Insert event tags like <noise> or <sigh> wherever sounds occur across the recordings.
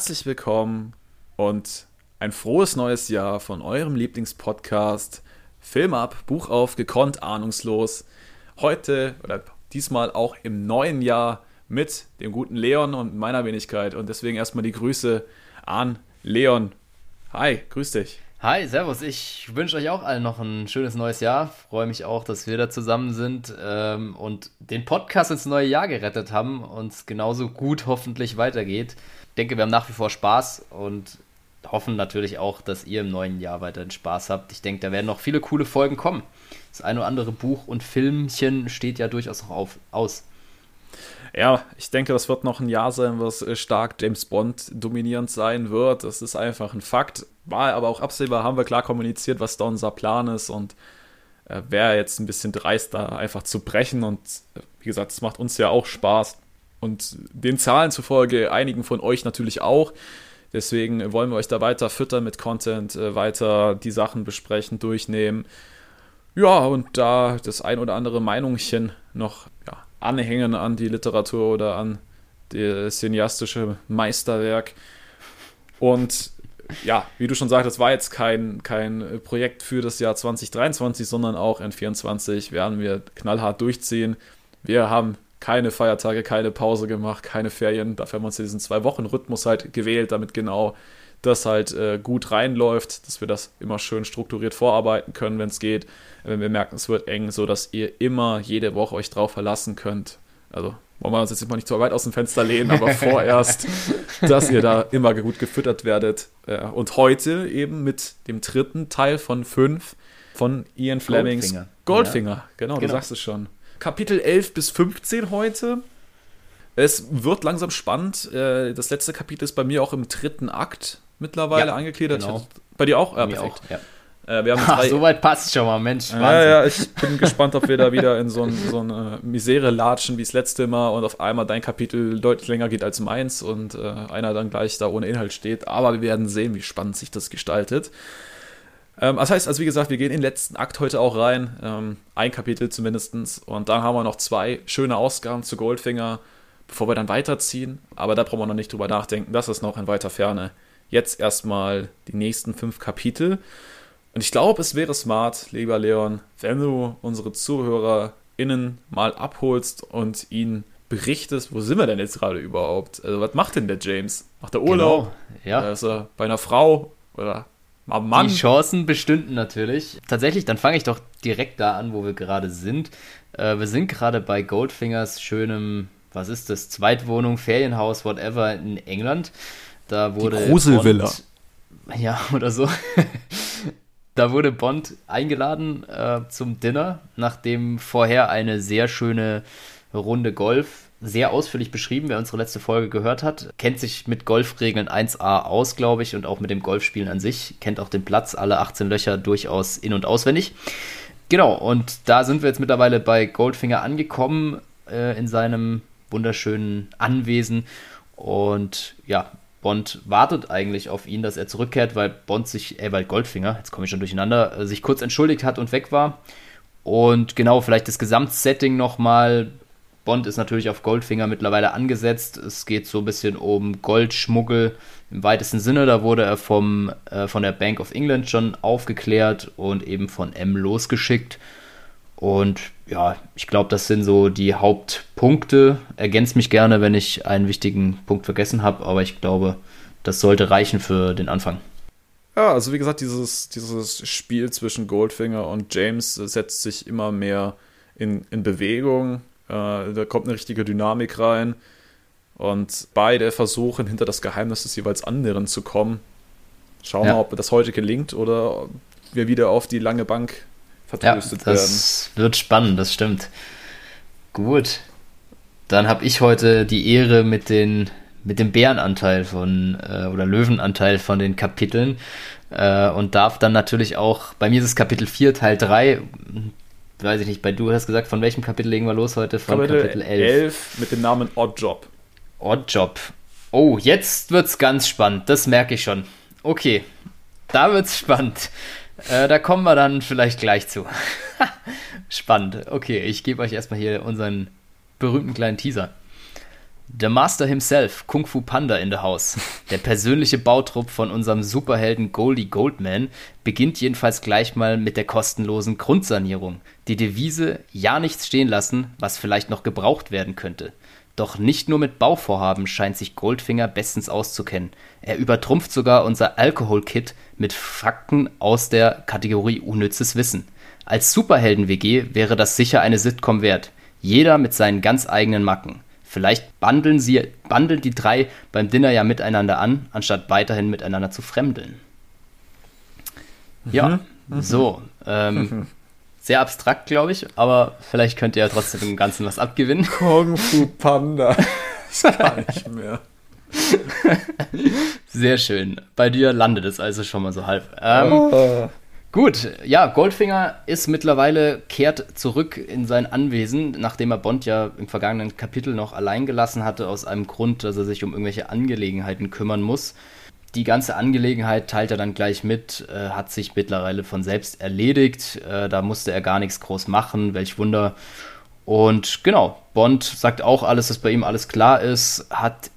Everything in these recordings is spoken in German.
herzlich willkommen und ein frohes neues Jahr von eurem Lieblingspodcast Film ab, Buch auf, gekonnt, ahnungslos. Heute oder diesmal auch im neuen Jahr mit dem guten Leon und meiner Wenigkeit und deswegen erstmal die Grüße an Leon. Hi, grüß dich. Hi, Servus. Ich wünsche euch auch allen noch ein schönes neues Jahr. Freue mich auch, dass wir da zusammen sind ähm, und den Podcast ins neue Jahr gerettet haben und es genauso gut hoffentlich weitergeht. Denke, wir haben nach wie vor Spaß und hoffen natürlich auch, dass ihr im neuen Jahr weiterhin Spaß habt. Ich denke, da werden noch viele coole Folgen kommen. Das eine oder andere Buch und Filmchen steht ja durchaus noch auf, aus. Ja, ich denke, das wird noch ein Jahr sein, was äh, stark James Bond dominierend sein wird. Das ist einfach ein Fakt. War aber auch absehbar, haben wir klar kommuniziert, was da unser Plan ist und äh, wäre jetzt ein bisschen dreist, da einfach zu brechen. Und äh, wie gesagt, es macht uns ja auch Spaß. Und den Zahlen zufolge einigen von euch natürlich auch. Deswegen wollen wir euch da weiter füttern mit Content, äh, weiter die Sachen besprechen, durchnehmen. Ja, und da das ein oder andere Meinungchen noch ja, anhängen an die Literatur oder an das cineastische Meisterwerk. Und ja, wie du schon sagtest, war jetzt kein, kein Projekt für das Jahr 2023, sondern auch in 2024 werden wir knallhart durchziehen. Wir haben keine Feiertage, keine Pause gemacht, keine Ferien. Dafür haben wir uns diesen Zwei-Wochen-Rhythmus halt gewählt, damit genau das halt äh, gut reinläuft, dass wir das immer schön strukturiert vorarbeiten können, wenn es geht. Wenn wir merken, es wird eng, so dass ihr immer jede Woche euch drauf verlassen könnt. Also wollen wir uns jetzt mal nicht zu weit aus dem Fenster lehnen, aber <laughs> vorerst, dass ihr da immer gut gefüttert werdet. Und heute eben mit dem dritten Teil von fünf von Ian Flemings Goldfinger. Goldfinger, ja. genau, genau, du sagst es schon. Kapitel 11 bis 15 heute. Es wird langsam spannend. Äh, das letzte Kapitel ist bei mir auch im dritten Akt mittlerweile ja, angegliedert. Genau. Bei dir auch? Ja, bei perfekt. Auch, ja. Äh, wir haben <laughs> Ach, so weit passt schon mal, Mensch. Wahnsinn. Ja, ja, ich bin gespannt, ob wir da wieder in so, ein, so eine Misere latschen wie das letzte Mal und auf einmal dein Kapitel deutlich länger geht als meins und äh, einer dann gleich da ohne Inhalt steht. Aber wir werden sehen, wie spannend sich das gestaltet. Ähm, das heißt, also wie gesagt, wir gehen in den letzten Akt heute auch rein. Ähm, ein Kapitel zumindest. Und dann haben wir noch zwei schöne Ausgaben zu Goldfinger, bevor wir dann weiterziehen. Aber da brauchen wir noch nicht drüber nachdenken. Das ist noch in weiter Ferne. Jetzt erstmal die nächsten fünf Kapitel. Und ich glaube, es wäre smart, lieber Leon, wenn du unsere ZuhörerInnen mal abholst und ihnen berichtest, wo sind wir denn jetzt gerade überhaupt? Also, was macht denn der James? Macht er Urlaub? Genau, ja. Ist er bei einer Frau? Oder am Mann? Die Chancen bestünden natürlich. Tatsächlich, dann fange ich doch direkt da an, wo wir gerade sind. Äh, wir sind gerade bei Goldfingers schönem, was ist das, Zweitwohnung, Ferienhaus, whatever in England. Da wurde. Die Gruselvilla. Bond, <laughs> ja, oder so. <laughs> da wurde Bond eingeladen äh, zum Dinner, nachdem vorher eine sehr schöne Runde Golf sehr ausführlich beschrieben. Wer unsere letzte Folge gehört hat, kennt sich mit Golfregeln 1a aus, glaube ich, und auch mit dem Golfspielen an sich, kennt auch den Platz, alle 18 Löcher durchaus in- und auswendig. Genau, und da sind wir jetzt mittlerweile bei Goldfinger angekommen, äh, in seinem wunderschönen Anwesen. Und ja, Bond wartet eigentlich auf ihn, dass er zurückkehrt, weil Bond sich, äh, weil Goldfinger, jetzt komme ich schon durcheinander, äh, sich kurz entschuldigt hat und weg war. Und genau, vielleicht das Gesamtsetting nochmal. Bond ist natürlich auf Goldfinger mittlerweile angesetzt. Es geht so ein bisschen um Goldschmuggel im weitesten Sinne. Da wurde er vom, äh, von der Bank of England schon aufgeklärt und eben von M losgeschickt. Und ja, ich glaube, das sind so die Hauptpunkte. Ergänzt mich gerne, wenn ich einen wichtigen Punkt vergessen habe, aber ich glaube, das sollte reichen für den Anfang. Ja, also wie gesagt, dieses, dieses Spiel zwischen Goldfinger und James setzt sich immer mehr in, in Bewegung. Äh, da kommt eine richtige Dynamik rein. Und beide versuchen, hinter das Geheimnis des jeweils anderen zu kommen. Schauen wir ja. mal, ob das heute gelingt oder wir wieder auf die lange Bank vertröstet ja, das werden. wird spannend, das stimmt. Gut. Dann habe ich heute die Ehre mit den mit dem Bärenanteil von äh, oder Löwenanteil von den Kapiteln äh, und darf dann natürlich auch, bei mir ist es Kapitel 4, Teil 3, weiß ich nicht, bei du hast gesagt, von welchem Kapitel legen wir los heute? Von Kapitel, Kapitel 11. 11 mit dem Namen Odd Job. Odd Job. Oh, jetzt wird's ganz spannend, das merke ich schon. Okay, da wird's spannend. Äh, da kommen wir dann vielleicht gleich zu. <laughs> Spannend. Okay, ich gebe euch erstmal hier unseren berühmten kleinen Teaser. The Master himself, Kung Fu Panda in the House. Der persönliche Bautrupp von unserem Superhelden Goldie Goldman beginnt jedenfalls gleich mal mit der kostenlosen Grundsanierung. Die Devise ja nichts stehen lassen, was vielleicht noch gebraucht werden könnte. Doch nicht nur mit Bauvorhaben scheint sich Goldfinger bestens auszukennen. Er übertrumpft sogar unser Alkohol-Kit mit Fakten aus der Kategorie unnützes Wissen. Als Superhelden-WG wäre das sicher eine Sitcom wert. Jeder mit seinen ganz eigenen Macken. Vielleicht bandeln sie, bandeln die drei beim Dinner ja miteinander an, anstatt weiterhin miteinander zu fremdeln. Ja, mhm. mhm. so. Ähm, <laughs> sehr abstrakt, glaube ich, aber vielleicht könnt ihr ja trotzdem dem Ganzen was abgewinnen. <laughs> Kung Fu Panda. <laughs> Das kann ich mehr. Sehr schön. Bei dir landet es also schon mal so halb. Ähm, oh. Gut, ja, Goldfinger ist mittlerweile kehrt zurück in sein Anwesen, nachdem er Bond ja im vergangenen Kapitel noch allein gelassen hatte, aus einem Grund, dass er sich um irgendwelche Angelegenheiten kümmern muss. Die ganze Angelegenheit teilt er dann gleich mit, äh, hat sich mittlerweile von selbst erledigt. Äh, da musste er gar nichts groß machen, welch Wunder. Und genau, Bond sagt auch alles, dass bei ihm alles klar ist, hat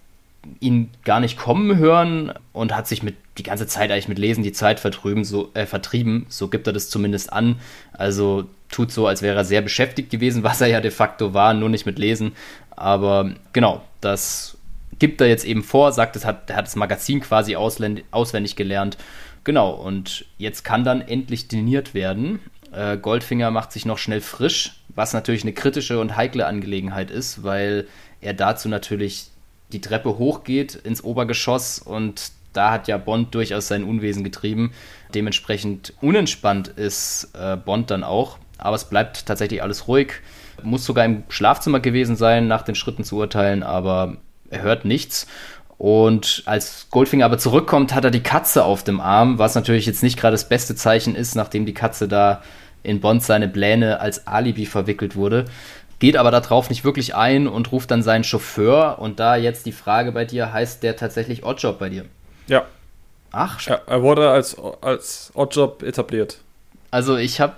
ihn gar nicht kommen hören und hat sich mit die ganze Zeit eigentlich mit Lesen die Zeit vertrieben, so, äh, vertrieben, so gibt er das zumindest an. Also tut so, als wäre er sehr beschäftigt gewesen, <laughs> was er ja de facto war, nur nicht mit Lesen. Aber genau, das gibt er jetzt eben vor, sagt, es hat, er hat das Magazin quasi auswendig gelernt. Genau, und jetzt kann dann endlich diniert werden. Äh, Goldfinger macht sich noch schnell frisch, was natürlich eine kritische und heikle Angelegenheit ist, weil er dazu natürlich die Treppe hochgeht ins Obergeschoss und da hat ja Bond durchaus sein Unwesen getrieben. Dementsprechend unentspannt ist äh, Bond dann auch. Aber es bleibt tatsächlich alles ruhig. Muss sogar im Schlafzimmer gewesen sein, nach den Schritten zu urteilen, aber er hört nichts. Und als Goldfinger aber zurückkommt, hat er die Katze auf dem Arm, was natürlich jetzt nicht gerade das beste Zeichen ist, nachdem die Katze da in Bond seine Pläne als Alibi verwickelt wurde geht aber darauf nicht wirklich ein und ruft dann seinen Chauffeur. Und da jetzt die Frage bei dir, heißt der tatsächlich Oddjob bei dir? Ja. Ach, er, er wurde als, als Oddjob etabliert. Also ich habe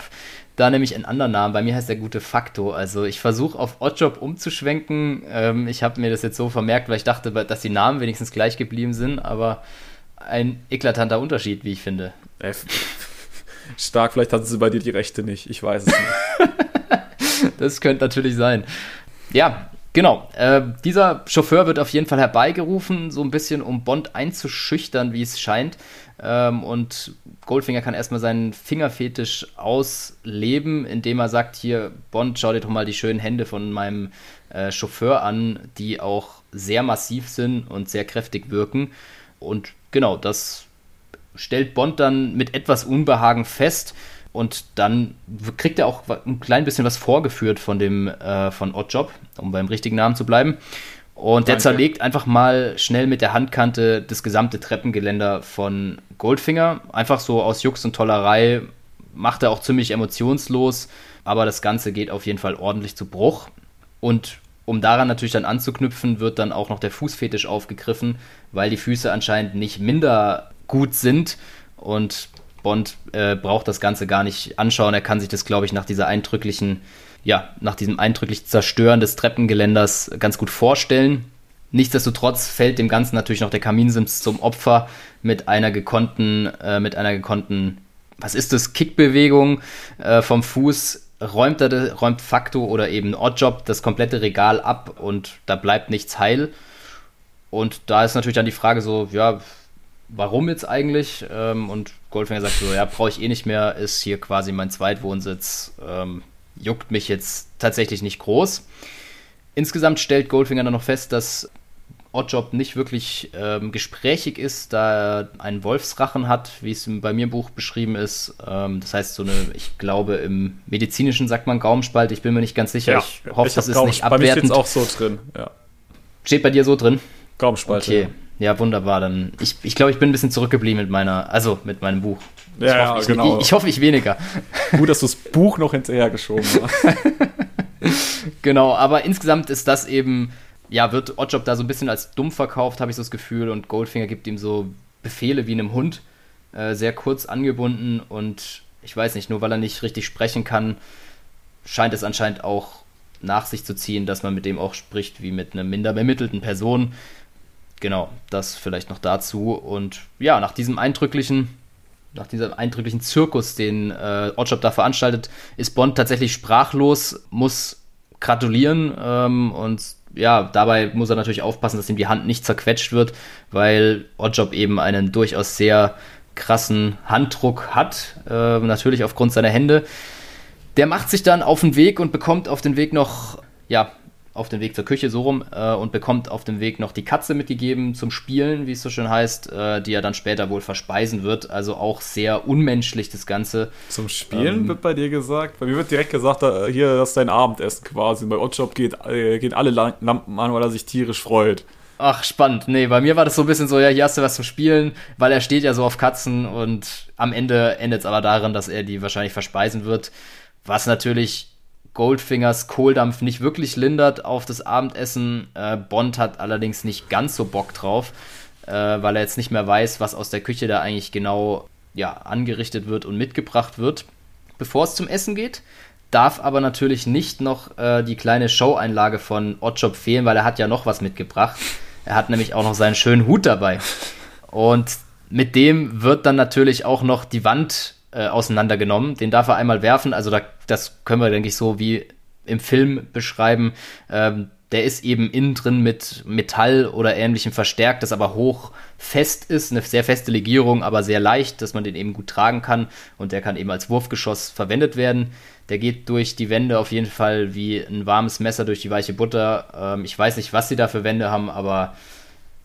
da nämlich einen anderen Namen. Bei mir heißt der gute Fakto. Also ich versuche auf Oddjob umzuschwenken. Ähm, ich habe mir das jetzt so vermerkt, weil ich dachte, dass die Namen wenigstens gleich geblieben sind, aber ein eklatanter Unterschied, wie ich finde. <laughs> Stark, vielleicht hatten sie bei dir die Rechte nicht. Ich weiß es nicht. <laughs> <laughs> das könnte natürlich sein. Ja, genau. Äh, dieser Chauffeur wird auf jeden Fall herbeigerufen, so ein bisschen um Bond einzuschüchtern, wie es scheint. Ähm, und Goldfinger kann erstmal seinen Fingerfetisch ausleben, indem er sagt: Hier, Bond, schau dir doch mal die schönen Hände von meinem äh, Chauffeur an, die auch sehr massiv sind und sehr kräftig wirken. Und genau, das stellt Bond dann mit etwas Unbehagen fest. Und dann kriegt er auch ein klein bisschen was vorgeführt von dem äh, von Oddjob, um beim richtigen Namen zu bleiben. Und Danke. der zerlegt einfach mal schnell mit der Handkante das gesamte Treppengeländer von Goldfinger. Einfach so aus Jux und Tollerei macht er auch ziemlich emotionslos, aber das Ganze geht auf jeden Fall ordentlich zu Bruch. Und um daran natürlich dann anzuknüpfen, wird dann auch noch der Fußfetisch aufgegriffen, weil die Füße anscheinend nicht minder gut sind. Und Bond äh, braucht das Ganze gar nicht anschauen. Er kann sich das, glaube ich, nach dieser eindrücklichen, ja, nach diesem eindrücklich Zerstören des Treppengeländers ganz gut vorstellen. Nichtsdestotrotz fällt dem Ganzen natürlich noch der Kaminsims zum Opfer mit einer gekonnten, äh, mit einer gekonnten, was ist das, Kickbewegung äh, vom Fuß räumt er, räumt Facto oder eben Oddjob das komplette Regal ab und da bleibt nichts heil. Und da ist natürlich dann die Frage so, ja, warum jetzt eigentlich? Ähm, und Goldfinger sagt so, ja, brauche ich eh nicht mehr, ist hier quasi mein Zweitwohnsitz, ähm, juckt mich jetzt tatsächlich nicht groß. Insgesamt stellt Goldfinger dann noch fest, dass Oddjob nicht wirklich ähm, gesprächig ist, da er einen Wolfsrachen hat, wie es bei mir im Buch beschrieben ist. Ähm, das heißt, so eine, ich glaube, im medizinischen sagt man Gaumspalt, ich bin mir nicht ganz sicher. Ja, ich hoffe, ich das ist nicht abwertend. Bei mir steht auch so drin, ja. Steht bei dir so drin? Gaumspalte. Okay. Ja, wunderbar. Dann ich, ich glaube, ich bin ein bisschen zurückgeblieben mit meiner, also mit meinem Buch. Ich ja, hoffe, ich, genau. Ich, ich, hoffe, ich weniger. Gut, dass du das Buch noch hinterhergeschoben hast. <laughs> genau, aber insgesamt ist das eben, ja, wird Oddjob da so ein bisschen als dumm verkauft, habe ich so das Gefühl, und Goldfinger gibt ihm so Befehle wie einem Hund, äh, sehr kurz angebunden und ich weiß nicht, nur weil er nicht richtig sprechen kann, scheint es anscheinend auch nach sich zu ziehen, dass man mit dem auch spricht wie mit einer minder bemittelten Person. Genau, das vielleicht noch dazu. Und ja, nach diesem eindrücklichen, nach diesem eindrücklichen Zirkus, den äh, Oddjob da veranstaltet, ist Bond tatsächlich sprachlos, muss gratulieren ähm, und ja, dabei muss er natürlich aufpassen, dass ihm die Hand nicht zerquetscht wird, weil Oddjob eben einen durchaus sehr krassen Handdruck hat, äh, natürlich aufgrund seiner Hände. Der macht sich dann auf den Weg und bekommt auf den Weg noch, ja, auf den Weg zur Küche so rum äh, und bekommt auf dem Weg noch die Katze mitgegeben zum Spielen, wie es so schön heißt, äh, die er dann später wohl verspeisen wird. Also auch sehr unmenschlich das Ganze. Zum Spielen ähm, wird bei dir gesagt? Bei mir wird direkt gesagt, äh, hier, das ist dein Abendessen quasi. Bei Oddjob geht, äh, gehen alle Lampen an, weil er sich tierisch freut. Ach, spannend. Nee, bei mir war das so ein bisschen so, ja, hier hast du was zum Spielen, weil er steht ja so auf Katzen und am Ende endet es aber darin, dass er die wahrscheinlich verspeisen wird. Was natürlich Goldfingers Kohldampf nicht wirklich lindert auf das Abendessen. Äh, Bond hat allerdings nicht ganz so Bock drauf, äh, weil er jetzt nicht mehr weiß, was aus der Küche da eigentlich genau ja, angerichtet wird und mitgebracht wird. Bevor es zum Essen geht, darf aber natürlich nicht noch äh, die kleine Show-Einlage von Oddjob fehlen, weil er hat ja noch was mitgebracht. Er hat nämlich auch noch seinen schönen Hut dabei. Und mit dem wird dann natürlich auch noch die Wand äh, auseinandergenommen. Den darf er einmal werfen. Also da, das können wir, denke ich, so wie im Film beschreiben. Ähm, der ist eben innen drin mit Metall oder ähnlichem verstärkt, das aber hoch fest ist, eine sehr feste Legierung, aber sehr leicht, dass man den eben gut tragen kann und der kann eben als Wurfgeschoss verwendet werden. Der geht durch die Wände auf jeden Fall wie ein warmes Messer durch die weiche Butter. Ähm, ich weiß nicht, was sie da für Wände haben, aber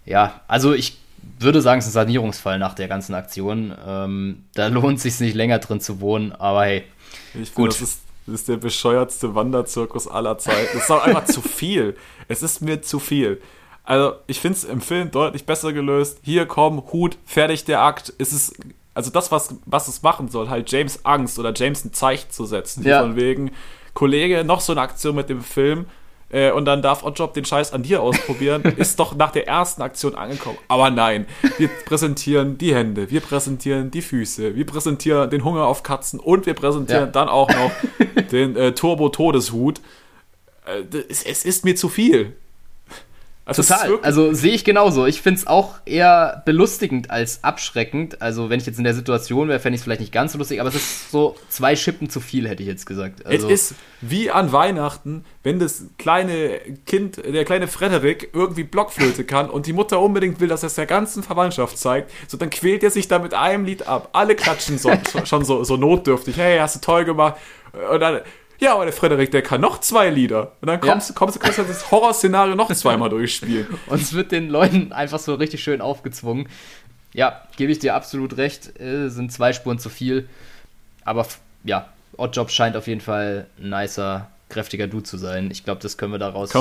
ja, also ich würde sagen, es ist ein Sanierungsfall nach der ganzen Aktion. Ähm, da lohnt es sich nicht länger drin zu wohnen, aber hey. Ich finde, das ist, das ist der bescheuertste Wanderzirkus aller Zeiten. Das ist auch einfach <laughs> zu viel. Es ist mir zu viel. Also, ich finde es im Film deutlich besser gelöst. Hier, komm, Hut, fertig der Akt. Es ist also das, was, was es machen soll, halt James Angst oder James ein Zeichen zu setzen. Ja. Von wegen, Kollege, noch so eine Aktion mit dem Film äh, und dann darf Oddjob den Scheiß an dir ausprobieren, <laughs> ist doch nach der ersten Aktion angekommen. Aber nein, wir präsentieren die Hände, wir präsentieren die Füße, wir präsentieren den Hunger auf Katzen und wir präsentieren ja. dann auch noch <laughs> den äh, Turbo-Todeshut. Äh, es, es ist mir zu viel. Also Total. Also sehe ich genauso. Ich finde es auch eher belustigend als abschreckend. Also wenn ich jetzt in der Situation wäre, fände ich es vielleicht nicht ganz so lustig, aber es ist so zwei Schippen zu viel, hätte ich jetzt gesagt. Also es ist wie an Weihnachten, wenn das kleine Kind, der kleine Frederik, irgendwie Blockflöte kann und die Mutter unbedingt will, dass er es der ganzen Verwandtschaft zeigt, so dann quält er sich da mit einem Lied ab. Alle klatschen so, <laughs> schon so, so notdürftig. Hey, hast du toll gemacht. Und dann ja, aber der Frederik, der kann noch zwei Lieder. Und dann kommst, ja. kommst, kommst, kannst du das Horrorszenario noch zweimal durchspielen. <laughs> Und es wird den Leuten einfach so richtig schön aufgezwungen. Ja, gebe ich dir absolut recht. Äh, sind zwei Spuren zu viel. Aber ja, Oddjob scheint auf jeden Fall ein nicer, kräftiger Dude zu sein. Ich glaube, das können wir daraus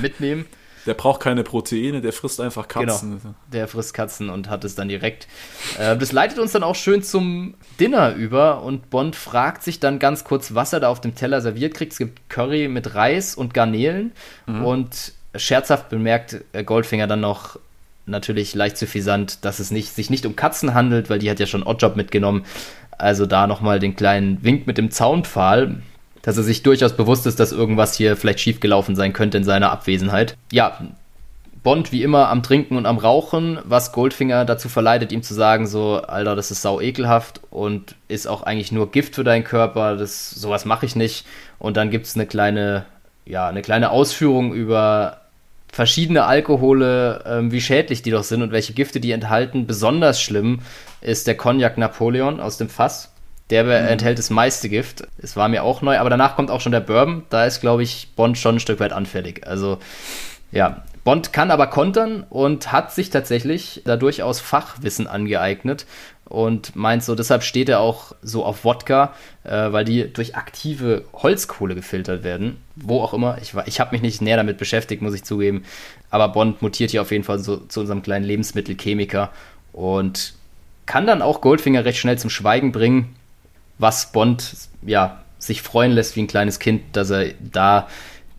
mitnehmen. Der braucht keine Proteine, der frisst einfach Katzen. Genau, der frisst Katzen und hat es dann direkt. Äh, das leitet uns dann auch schön zum Dinner über und Bond fragt sich dann ganz kurz, was er da auf dem Teller serviert kriegt. Es gibt Curry mit Reis und Garnelen mhm. und scherzhaft bemerkt äh, Goldfinger dann noch natürlich leicht suffisant, dass es nicht, sich nicht um Katzen handelt, weil die hat ja schon Oddjob mitgenommen. Also da nochmal den kleinen Wink mit dem Zaunpfahl dass er sich durchaus bewusst ist, dass irgendwas hier vielleicht schiefgelaufen sein könnte in seiner Abwesenheit. Ja, Bond wie immer am Trinken und am Rauchen, was Goldfinger dazu verleitet, ihm zu sagen, so, Alter, das ist sau ekelhaft und ist auch eigentlich nur Gift für deinen Körper, das, sowas mache ich nicht. Und dann gibt es eine kleine, ja, eine kleine Ausführung über verschiedene Alkohole, ähm, wie schädlich die doch sind und welche Gifte die enthalten. Besonders schlimm ist der Cognac Napoleon aus dem Fass. Der mhm. enthält das meiste Gift. Es war mir auch neu, aber danach kommt auch schon der Bourbon. Da ist, glaube ich, Bond schon ein Stück weit anfällig. Also, ja. Bond kann aber kontern und hat sich tatsächlich da durchaus Fachwissen angeeignet und meint so, deshalb steht er auch so auf Wodka, äh, weil die durch aktive Holzkohle gefiltert werden. Wo auch immer. Ich, ich habe mich nicht näher damit beschäftigt, muss ich zugeben. Aber Bond mutiert hier auf jeden Fall so, zu unserem kleinen Lebensmittelchemiker und kann dann auch Goldfinger recht schnell zum Schweigen bringen was Bond ja sich freuen lässt wie ein kleines Kind, dass er da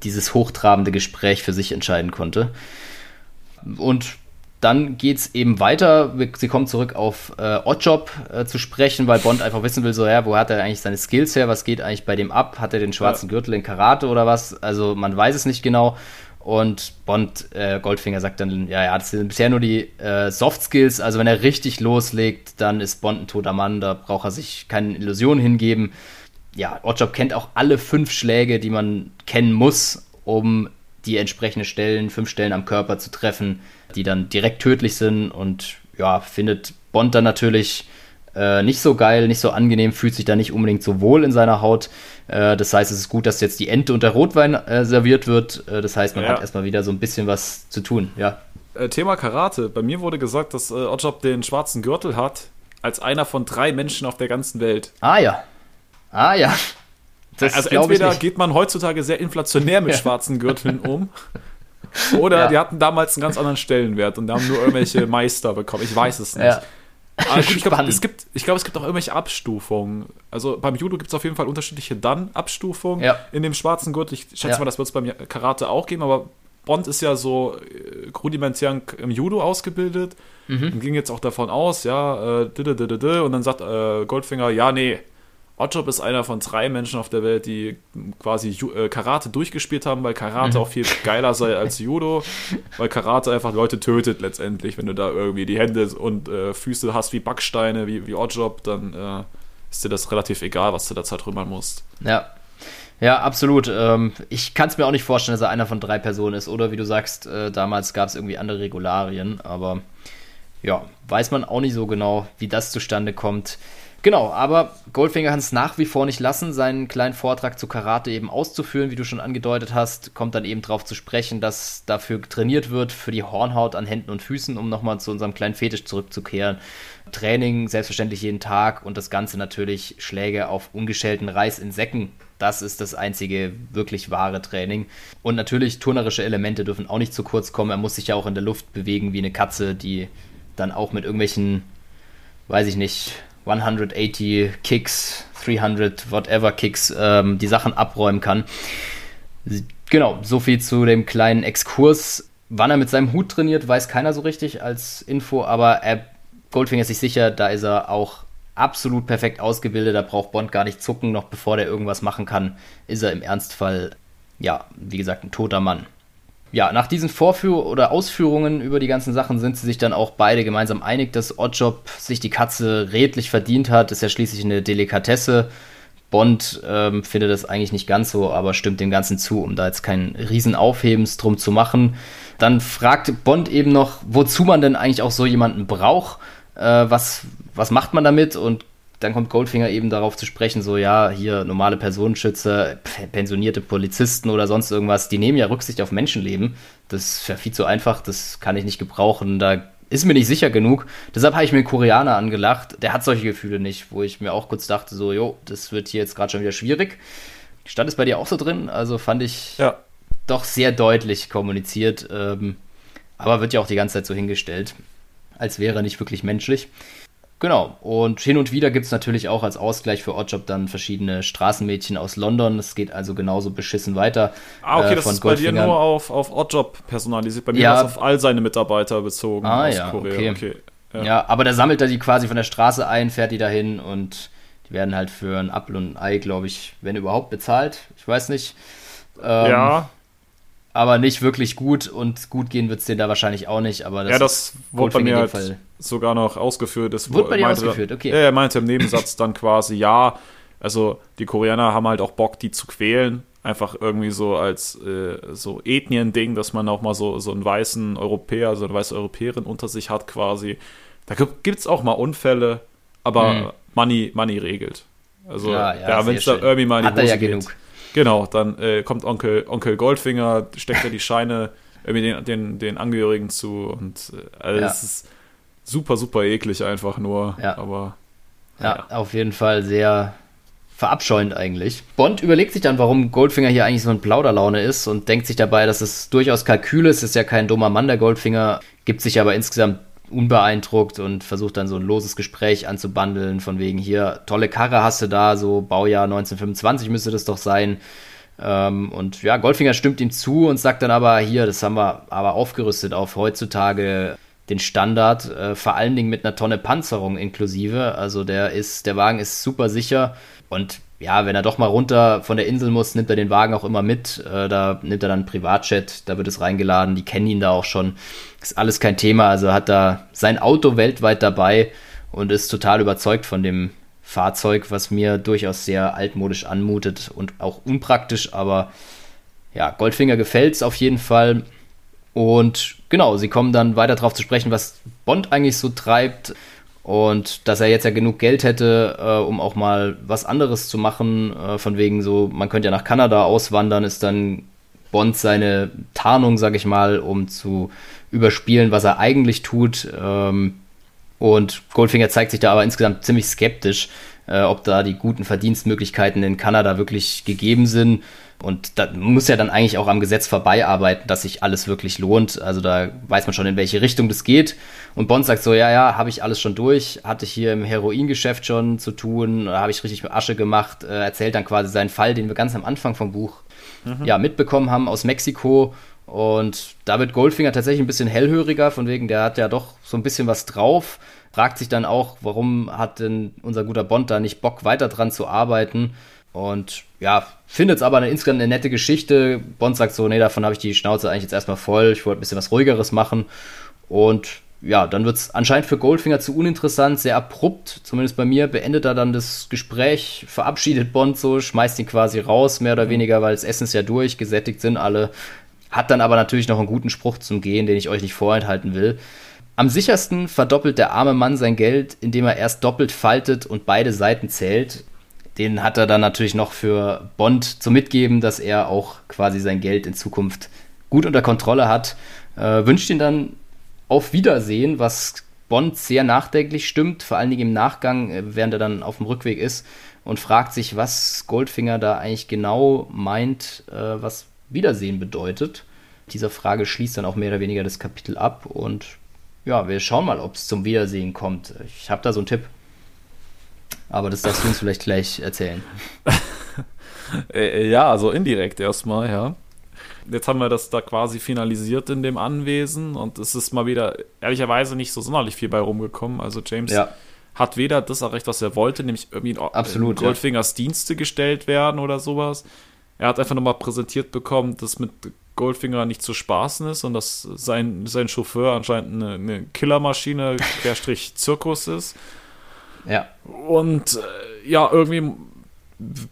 dieses hochtrabende Gespräch für sich entscheiden konnte. Und dann geht es eben weiter. Sie kommen zurück auf äh, Oddjob äh, zu sprechen, weil Bond einfach wissen will, so, ja, wo hat er eigentlich seine Skills her? Was geht eigentlich bei dem ab? Hat er den schwarzen. Gürtel in Karate oder was? Also man weiß es nicht genau. Und Bond, äh, Goldfinger sagt dann, ja, ja, das sind bisher nur die äh, Soft Skills. Also wenn er richtig loslegt, dann ist Bond ein toter Mann. Da braucht er sich keine Illusionen hingeben. Ja, Oddjob kennt auch alle fünf Schläge, die man kennen muss, um die entsprechenden Stellen, fünf Stellen am Körper zu treffen, die dann direkt tödlich sind. Und ja, findet Bond dann natürlich äh, nicht so geil, nicht so angenehm, fühlt sich da nicht unbedingt so wohl in seiner Haut. Äh, das heißt, es ist gut, dass jetzt die Ente und der Rotwein äh, serviert wird. Äh, das heißt, man ja. hat erstmal wieder so ein bisschen was zu tun, ja. Äh, Thema Karate. Bei mir wurde gesagt, dass äh, Oddjob den schwarzen Gürtel hat, als einer von drei Menschen auf der ganzen Welt. Ah ja. Ah ja. Das also entweder geht man heutzutage sehr inflationär mit ja. schwarzen Gürteln <laughs> um. Oder ja. die hatten damals einen ganz anderen Stellenwert und haben nur irgendwelche Meister bekommen. Ich weiß es nicht. Ja. Aber gut, <laughs> ich glaube, es, gibt, glaub, es gibt auch irgendwelche Abstufungen. Also beim Judo gibt es auf jeden Fall unterschiedliche Dann-Abstufungen. Ja. In dem schwarzen Gurt, ich schätze ja. mal, das wird es beim Karate auch geben, aber Bond ist ja so äh, rudimentär im Judo ausgebildet mhm. und ging jetzt auch davon aus, ja, äh, und dann sagt äh, Goldfinger, ja, nee, Oddjob ist einer von drei Menschen auf der Welt, die quasi äh, Karate durchgespielt haben, weil Karate mhm. auch viel geiler sei als Judo, weil Karate einfach Leute tötet letztendlich. Wenn du da irgendwie die Hände und äh, Füße hast wie Backsteine, wie, wie Oddjob, dann äh, ist dir das relativ egal, was du da Zeit rümmern musst. Ja. Ja, absolut. Ähm, ich kann es mir auch nicht vorstellen, dass er einer von drei Personen ist. Oder wie du sagst, äh, damals gab es irgendwie andere Regularien. Aber ja, weiß man auch nicht so genau, wie das zustande kommt. Genau, aber Goldfinger kann es nach wie vor nicht lassen, seinen kleinen Vortrag zu Karate eben auszuführen, wie du schon angedeutet hast, kommt dann eben darauf zu sprechen, dass dafür trainiert wird, für die Hornhaut an Händen und Füßen, um nochmal zu unserem kleinen Fetisch zurückzukehren. Training selbstverständlich jeden Tag und das Ganze natürlich Schläge auf ungeschälten Reis in Säcken. Das ist das einzige wirklich wahre Training. Und natürlich turnerische Elemente dürfen auch nicht zu kurz kommen. Er muss sich ja auch in der Luft bewegen wie eine Katze, die dann auch mit irgendwelchen, weiß ich nicht, 180 Kicks, 300 whatever Kicks ähm, die Sachen abräumen kann. Genau, so viel zu dem kleinen Exkurs. Wann er mit seinem Hut trainiert, weiß keiner so richtig als Info, aber er, Goldfinger ist sich sicher, da ist er auch absolut perfekt ausgebildet, da braucht Bond gar nicht zucken, noch bevor der irgendwas machen kann, ist er im Ernstfall, ja, wie gesagt, ein toter Mann ja, nach diesen Vorführ oder Ausführungen über die ganzen Sachen sind sie sich dann auch beide gemeinsam einig, dass Oddjob sich die Katze redlich verdient hat. Ist ja schließlich eine Delikatesse. Bond ähm, findet das eigentlich nicht ganz so, aber stimmt dem Ganzen zu, um da jetzt keinen Riesenaufhebens drum zu machen. Dann fragt Bond eben noch, wozu man denn eigentlich auch so jemanden braucht. Äh, was, was macht man damit? Und dann kommt Goldfinger eben darauf zu sprechen, so ja, hier normale Personenschützer, pensionierte Polizisten oder sonst irgendwas, die nehmen ja Rücksicht auf Menschenleben. Das ist ja viel zu einfach, das kann ich nicht gebrauchen. Da ist mir nicht sicher genug. Deshalb habe ich mir einen Koreaner angelacht. Der hat solche Gefühle nicht, wo ich mir auch kurz dachte, so, jo, das wird hier jetzt gerade schon wieder schwierig. Stand es bei dir auch so drin? Also fand ich ja. doch sehr deutlich kommuniziert. Ähm, aber wird ja auch die ganze Zeit so hingestellt, als wäre er nicht wirklich menschlich. Genau, und hin und wieder gibt es natürlich auch als Ausgleich für Oddjob dann verschiedene Straßenmädchen aus London. Es geht also genauso beschissen weiter. Ah, okay, äh, das ist bei dir nur auf, auf Oddjob personalisiert. Bei mir ja. auf all seine Mitarbeiter bezogen ah, aus ja, Korea. Okay. okay ja. ja. aber da sammelt er die quasi von der Straße ein, fährt die dahin und die werden halt für ein Apfel und ein Ei, glaube ich, wenn überhaupt bezahlt. Ich weiß nicht. Ähm, ja aber nicht wirklich gut und gut gehen wird es dir da wahrscheinlich auch nicht. Aber das ja, das wurde bei mir halt Fall. sogar noch ausgeführt. Das wurde bei dir ausgeführt, okay. er meinte im Nebensatz dann quasi, ja, also die Koreaner haben halt auch Bock, die zu quälen. Einfach irgendwie so als äh, so Ethnien-Ding, dass man auch mal so, so einen weißen Europäer, so eine weiße Europäerin unter sich hat quasi. Da gibt es auch mal Unfälle, aber hm. Money, Money regelt. Also, ja, ja, ja wenn es da irgendwie mal in die Hose ja geht, genug. Genau, dann äh, kommt Onkel, Onkel Goldfinger, steckt er die Scheine <laughs> irgendwie den, den, den Angehörigen zu und äh, also ja. es ist super, super eklig einfach nur. Ja. Aber ja, ja, auf jeden Fall sehr verabscheuend eigentlich. Bond überlegt sich dann, warum Goldfinger hier eigentlich so ein Plauderlaune ist und denkt sich dabei, dass es durchaus Kalkül ist. Ist ja kein dummer Mann, der Goldfinger, gibt sich aber insgesamt unbeeindruckt und versucht dann so ein loses Gespräch anzubandeln, von wegen hier, tolle Karre hast du da, so Baujahr 1925 müsste das doch sein. Ähm, und ja, Goldfinger stimmt ihm zu und sagt dann aber, hier, das haben wir aber aufgerüstet auf heutzutage den Standard, äh, vor allen Dingen mit einer Tonne Panzerung inklusive. Also der ist, der Wagen ist super sicher und ja, wenn er doch mal runter von der Insel muss, nimmt er den Wagen auch immer mit. Äh, da nimmt er dann Privatjet, da wird es reingeladen. Die kennen ihn da auch schon. Ist alles kein Thema. Also hat da sein Auto weltweit dabei und ist total überzeugt von dem Fahrzeug, was mir durchaus sehr altmodisch anmutet und auch unpraktisch. Aber ja, Goldfinger gefällt es auf jeden Fall. Und genau, sie kommen dann weiter darauf zu sprechen, was Bond eigentlich so treibt. Und dass er jetzt ja genug Geld hätte, äh, um auch mal was anderes zu machen, äh, von wegen so, man könnte ja nach Kanada auswandern, ist dann Bond seine Tarnung, sag ich mal, um zu überspielen, was er eigentlich tut. Ähm, und Goldfinger zeigt sich da aber insgesamt ziemlich skeptisch, äh, ob da die guten Verdienstmöglichkeiten in Kanada wirklich gegeben sind. Und da muss ja dann eigentlich auch am Gesetz vorbei arbeiten, dass sich alles wirklich lohnt. Also da weiß man schon, in welche Richtung das geht. Und Bond sagt so, ja, ja, habe ich alles schon durch, hatte ich hier im Heroingeschäft schon zu tun, habe ich richtig mit Asche gemacht, äh, erzählt dann quasi seinen Fall, den wir ganz am Anfang vom Buch mhm. ja, mitbekommen haben aus Mexiko. Und da wird Goldfinger tatsächlich ein bisschen hellhöriger, von wegen, der hat ja doch so ein bisschen was drauf. Fragt sich dann auch, warum hat denn unser guter Bond da nicht Bock, weiter dran zu arbeiten? Und ja, findet es aber eine, insgesamt eine nette Geschichte. Bond sagt so, nee, davon habe ich die Schnauze eigentlich jetzt erstmal voll. Ich wollte ein bisschen was ruhigeres machen. Und ja, dann wird es anscheinend für Goldfinger zu uninteressant, sehr abrupt, zumindest bei mir, beendet er dann das Gespräch, verabschiedet Bond so, schmeißt ihn quasi raus, mehr oder mhm. weniger, weil das Essen ist ja durch, gesättigt sind alle. Hat dann aber natürlich noch einen guten Spruch zum Gehen, den ich euch nicht vorenthalten will. Am sichersten verdoppelt der arme Mann sein Geld, indem er erst doppelt faltet und beide Seiten zählt. Den hat er dann natürlich noch für Bond zum Mitgeben, dass er auch quasi sein Geld in Zukunft gut unter Kontrolle hat. Äh, wünscht ihn dann auf Wiedersehen, was Bond sehr nachdenklich stimmt, vor allen Dingen im Nachgang, äh, während er dann auf dem Rückweg ist und fragt sich, was Goldfinger da eigentlich genau meint, äh, was Wiedersehen bedeutet. Diese Frage schließt dann auch mehr oder weniger das Kapitel ab und ja, wir schauen mal, ob es zum Wiedersehen kommt. Ich habe da so einen Tipp. Aber das darfst du uns vielleicht gleich erzählen. <laughs> Äh, ja, also indirekt erstmal, ja. Jetzt haben wir das da quasi finalisiert in dem Anwesen und es ist mal wieder ehrlicherweise nicht so sonderlich viel bei rumgekommen. Also James ja. hat weder das erreicht, was er wollte, nämlich irgendwie in, Absolut, in Goldfingers ja. Dienste gestellt werden oder sowas. Er hat einfach nochmal präsentiert bekommen, dass mit Goldfinger nicht zu spaßen ist und dass sein, sein Chauffeur anscheinend eine, eine Killermaschine, <laughs> Querstrich Zirkus ist. Ja. Und äh, ja, irgendwie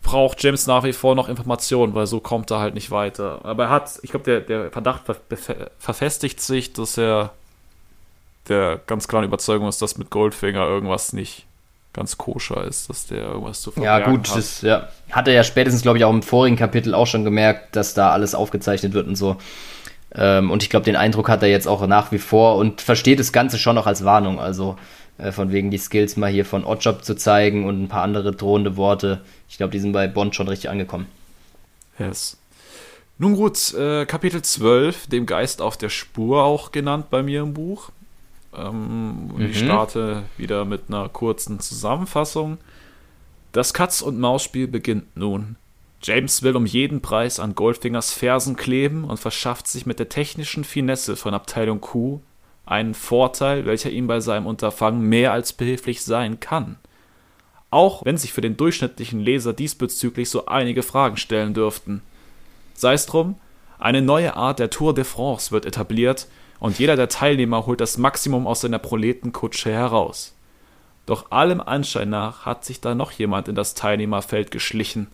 braucht James nach wie vor noch Informationen, weil so kommt er halt nicht weiter. Aber er hat, ich glaube, der, der Verdacht verfestigt sich, dass er der ganz klaren Überzeugung ist, dass mit Goldfinger irgendwas nicht ganz koscher ist, dass der irgendwas zu verbergen Ja, gut, hat. das ja, hat er ja spätestens, glaube ich, auch im vorigen Kapitel auch schon gemerkt, dass da alles aufgezeichnet wird und so. Ähm, und ich glaube, den Eindruck hat er jetzt auch nach wie vor und versteht das Ganze schon noch als Warnung. Also äh, von wegen die Skills mal hier von Oddjob zu zeigen und ein paar andere drohende Worte. Ich glaube, die sind bei Bond schon richtig angekommen. Yes. Nun gut, äh, Kapitel 12, dem Geist auf der Spur auch genannt bei mir im Buch. Ähm, mhm. Ich starte wieder mit einer kurzen Zusammenfassung. Das Katz-und-Maus-Spiel beginnt nun. James will um jeden Preis an Goldfingers Fersen kleben und verschafft sich mit der technischen Finesse von Abteilung Q einen Vorteil, welcher ihm bei seinem Unterfangen mehr als behilflich sein kann. Auch wenn sich für den durchschnittlichen Leser diesbezüglich so einige Fragen stellen dürften. Sei es drum, eine neue Art der Tour de France wird etabliert und jeder der Teilnehmer holt das Maximum aus seiner Proletenkutsche heraus. Doch allem Anschein nach hat sich da noch jemand in das Teilnehmerfeld geschlichen.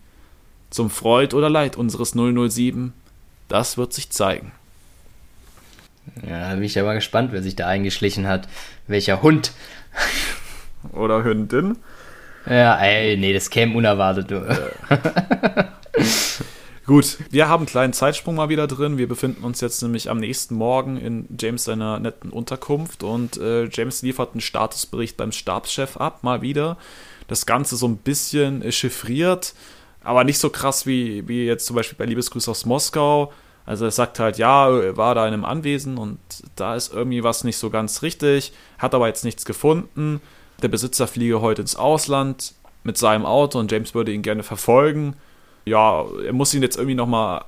Zum Freud oder Leid unseres 007, das wird sich zeigen. Ja, da bin ich aber gespannt, wer sich da eingeschlichen hat. Welcher Hund? <laughs> Oder Hündin? Ja, ey, nee, das käme unerwartet. <laughs> Gut, wir haben einen kleinen Zeitsprung mal wieder drin. Wir befinden uns jetzt nämlich am nächsten Morgen in James seiner netten Unterkunft und äh, James liefert einen Statusbericht beim Stabschef ab, mal wieder. Das Ganze so ein bisschen äh, chiffriert, aber nicht so krass wie, wie jetzt zum Beispiel bei Liebesgrüß aus Moskau. Also er sagt halt, ja, er war da in einem Anwesen und da ist irgendwie was nicht so ganz richtig, hat aber jetzt nichts gefunden. Der Besitzer fliege heute ins Ausland mit seinem Auto und James würde ihn gerne verfolgen ja, er muss ihn jetzt irgendwie nochmal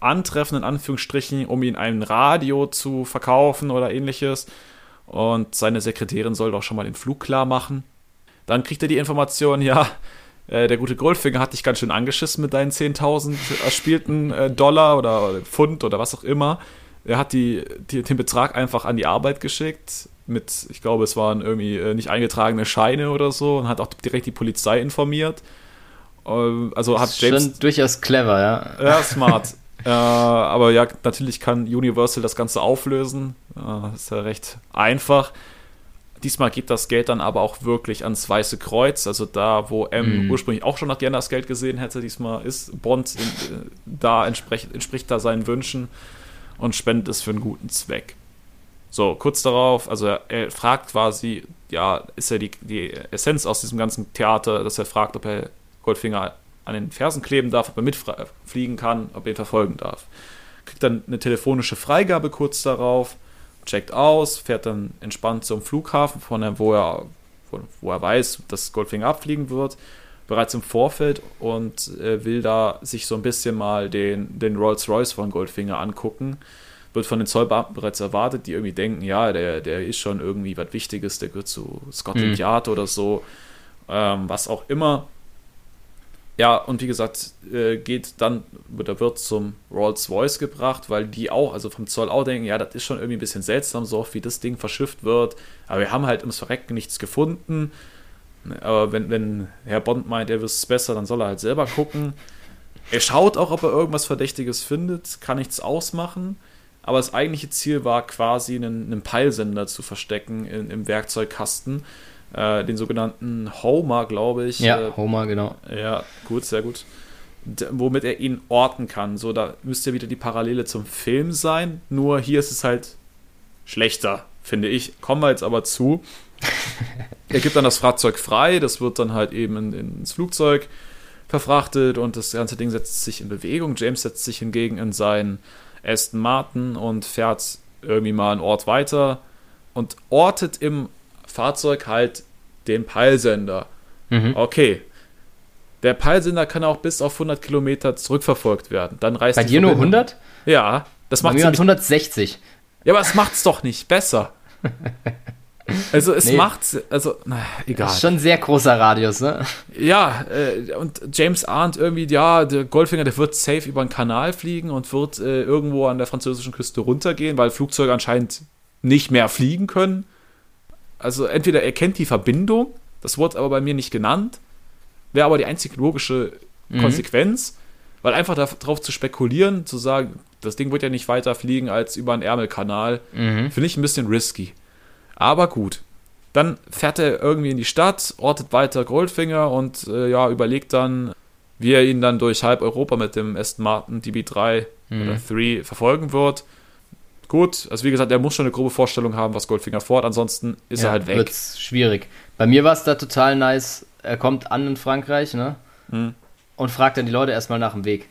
antreffen, in Anführungsstrichen, um ihn ein Radio zu verkaufen oder ähnliches. und seine Sekretärin soll doch schon mal den Flug klar machen. Dann kriegt er die Information, ja, äh, der gute Goldfinger hat dich ganz schön angeschissen mit deinen 10.000 erspielten äh, Dollar oder, Pfund oder was auch immer. Er hat die, die, den Betrag einfach an die Arbeit geschickt mit, ich glaube, es waren irgendwie äh, nicht eingetragene Scheine oder so und hat auch direkt die Polizei informiert. Äh, also hat James. Schon durchaus clever, ja. Ja, smart. <laughs> äh, aber ja, natürlich kann Universal das Ganze auflösen. Äh, ist ja recht einfach. Diesmal geht das Geld dann aber auch wirklich ans Weiße Kreuz, also da, wo M mm. ursprünglich auch schon nach gerne das Geld gesehen hätte, diesmal ist Bond in, äh, da entspricht, entspricht da seinen Wünschen und spendet es für einen guten Zweck. So, kurz darauf, also er, er fragt quasi, ja, ist ja die, die Essenz aus diesem ganzen Theater, dass er fragt, ob er Goldfinger an den Fersen kleben darf, ob er mitfliegen kann, ob er ihn verfolgen darf. Kriegt dann eine telefonische Freigabe kurz darauf, checkt aus, fährt dann entspannt zum Flughafen, von dem, wo er, wo er weiß, dass Goldfinger abfliegen wird, bereits im Vorfeld und äh, will da sich so ein bisschen mal den, den Rolls-Royce von Goldfinger angucken wird von den Zollbeamten bereits erwartet, die irgendwie denken, ja, der, der ist schon irgendwie was Wichtiges, der gehört zu Scotland mhm. Yard oder so, ähm, was auch immer. Ja, und wie gesagt, äh, geht dann, oder wird zum Rolls Royce gebracht, weil die auch, also vom Zoll auch denken, ja, das ist schon irgendwie ein bisschen seltsam, so oft wie das Ding verschifft wird. Aber wir haben halt ums Verrecken nichts gefunden. Aber wenn, wenn Herr Bond meint, er wüsste es besser, dann soll er halt selber gucken. Er schaut auch, ob er irgendwas Verdächtiges findet, kann nichts ausmachen. Aber das eigentliche Ziel war quasi, einen, einen Peilsender zu verstecken in, im Werkzeugkasten. Äh, den sogenannten Homer, glaube ich. Ja, äh, Homer, genau. Ja, gut, sehr gut. D womit er ihn orten kann. So, da müsste wieder die Parallele zum Film sein. Nur hier ist es halt schlechter, finde ich. Kommen wir jetzt aber zu. <laughs> er gibt dann das Fahrzeug frei. Das wird dann halt eben in, ins Flugzeug verfrachtet und das ganze Ding setzt sich in Bewegung. James setzt sich hingegen in sein Aston Martin und fährt irgendwie mal einen Ort weiter und ortet im Fahrzeug halt den Peilsender. Mhm. Okay. Der Peilsender kann auch bis auf 100 Kilometer zurückverfolgt werden. Dann reißt Bei dir nur 100? Ja, das macht es 160. Ja, aber es macht's doch nicht besser. <laughs> Also es nee. macht, also na, egal. Das ist schon ein sehr großer Radius, ne? Ja, äh, und James ahnt irgendwie, ja, der Goldfinger, der wird safe über den Kanal fliegen und wird äh, irgendwo an der französischen Küste runtergehen, weil Flugzeuge anscheinend nicht mehr fliegen können. Also entweder er kennt die Verbindung, das wurde aber bei mir nicht genannt, wäre aber die einzige logische mhm. Konsequenz, weil einfach darauf zu spekulieren, zu sagen, das Ding wird ja nicht weiter fliegen als über einen Ärmelkanal, mhm. finde ich ein bisschen risky. Aber gut. Dann fährt er irgendwie in die Stadt, ortet weiter Goldfinger und äh, ja, überlegt dann, wie er ihn dann durch halb Europa mit dem Aston Martin DB3 mhm. oder 3 verfolgen wird. Gut, also wie gesagt, er muss schon eine grobe Vorstellung haben, was Goldfinger fort, ansonsten ist ja, er halt weg. Wird's schwierig. Bei mir war es da total nice. Er kommt an in Frankreich, ne? Mhm. Und fragt dann die Leute erstmal nach dem Weg.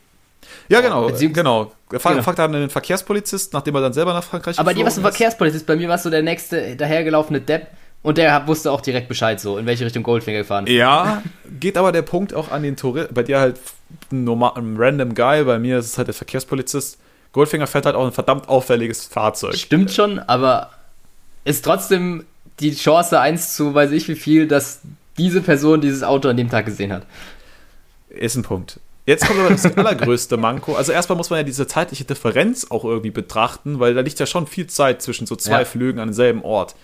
Ja, genau. genau. Er genau. fragt dann den Verkehrspolizist, nachdem er dann selber nach Frankreich Aber dir war es ein Verkehrspolizist, bei mir war es so der nächste dahergelaufene Depp und der wusste auch direkt Bescheid, so in welche Richtung Goldfinger gefahren ist. Ja, geht aber der Punkt auch an den Touristen. Bei dir halt ein, normal, ein random Guy, bei mir ist es halt der Verkehrspolizist. Goldfinger fährt halt auch ein verdammt auffälliges Fahrzeug. Stimmt schon, aber ist trotzdem die Chance 1 zu weiß ich wie viel, dass diese Person dieses Auto an dem Tag gesehen hat. Ist ein Punkt. Jetzt kommt aber das <laughs> allergrößte Manko. Also erstmal muss man ja diese zeitliche Differenz auch irgendwie betrachten, weil da liegt ja schon viel Zeit zwischen so zwei ja. Flügen an demselben Ort.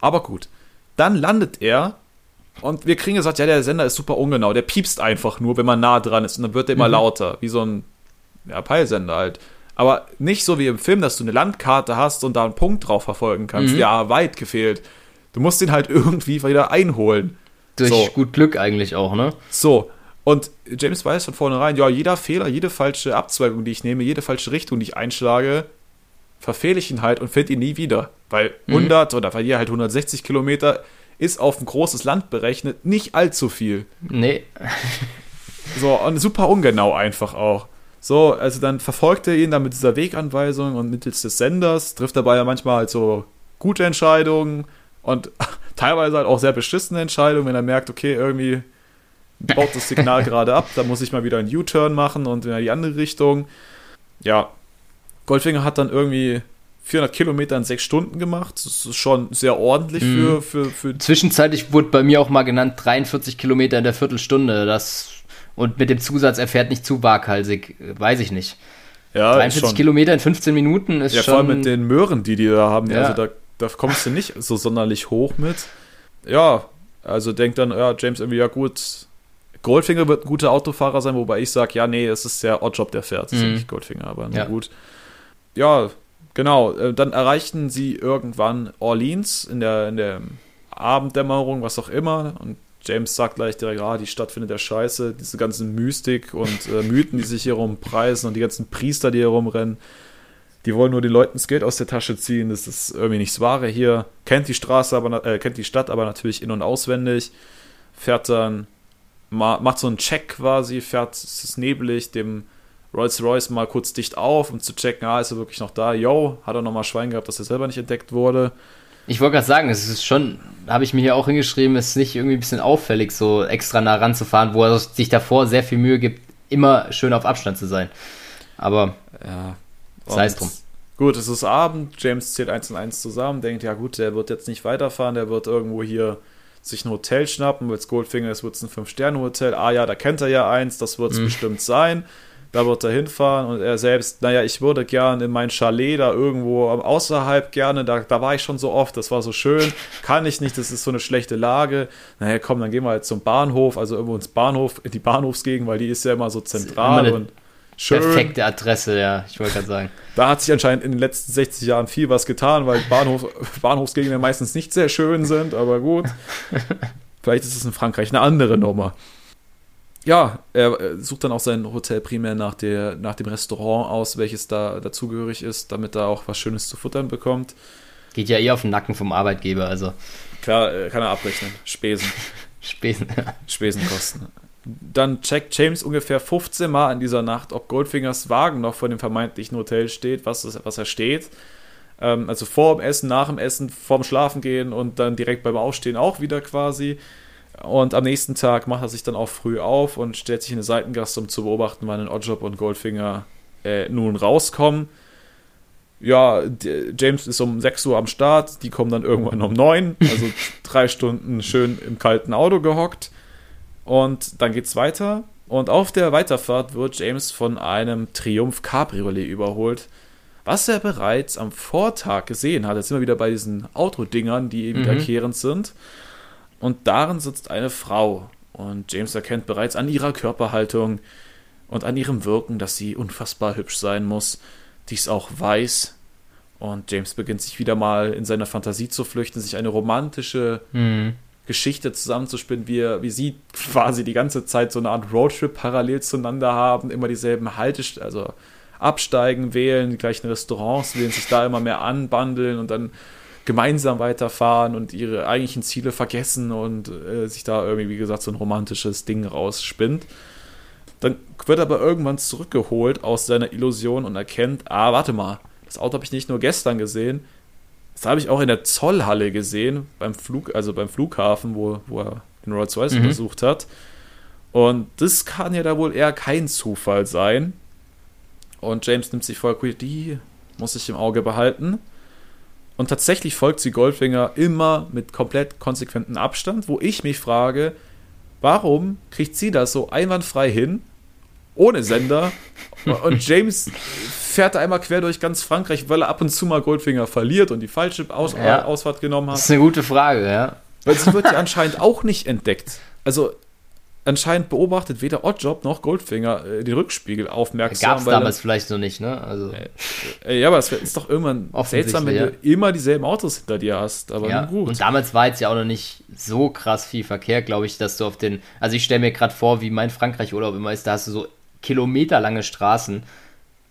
Aber gut. Dann landet er und wir kriegen gesagt, ja, der Sender ist super ungenau. Der piepst einfach nur, wenn man nah dran ist und dann wird er immer mhm. lauter, wie so ein ja, Peilsender halt. Aber nicht so wie im Film, dass du eine Landkarte hast und da einen Punkt drauf verfolgen kannst. Mhm. Ja, weit gefehlt. Du musst ihn halt <laughs> irgendwie wieder einholen. Durch so. gut Glück eigentlich auch, ne? So, und James weiß von vornherein, ja, jeder Fehler, jede falsche Abzweigung, die ich nehme, jede falsche Richtung, die ich einschlage, verfehle ich ihn halt und finde ihn nie wieder. Weil 100 mhm. oder weil hier halt 160 Kilometer ist auf ein großes Land berechnet nicht allzu viel. Nee. so, und super ungenau einfach auch. So, also dann verfolgt er ihn dann mit dieser Weganweisung und mittels des Senders, trifft dabei ja manchmal halt so gute Entscheidungen und <laughs> teilweise halt auch sehr beschissene Entscheidungen, wenn er merkt, okay, irgendwie baut das Signal <laughs> gerade ab, da muss ich mal wieder einen U-Turn machen und in die andere Richtung. Ja, Goldfinger hat dann irgendwie 400 Kilometer in sechs Stunden gemacht. Das ist schon sehr ordentlich mhm. für, für, für. Zwischenzeitlich wurde bei mir auch mal genannt 43 Kilometer in der Viertelstunde. Das, und mit dem Zusatz, er fährt nicht zu waghalsig, weiß ich nicht. Ja, 43 Kilometer in 15 Minuten ist ja, schon. Ja, vor allem mit den Möhren, die die da haben. Ja. Also da, da kommst du nicht so sonderlich hoch mit. Ja, also denkt dann, ja, James irgendwie, ja gut, Goldfinger wird ein guter Autofahrer sein, wobei ich sage, ja, nee, es ist der Oddjob, der fährt. Es ist ja mhm. nicht Goldfinger, aber ja. gut. Ja, genau. Äh, dann erreichten sie irgendwann Orleans in der, in der Abenddämmerung, was auch immer. Und James sagt gleich direkt, ah, die Stadt findet er scheiße. Diese ganzen Mystik und äh, Mythen, die sich hier rumpreisen und die ganzen Priester, die hier rumrennen, die wollen nur den Leuten das Geld aus der Tasche ziehen. Das ist irgendwie nichts Wahre hier. Kennt die Straße, aber äh, kennt die Stadt aber natürlich in- und auswendig. Fährt dann, macht so einen Check quasi, fährt, es ist neblig, dem Rolls-Royce mal kurz dicht auf, um zu checken, ah, ist er wirklich noch da? Yo, hat er nochmal Schwein gehabt, dass er selber nicht entdeckt wurde? Ich wollte gerade sagen, es ist schon, habe ich mir hier auch hingeschrieben, es ist nicht irgendwie ein bisschen auffällig, so extra nah ranzufahren, wo er sich davor sehr viel Mühe gibt, immer schön auf Abstand zu sein. Aber ja, sei es drum. Gut, es ist Abend, James zählt eins und eins zusammen, denkt, ja gut, der wird jetzt nicht weiterfahren, der wird irgendwo hier sich ein Hotel schnappen, weil es Goldfinger ist, wird es ein Fünf-Sterne-Hotel. Ah ja, da kennt er ja eins, das wird es mhm. bestimmt sein da wird er hinfahren und er selbst, naja, ich würde gern in mein Chalet da irgendwo außerhalb gerne, da, da war ich schon so oft, das war so schön, kann ich nicht, das ist so eine schlechte Lage. Naja, komm, dann gehen wir halt zum Bahnhof, also irgendwo ins Bahnhof, in die Bahnhofsgegend, weil die ist ja immer so zentral immer und schön. Perfekte Adresse, ja, ich wollte gerade sagen. Da hat sich anscheinend in den letzten 60 Jahren viel was getan, weil Bahnhof, Bahnhofsgegenden meistens nicht sehr schön sind, aber gut. <laughs> Vielleicht ist es in Frankreich eine andere Nummer ja, er sucht dann auch sein Hotel primär nach, der, nach dem Restaurant aus, welches da dazugehörig ist, damit er auch was Schönes zu futtern bekommt. Geht ja eh auf den Nacken vom Arbeitgeber, also. Klar, äh, kann er abrechnen. Spesen. <laughs> Spesen. Spesenkosten. Dann checkt James ungefähr 15 Mal in dieser Nacht, ob Goldfingers Wagen noch vor dem vermeintlichen Hotel steht, was, was er steht. Ähm, also vor dem Essen, nach dem Essen, vorm Schlafen gehen und dann direkt beim Aufstehen auch wieder quasi. Und am nächsten Tag macht er sich dann auch früh auf und stellt sich in eine Seitengasse, um zu beobachten, wann Oddjob und Goldfinger äh, nun rauskommen. Ja, James ist um 6 Uhr am Start, die kommen dann irgendwann um 9, also <laughs> drei Stunden schön im kalten Auto gehockt. Und dann geht's weiter. Und auf der Weiterfahrt wird James von einem Triumph Cabriolet überholt, was er bereits am Vortag gesehen hat. Jetzt sind wir wieder bei diesen Autodingern, die eben mhm. wiederkehrend sind und darin sitzt eine Frau. Und James erkennt bereits an ihrer Körperhaltung und an ihrem Wirken, dass sie unfassbar hübsch sein muss. Dies auch weiß. Und James beginnt sich wieder mal in seiner Fantasie zu flüchten, sich eine romantische mhm. Geschichte zusammenzuspinnen, wie, er, wie sie quasi die ganze Zeit so eine Art Roadtrip parallel zueinander haben, immer dieselben Haltestellen, also absteigen, wählen, die gleichen Restaurants wählen, sich da immer mehr anbandeln und dann gemeinsam weiterfahren und ihre eigentlichen Ziele vergessen und äh, sich da irgendwie, wie gesagt, so ein romantisches Ding rausspinnt. Dann wird er aber irgendwann zurückgeholt aus seiner Illusion und erkennt, ah, warte mal, das Auto habe ich nicht nur gestern gesehen, das habe ich auch in der Zollhalle gesehen, beim Flug, also beim Flughafen, wo, wo er den Rolls-Royce mhm. untersucht hat. Und das kann ja da wohl eher kein Zufall sein. Und James nimmt sich vor, die muss ich im Auge behalten. Und tatsächlich folgt sie Goldfinger immer mit komplett konsequentem Abstand, wo ich mich frage, warum kriegt sie das so einwandfrei hin, ohne Sender? und <laughs> James fährt einmal quer durch ganz Frankreich, weil er ab und zu mal Goldfinger verliert und die falsche Aus ja, Ausfahrt genommen hat. Das ist eine gute Frage, ja. Weil sie wird ja anscheinend auch nicht entdeckt. Also anscheinend beobachtet weder Oddjob noch Goldfinger äh, den Rückspiegel aufmerksam. Gab es damals vielleicht noch nicht, ne? Also. Äh, äh, ja, aber es ist doch irgendwann seltsam, wenn ja. du immer dieselben Autos hinter dir hast. Aber ja, gut. Und damals war jetzt ja auch noch nicht so krass viel Verkehr, glaube ich, dass du auf den. Also ich stelle mir gerade vor, wie mein Frankreich-Urlaub immer ist, da hast du so kilometerlange Straßen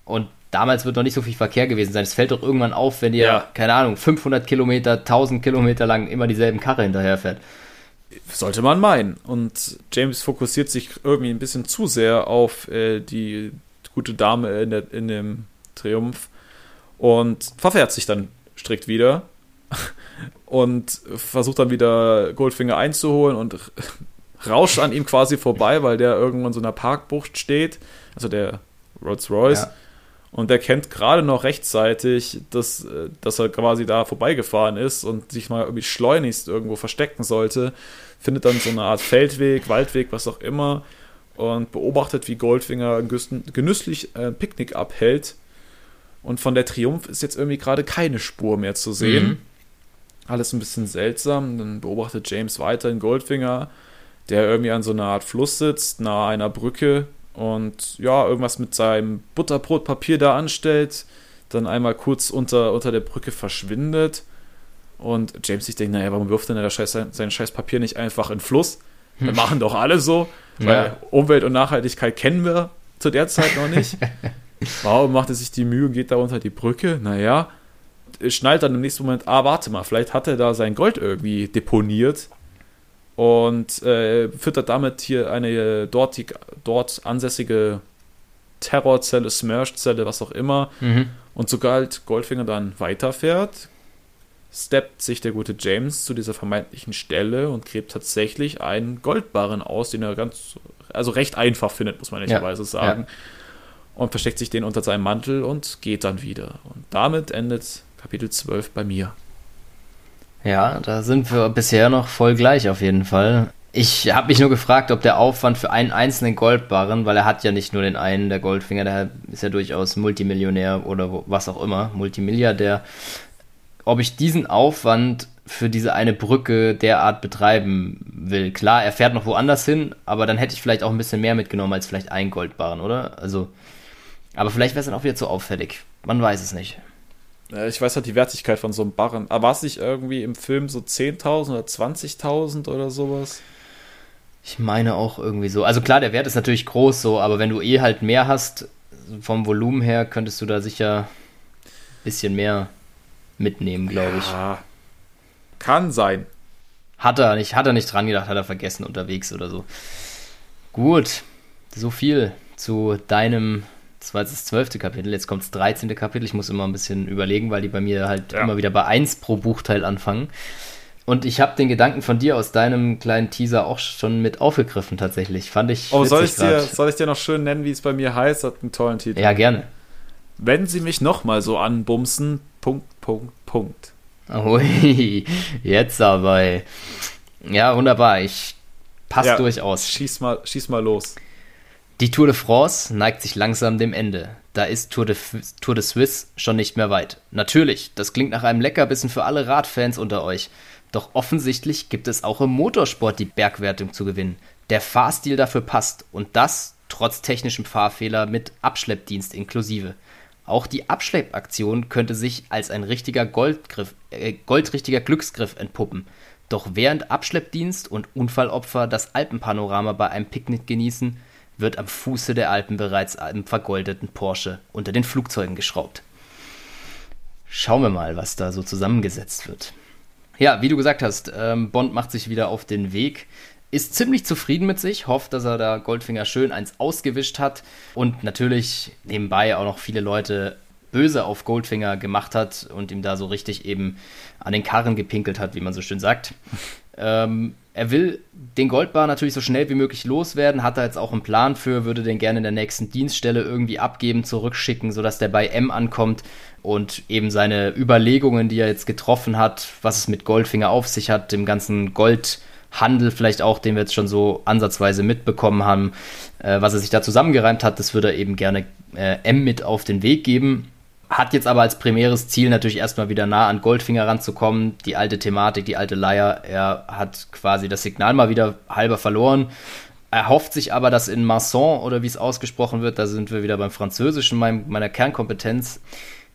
und damals wird noch nicht so viel Verkehr gewesen sein. Es fällt doch irgendwann auf, wenn dir, ja. keine Ahnung, 500 Kilometer, 1000 Kilometer lang immer dieselben Karre hinterherfährt. Sollte man meinen. Und James fokussiert sich irgendwie ein bisschen zu sehr auf äh, die gute Dame in, der, in dem Triumph und verfährt sich dann strikt wieder <laughs> und versucht dann wieder Goldfinger einzuholen und <laughs> rauscht an ihm quasi vorbei, weil der irgendwo in so einer Parkbucht steht, also der Rolls Royce. Ja. Und er kennt gerade noch rechtzeitig, dass, äh, dass er quasi da vorbeigefahren ist und sich mal irgendwie schleunigst irgendwo verstecken sollte. Findet dann so eine Art Feldweg, Waldweg, was auch immer. Und beobachtet, wie Goldfinger genüsslich ein Picknick abhält. Und von der Triumph ist jetzt irgendwie gerade keine Spur mehr zu sehen. Mhm. Alles ein bisschen seltsam. Dann beobachtet James weiter in Goldfinger, der irgendwie an so einer Art Fluss sitzt, nahe einer Brücke und ja, irgendwas mit seinem Butterbrotpapier da anstellt, dann einmal kurz unter, unter der Brücke verschwindet. Und James sich denkt, naja, warum wirft denn der Scheiß, sein, scheiß Papier nicht einfach in den Fluss? Wir hm. machen doch alle so, weil ja. Umwelt und Nachhaltigkeit kennen wir zu der Zeit noch nicht. <laughs> warum macht er sich die Mühe und geht da unter die Brücke? Naja, schnallt dann im nächsten Moment, ah, warte mal, vielleicht hat er da sein Gold irgendwie deponiert und äh, füttert damit hier eine äh, dort, die, dort ansässige Terrorzelle, Smersh-Zelle, was auch immer. Mhm. Und sobald Goldfinger dann weiterfährt, steppt sich der gute James zu dieser vermeintlichen Stelle und gräbt tatsächlich einen Goldbarren aus, den er ganz, also recht einfach findet, muss man ehrlicherweise ja. sagen. Ja. Und versteckt sich den unter seinem Mantel und geht dann wieder. Und damit endet Kapitel 12 bei mir. Ja, da sind wir bisher noch voll gleich auf jeden Fall. Ich habe mich nur gefragt, ob der Aufwand für einen einzelnen Goldbarren, weil er hat ja nicht nur den einen, der Goldfinger, der ist ja durchaus Multimillionär oder was auch immer, Multimilliardär, ob ich diesen Aufwand für diese eine Brücke derart betreiben will. Klar, er fährt noch woanders hin, aber dann hätte ich vielleicht auch ein bisschen mehr mitgenommen als vielleicht ein Goldbarren, oder? Also, aber vielleicht wäre es dann auch wieder zu auffällig. Man weiß es nicht. Ich weiß halt die Wertigkeit von so einem Barren. Aber war es nicht irgendwie im Film so 10.000 oder 20.000 oder sowas? Ich meine auch irgendwie so. Also klar, der Wert ist natürlich groß so, aber wenn du eh halt mehr hast, vom Volumen her, könntest du da sicher ein bisschen mehr mitnehmen, glaube ich. Ja, kann sein. Hat er nicht, hat er nicht dran gedacht, hat er vergessen unterwegs oder so. Gut, so viel zu deinem das war jetzt das zwölfte Kapitel, jetzt kommt das dreizehnte Kapitel. Ich muss immer ein bisschen überlegen, weil die bei mir halt ja. immer wieder bei 1 pro Buchteil anfangen. Und ich habe den Gedanken von dir aus deinem kleinen Teaser auch schon mit aufgegriffen, tatsächlich. Fand ich. Oh, soll ich, dir, soll ich dir noch schön nennen, wie es bei mir heißt? Hat einen tollen Titel. Ja, gerne. Wenn sie mich nochmal so anbumsen, Punkt, Punkt, Punkt. Ui, jetzt aber. Ja, wunderbar. Ich passe ja, durchaus. Schieß mal, schieß mal los. Die Tour de France neigt sich langsam dem Ende. Da ist Tour de, Tour de Suisse schon nicht mehr weit. Natürlich, das klingt nach einem Leckerbissen für alle Radfans unter euch. Doch offensichtlich gibt es auch im Motorsport die Bergwertung zu gewinnen. Der Fahrstil dafür passt und das trotz technischem Fahrfehler mit Abschleppdienst inklusive. Auch die Abschleppaktion könnte sich als ein richtiger Goldgriff, äh, goldrichtiger Glücksgriff entpuppen. Doch während Abschleppdienst und Unfallopfer das Alpenpanorama bei einem Picknick genießen, wird am Fuße der Alpen bereits im vergoldeten Porsche unter den Flugzeugen geschraubt. Schauen wir mal, was da so zusammengesetzt wird. Ja, wie du gesagt hast, ähm, Bond macht sich wieder auf den Weg, ist ziemlich zufrieden mit sich, hofft, dass er da Goldfinger schön eins ausgewischt hat und natürlich nebenbei auch noch viele Leute böse auf Goldfinger gemacht hat und ihm da so richtig eben an den Karren gepinkelt hat, wie man so schön sagt. <laughs> Ähm, er will den Goldbar natürlich so schnell wie möglich loswerden, hat da jetzt auch einen Plan für, würde den gerne in der nächsten Dienststelle irgendwie abgeben, zurückschicken, sodass der bei M ankommt und eben seine Überlegungen, die er jetzt getroffen hat, was es mit Goldfinger auf sich hat, dem ganzen Goldhandel vielleicht auch, den wir jetzt schon so ansatzweise mitbekommen haben, äh, was er sich da zusammengereimt hat, das würde er eben gerne äh, M mit auf den Weg geben. Hat jetzt aber als primäres Ziel natürlich erstmal wieder nah an Goldfinger ranzukommen. Die alte Thematik, die alte Leier. Er hat quasi das Signal mal wieder halber verloren. Er hofft sich aber, dass in Masson oder wie es ausgesprochen wird, da sind wir wieder beim Französischen, mein, meiner Kernkompetenz,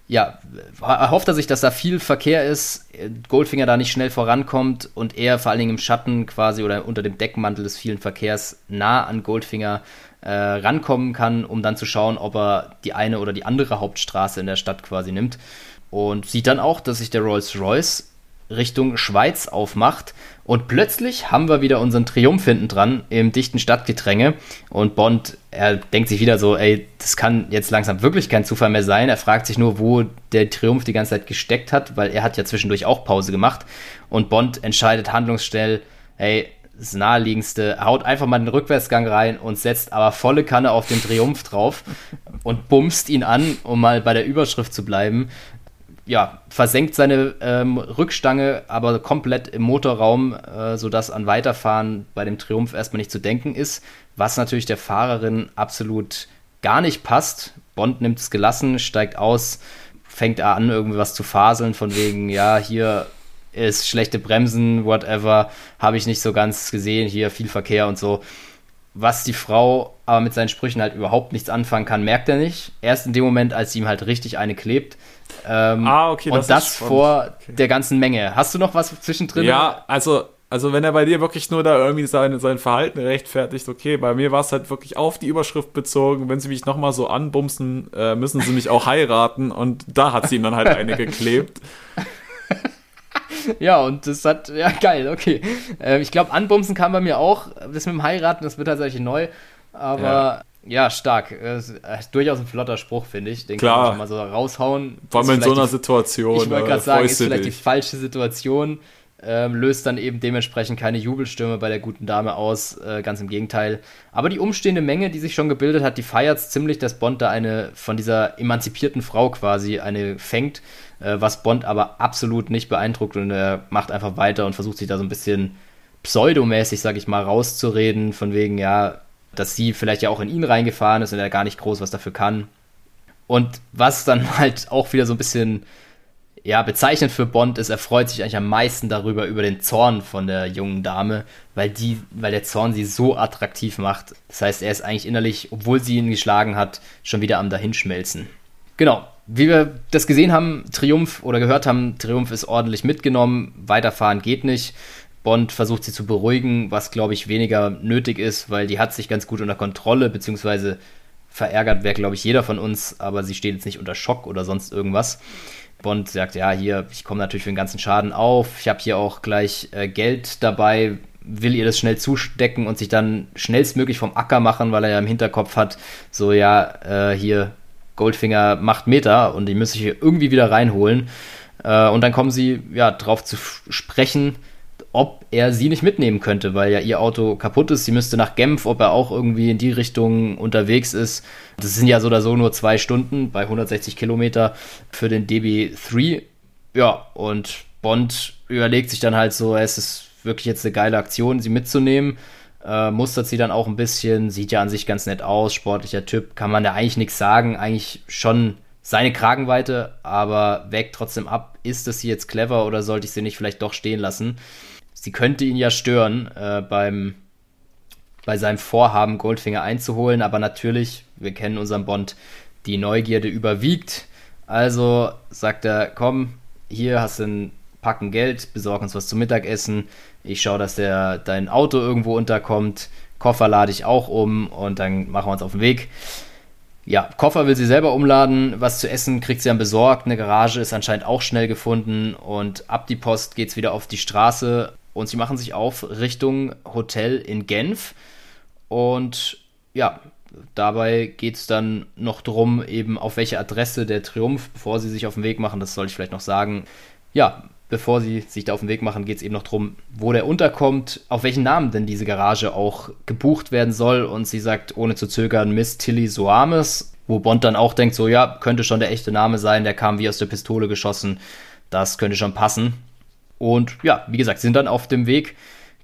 ja, erhofft er sich, dass da viel Verkehr ist, Goldfinger da nicht schnell vorankommt und er vor allen Dingen im Schatten quasi oder unter dem Deckmantel des vielen Verkehrs nah an Goldfinger äh, rankommen kann, um dann zu schauen, ob er die eine oder die andere Hauptstraße in der Stadt quasi nimmt. Und sieht dann auch, dass sich der Rolls-Royce Richtung Schweiz aufmacht. Und plötzlich haben wir wieder unseren Triumph hinten dran im dichten Stadtgedränge. Und Bond, er denkt sich wieder so, ey, das kann jetzt langsam wirklich kein Zufall mehr sein. Er fragt sich nur, wo der Triumph die ganze Zeit gesteckt hat, weil er hat ja zwischendurch auch Pause gemacht. Und Bond entscheidet handlungsschnell, ey, das naheliegendste, haut einfach mal den Rückwärtsgang rein und setzt aber volle Kanne auf den Triumph drauf <laughs> und bumst ihn an, um mal bei der Überschrift zu bleiben. Ja, versenkt seine ähm, Rückstange aber komplett im Motorraum, äh, sodass an Weiterfahren bei dem Triumph erstmal nicht zu denken ist, was natürlich der Fahrerin absolut gar nicht passt. Bond nimmt es gelassen, steigt aus, fängt an, irgendwie was zu faseln, von wegen, ja, hier ist schlechte Bremsen, whatever, habe ich nicht so ganz gesehen, hier viel Verkehr und so. Was die Frau aber mit seinen Sprüchen halt überhaupt nichts anfangen kann, merkt er nicht. Erst in dem Moment, als sie ihm halt richtig eine klebt. Ähm, ah, okay. Das und das vor okay. der ganzen Menge. Hast du noch was zwischendrin? Ja, also also wenn er bei dir wirklich nur da irgendwie sein, sein Verhalten rechtfertigt, okay, bei mir war es halt wirklich auf die Überschrift bezogen, wenn sie mich nochmal so anbumsen, äh, müssen sie mich auch heiraten und da hat sie ihm dann halt eine <laughs> geklebt. <laughs> ja, und das hat, ja geil, okay. Äh, ich glaube, anbumsen kam bei mir auch, das mit dem Heiraten, das wird tatsächlich neu, aber... Ja. Ja, stark. Durchaus ein flotter Spruch, finde ich. Den Klar. kann man mal so raushauen. Vor allem in so einer Situation. Ich wollte gerade äh, sagen, ist vielleicht dich. die falsche Situation ähm, löst dann eben dementsprechend keine Jubelstürme bei der guten Dame aus, äh, ganz im Gegenteil. Aber die umstehende Menge, die sich schon gebildet hat, die feiert ziemlich, dass Bond da eine von dieser emanzipierten Frau quasi eine fängt, äh, was Bond aber absolut nicht beeindruckt und er macht einfach weiter und versucht sich da so ein bisschen pseudomäßig, sag ich mal, rauszureden, von wegen, ja, dass sie vielleicht ja auch in ihn reingefahren ist und er gar nicht groß was dafür kann. Und was dann <laughs> halt auch wieder so ein bisschen ja, bezeichnend für Bond ist, er freut sich eigentlich am meisten darüber, über den Zorn von der jungen Dame, weil die, weil der Zorn sie so attraktiv macht. Das heißt, er ist eigentlich innerlich, obwohl sie ihn geschlagen hat, schon wieder am Dahinschmelzen. Genau. Wie wir das gesehen haben, Triumph oder gehört haben, Triumph ist ordentlich mitgenommen, weiterfahren geht nicht. Bond versucht sie zu beruhigen, was glaube ich weniger nötig ist, weil die hat sich ganz gut unter Kontrolle, beziehungsweise verärgert wäre, glaube ich, jeder von uns, aber sie steht jetzt nicht unter Schock oder sonst irgendwas. Bond sagt, ja, hier, ich komme natürlich für den ganzen Schaden auf, ich habe hier auch gleich äh, Geld dabei, will ihr das schnell zustecken und sich dann schnellstmöglich vom Acker machen, weil er ja im Hinterkopf hat, so, ja, äh, hier, Goldfinger macht Meter und die müsste ich hier irgendwie wieder reinholen. Äh, und dann kommen sie, ja, drauf zu sprechen, ob er sie nicht mitnehmen könnte, weil ja ihr Auto kaputt ist. Sie müsste nach Genf, ob er auch irgendwie in die Richtung unterwegs ist. Das sind ja so oder so nur zwei Stunden bei 160 Kilometer für den DB3. Ja, und Bond überlegt sich dann halt so, es ist wirklich jetzt eine geile Aktion, sie mitzunehmen. Äh, mustert sie dann auch ein bisschen, sieht ja an sich ganz nett aus, sportlicher Typ, kann man da eigentlich nichts sagen, eigentlich schon seine Kragenweite, aber wägt trotzdem ab, ist das sie jetzt clever oder sollte ich sie nicht vielleicht doch stehen lassen? Sie könnte ihn ja stören äh, beim bei seinem Vorhaben, Goldfinger einzuholen, aber natürlich, wir kennen unseren Bond, die Neugierde überwiegt. Also sagt er, komm, hier hast du ein Packen Geld, besorg uns was zum Mittagessen. Ich schaue, dass der, dein Auto irgendwo unterkommt. Koffer lade ich auch um und dann machen wir uns auf den Weg. Ja, Koffer will sie selber umladen, was zu essen kriegt sie dann besorgt. Eine Garage ist anscheinend auch schnell gefunden und ab die Post geht es wieder auf die Straße und sie machen sich auf Richtung Hotel in Genf. Und ja, dabei geht es dann noch darum, eben auf welche Adresse der Triumph, bevor sie sich auf den Weg machen, das soll ich vielleicht noch sagen. Ja, bevor sie sich da auf den Weg machen, geht es eben noch darum, wo der unterkommt, auf welchen Namen denn diese Garage auch gebucht werden soll. Und sie sagt, ohne zu zögern, Miss Tilly Soames, wo Bond dann auch denkt, so ja, könnte schon der echte Name sein, der kam wie aus der Pistole geschossen, das könnte schon passen. Und ja, wie gesagt, sind dann auf dem Weg,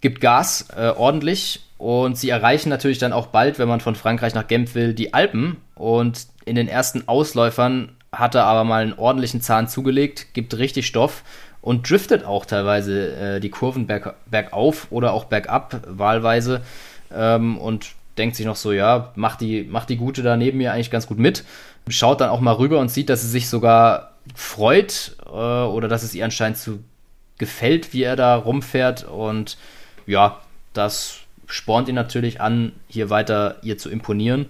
gibt Gas äh, ordentlich und sie erreichen natürlich dann auch bald, wenn man von Frankreich nach Genf will, die Alpen. Und in den ersten Ausläufern hat er aber mal einen ordentlichen Zahn zugelegt, gibt richtig Stoff und driftet auch teilweise äh, die Kurven berg, bergauf oder auch bergab, wahlweise. Ähm, und denkt sich noch so, ja, macht die, macht die Gute da neben mir eigentlich ganz gut mit. Schaut dann auch mal rüber und sieht, dass sie sich sogar freut äh, oder dass es ihr anscheinend zu gefällt, wie er da rumfährt. Und ja, das spornt ihn natürlich an, hier weiter ihr zu imponieren.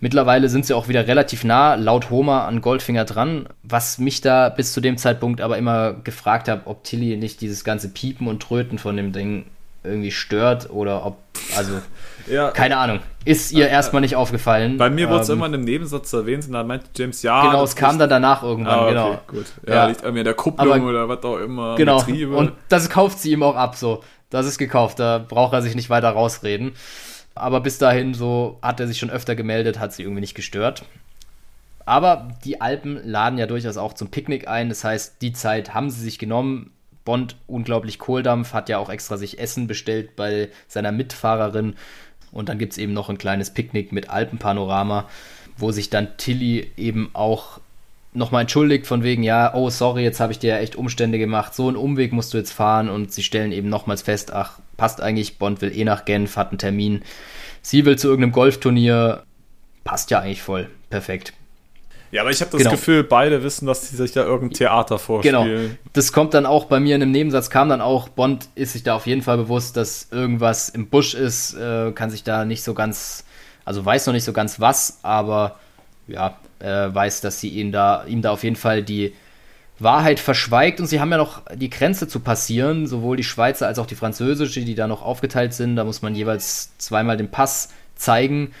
Mittlerweile sind sie auch wieder relativ nah, laut Homer, an Goldfinger dran. Was mich da bis zu dem Zeitpunkt aber immer gefragt habe, ob Tilly nicht dieses ganze Piepen und Tröten von dem Ding irgendwie stört oder ob, also, ja, keine Ahnung. Ist ihr äh, erstmal nicht aufgefallen. Bei mir wurde es ähm, immer in einem Nebensatz erwähnt und dann meinte James, ja. Genau, es kam dann danach irgendwann, ah, okay, genau. Gut. Ja, ja, liegt irgendwie in der Kupplung aber, oder was auch immer. Genau. Getriebe. Und das kauft sie ihm auch ab, so. das ist gekauft, da braucht er sich nicht weiter rausreden. Aber bis dahin, so hat er sich schon öfter gemeldet, hat sie irgendwie nicht gestört. Aber die Alpen laden ja durchaus auch zum Picknick ein. Das heißt, die Zeit haben sie sich genommen. Bond, unglaublich Kohldampf, hat ja auch extra sich Essen bestellt bei seiner Mitfahrerin. Und dann gibt es eben noch ein kleines Picknick mit Alpenpanorama, wo sich dann Tilly eben auch nochmal entschuldigt von wegen, ja, oh sorry, jetzt habe ich dir ja echt Umstände gemacht, so einen Umweg musst du jetzt fahren. Und sie stellen eben nochmals fest, ach, passt eigentlich, Bond will eh nach Genf, hat einen Termin, sie will zu irgendeinem Golfturnier, passt ja eigentlich voll, perfekt. Ja, aber ich habe das genau. Gefühl, beide wissen, dass sie sich da irgendein Theater vorspielen. Genau. Das kommt dann auch bei mir in einem Nebensatz, kam dann auch, Bond ist sich da auf jeden Fall bewusst, dass irgendwas im Busch ist, äh, kann sich da nicht so ganz, also weiß noch nicht so ganz was, aber ja, äh, weiß, dass sie ihn da, ihm da auf jeden Fall die Wahrheit verschweigt und sie haben ja noch die Grenze zu passieren, sowohl die Schweizer als auch die französische, die da noch aufgeteilt sind. Da muss man jeweils zweimal den Pass zeigen.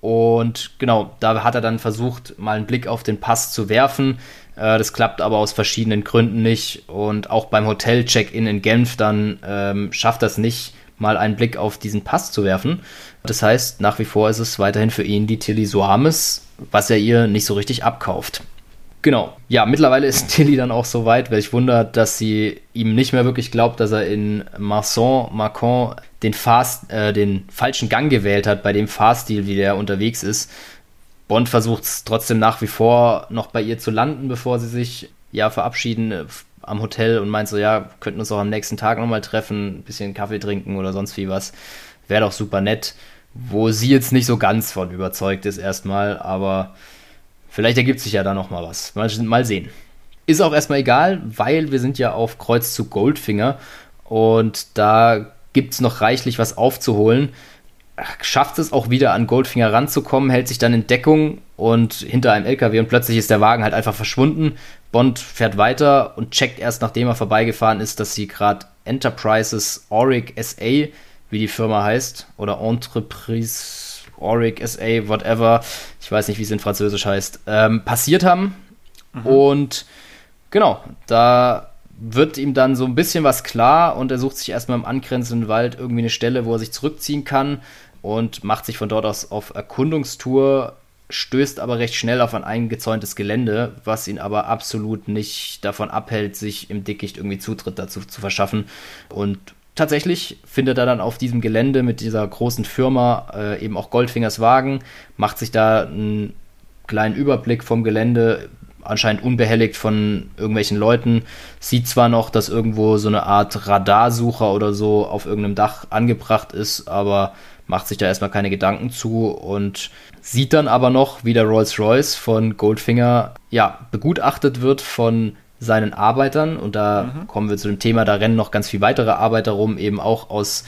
Und genau, da hat er dann versucht, mal einen Blick auf den Pass zu werfen. Äh, das klappt aber aus verschiedenen Gründen nicht. Und auch beim Hotel-Check-In in Genf dann ähm, schafft es nicht, mal einen Blick auf diesen Pass zu werfen. Das heißt, nach wie vor ist es weiterhin für ihn die Tilly Soames, was er ihr nicht so richtig abkauft. Genau. Ja, mittlerweile ist <laughs> Tilly dann auch so weit, weil ich wundert, dass sie ihm nicht mehr wirklich glaubt, dass er in Marsan, Macon den, Fast, äh, den falschen Gang gewählt hat bei dem Fahrstil, wie der unterwegs ist. Bond versucht es trotzdem nach wie vor noch bei ihr zu landen, bevor sie sich ja verabschieden äh, am Hotel und meint so, ja, könnten uns auch am nächsten Tag nochmal treffen, ein bisschen Kaffee trinken oder sonst wie was. Wäre doch super nett. Wo sie jetzt nicht so ganz von überzeugt ist erstmal, aber vielleicht ergibt sich ja da nochmal was. Mal, mal sehen. Ist auch erstmal egal, weil wir sind ja auf Kreuzzug Goldfinger und da gibt es noch reichlich was aufzuholen. Schafft es auch wieder an Goldfinger ranzukommen, hält sich dann in Deckung und hinter einem LKW und plötzlich ist der Wagen halt einfach verschwunden. Bond fährt weiter und checkt erst, nachdem er vorbeigefahren ist, dass sie gerade Enterprises Auric SA, wie die Firma heißt, oder Entreprise Auric SA, whatever, ich weiß nicht, wie es in Französisch heißt, ähm, passiert haben. Mhm. Und genau, da wird ihm dann so ein bisschen was klar und er sucht sich erstmal im angrenzenden Wald irgendwie eine Stelle, wo er sich zurückziehen kann und macht sich von dort aus auf Erkundungstour, stößt aber recht schnell auf ein eingezäuntes Gelände, was ihn aber absolut nicht davon abhält, sich im Dickicht irgendwie Zutritt dazu zu verschaffen. Und tatsächlich findet er dann auf diesem Gelände mit dieser großen Firma äh, eben auch Goldfingers Wagen, macht sich da einen kleinen Überblick vom Gelände, anscheinend unbehelligt von irgendwelchen Leuten. Sieht zwar noch, dass irgendwo so eine Art Radarsucher oder so auf irgendeinem Dach angebracht ist, aber macht sich da erstmal keine Gedanken zu und sieht dann aber noch, wie der Rolls-Royce von Goldfinger ja begutachtet wird von seinen Arbeitern und da mhm. kommen wir zu dem Thema, da rennen noch ganz viele weitere Arbeiter rum, eben auch aus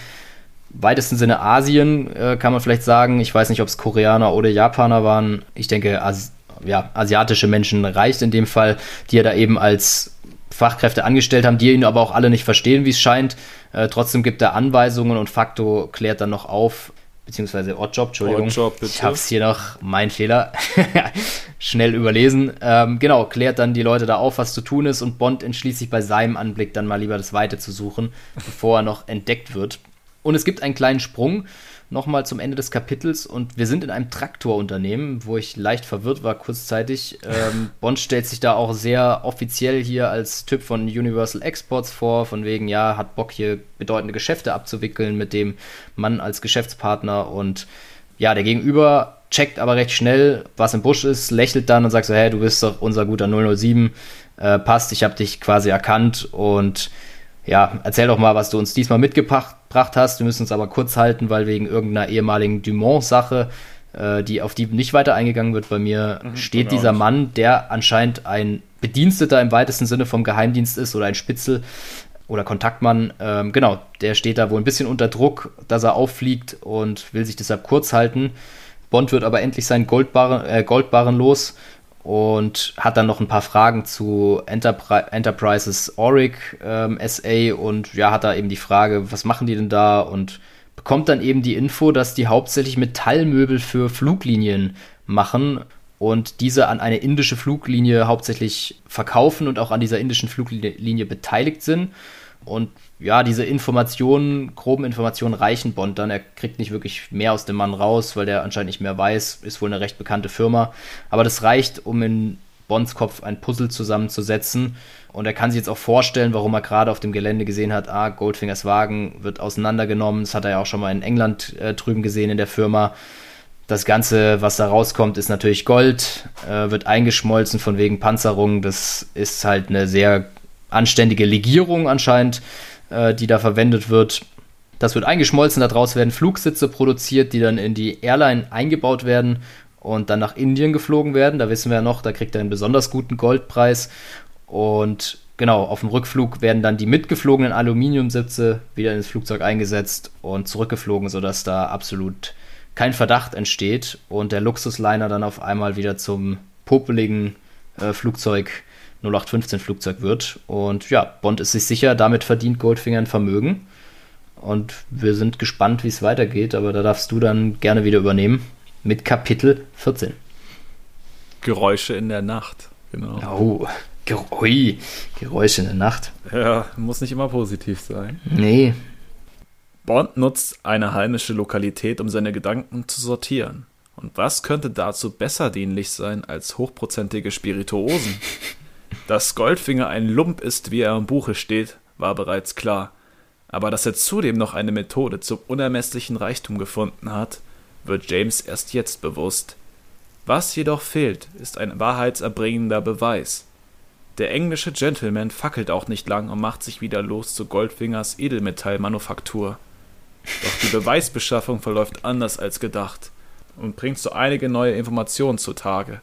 weitesten Sinne Asien, äh, kann man vielleicht sagen. Ich weiß nicht, ob es Koreaner oder Japaner waren. Ich denke, As ja, asiatische Menschen reicht in dem Fall, die er da eben als Fachkräfte angestellt haben, die ihn aber auch alle nicht verstehen, wie es scheint. Äh, trotzdem gibt er Anweisungen und Facto klärt dann noch auf, beziehungsweise Oddjob, Entschuldigung. Oddjob, bitte. Ich habe es hier noch, mein Fehler, <laughs> schnell überlesen. Ähm, genau, klärt dann die Leute da auf, was zu tun ist und Bond entschließt sich bei seinem Anblick dann mal lieber das Weite zu suchen, bevor er noch entdeckt wird. Und es gibt einen kleinen Sprung nochmal zum Ende des Kapitels. Und wir sind in einem Traktorunternehmen, wo ich leicht verwirrt war kurzzeitig. Ähm, <laughs> Bond stellt sich da auch sehr offiziell hier als Typ von Universal Exports vor, von wegen, ja, hat Bock hier bedeutende Geschäfte abzuwickeln mit dem Mann als Geschäftspartner. Und ja, der Gegenüber checkt aber recht schnell, was im Busch ist, lächelt dann und sagt so, hey, du bist doch unser guter 007, äh, passt, ich habe dich quasi erkannt. Und ja, erzähl doch mal, was du uns diesmal mitgebracht hast. Wir müssen uns aber kurz halten, weil wegen irgendeiner ehemaligen Dumont-Sache, äh, die auf die nicht weiter eingegangen wird bei mir, mhm, steht dieser Mann, der anscheinend ein Bediensteter im weitesten Sinne vom Geheimdienst ist oder ein Spitzel oder Kontaktmann. Ähm, genau, der steht da wohl ein bisschen unter Druck, dass er auffliegt und will sich deshalb kurz halten. Bond wird aber endlich seinen Goldbarren, äh, Goldbarren los und hat dann noch ein paar Fragen zu Enterpri Enterprises Auric ähm, SA und ja, hat da eben die Frage, was machen die denn da und bekommt dann eben die Info, dass die hauptsächlich Metallmöbel für Fluglinien machen und diese an eine indische Fluglinie hauptsächlich verkaufen und auch an dieser indischen Fluglinie beteiligt sind. Und ja, diese Informationen, groben Informationen reichen Bond dann. Er kriegt nicht wirklich mehr aus dem Mann raus, weil der anscheinend nicht mehr weiß. Ist wohl eine recht bekannte Firma. Aber das reicht, um in Bonds Kopf ein Puzzle zusammenzusetzen. Und er kann sich jetzt auch vorstellen, warum er gerade auf dem Gelände gesehen hat, ah, Goldfingers Wagen wird auseinandergenommen. Das hat er ja auch schon mal in England äh, drüben gesehen in der Firma. Das Ganze, was da rauskommt, ist natürlich Gold, äh, wird eingeschmolzen von wegen Panzerung. Das ist halt eine sehr anständige Legierung anscheinend, äh, die da verwendet wird. Das wird eingeschmolzen, daraus werden Flugsitze produziert, die dann in die Airline eingebaut werden und dann nach Indien geflogen werden. Da wissen wir ja noch, da kriegt er einen besonders guten Goldpreis. Und genau, auf dem Rückflug werden dann die mitgeflogenen Aluminiumsitze wieder ins Flugzeug eingesetzt und zurückgeflogen, sodass da absolut kein Verdacht entsteht und der Luxusliner dann auf einmal wieder zum popeligen äh, Flugzeug 0815 Flugzeug wird. Und ja, Bond ist sich sicher, damit verdient Goldfinger ein Vermögen. Und wir sind gespannt, wie es weitergeht, aber da darfst du dann gerne wieder übernehmen mit Kapitel 14. Geräusche in der Nacht, genau. Oh, Ui, Geräusche in der Nacht. Ja, muss nicht immer positiv sein. Nee. Bond nutzt eine heimische Lokalität, um seine Gedanken zu sortieren. Und was könnte dazu besser dienlich sein als hochprozentige Spirituosen? <laughs> Dass Goldfinger ein Lump ist, wie er im Buche steht, war bereits klar. Aber dass er zudem noch eine Methode zum unermesslichen Reichtum gefunden hat, wird James erst jetzt bewusst. Was jedoch fehlt, ist ein wahrheitserbringender Beweis. Der englische Gentleman fackelt auch nicht lang und macht sich wieder los zu Goldfingers Edelmetallmanufaktur. Doch die Beweisbeschaffung verläuft anders als gedacht und bringt so einige neue Informationen zutage.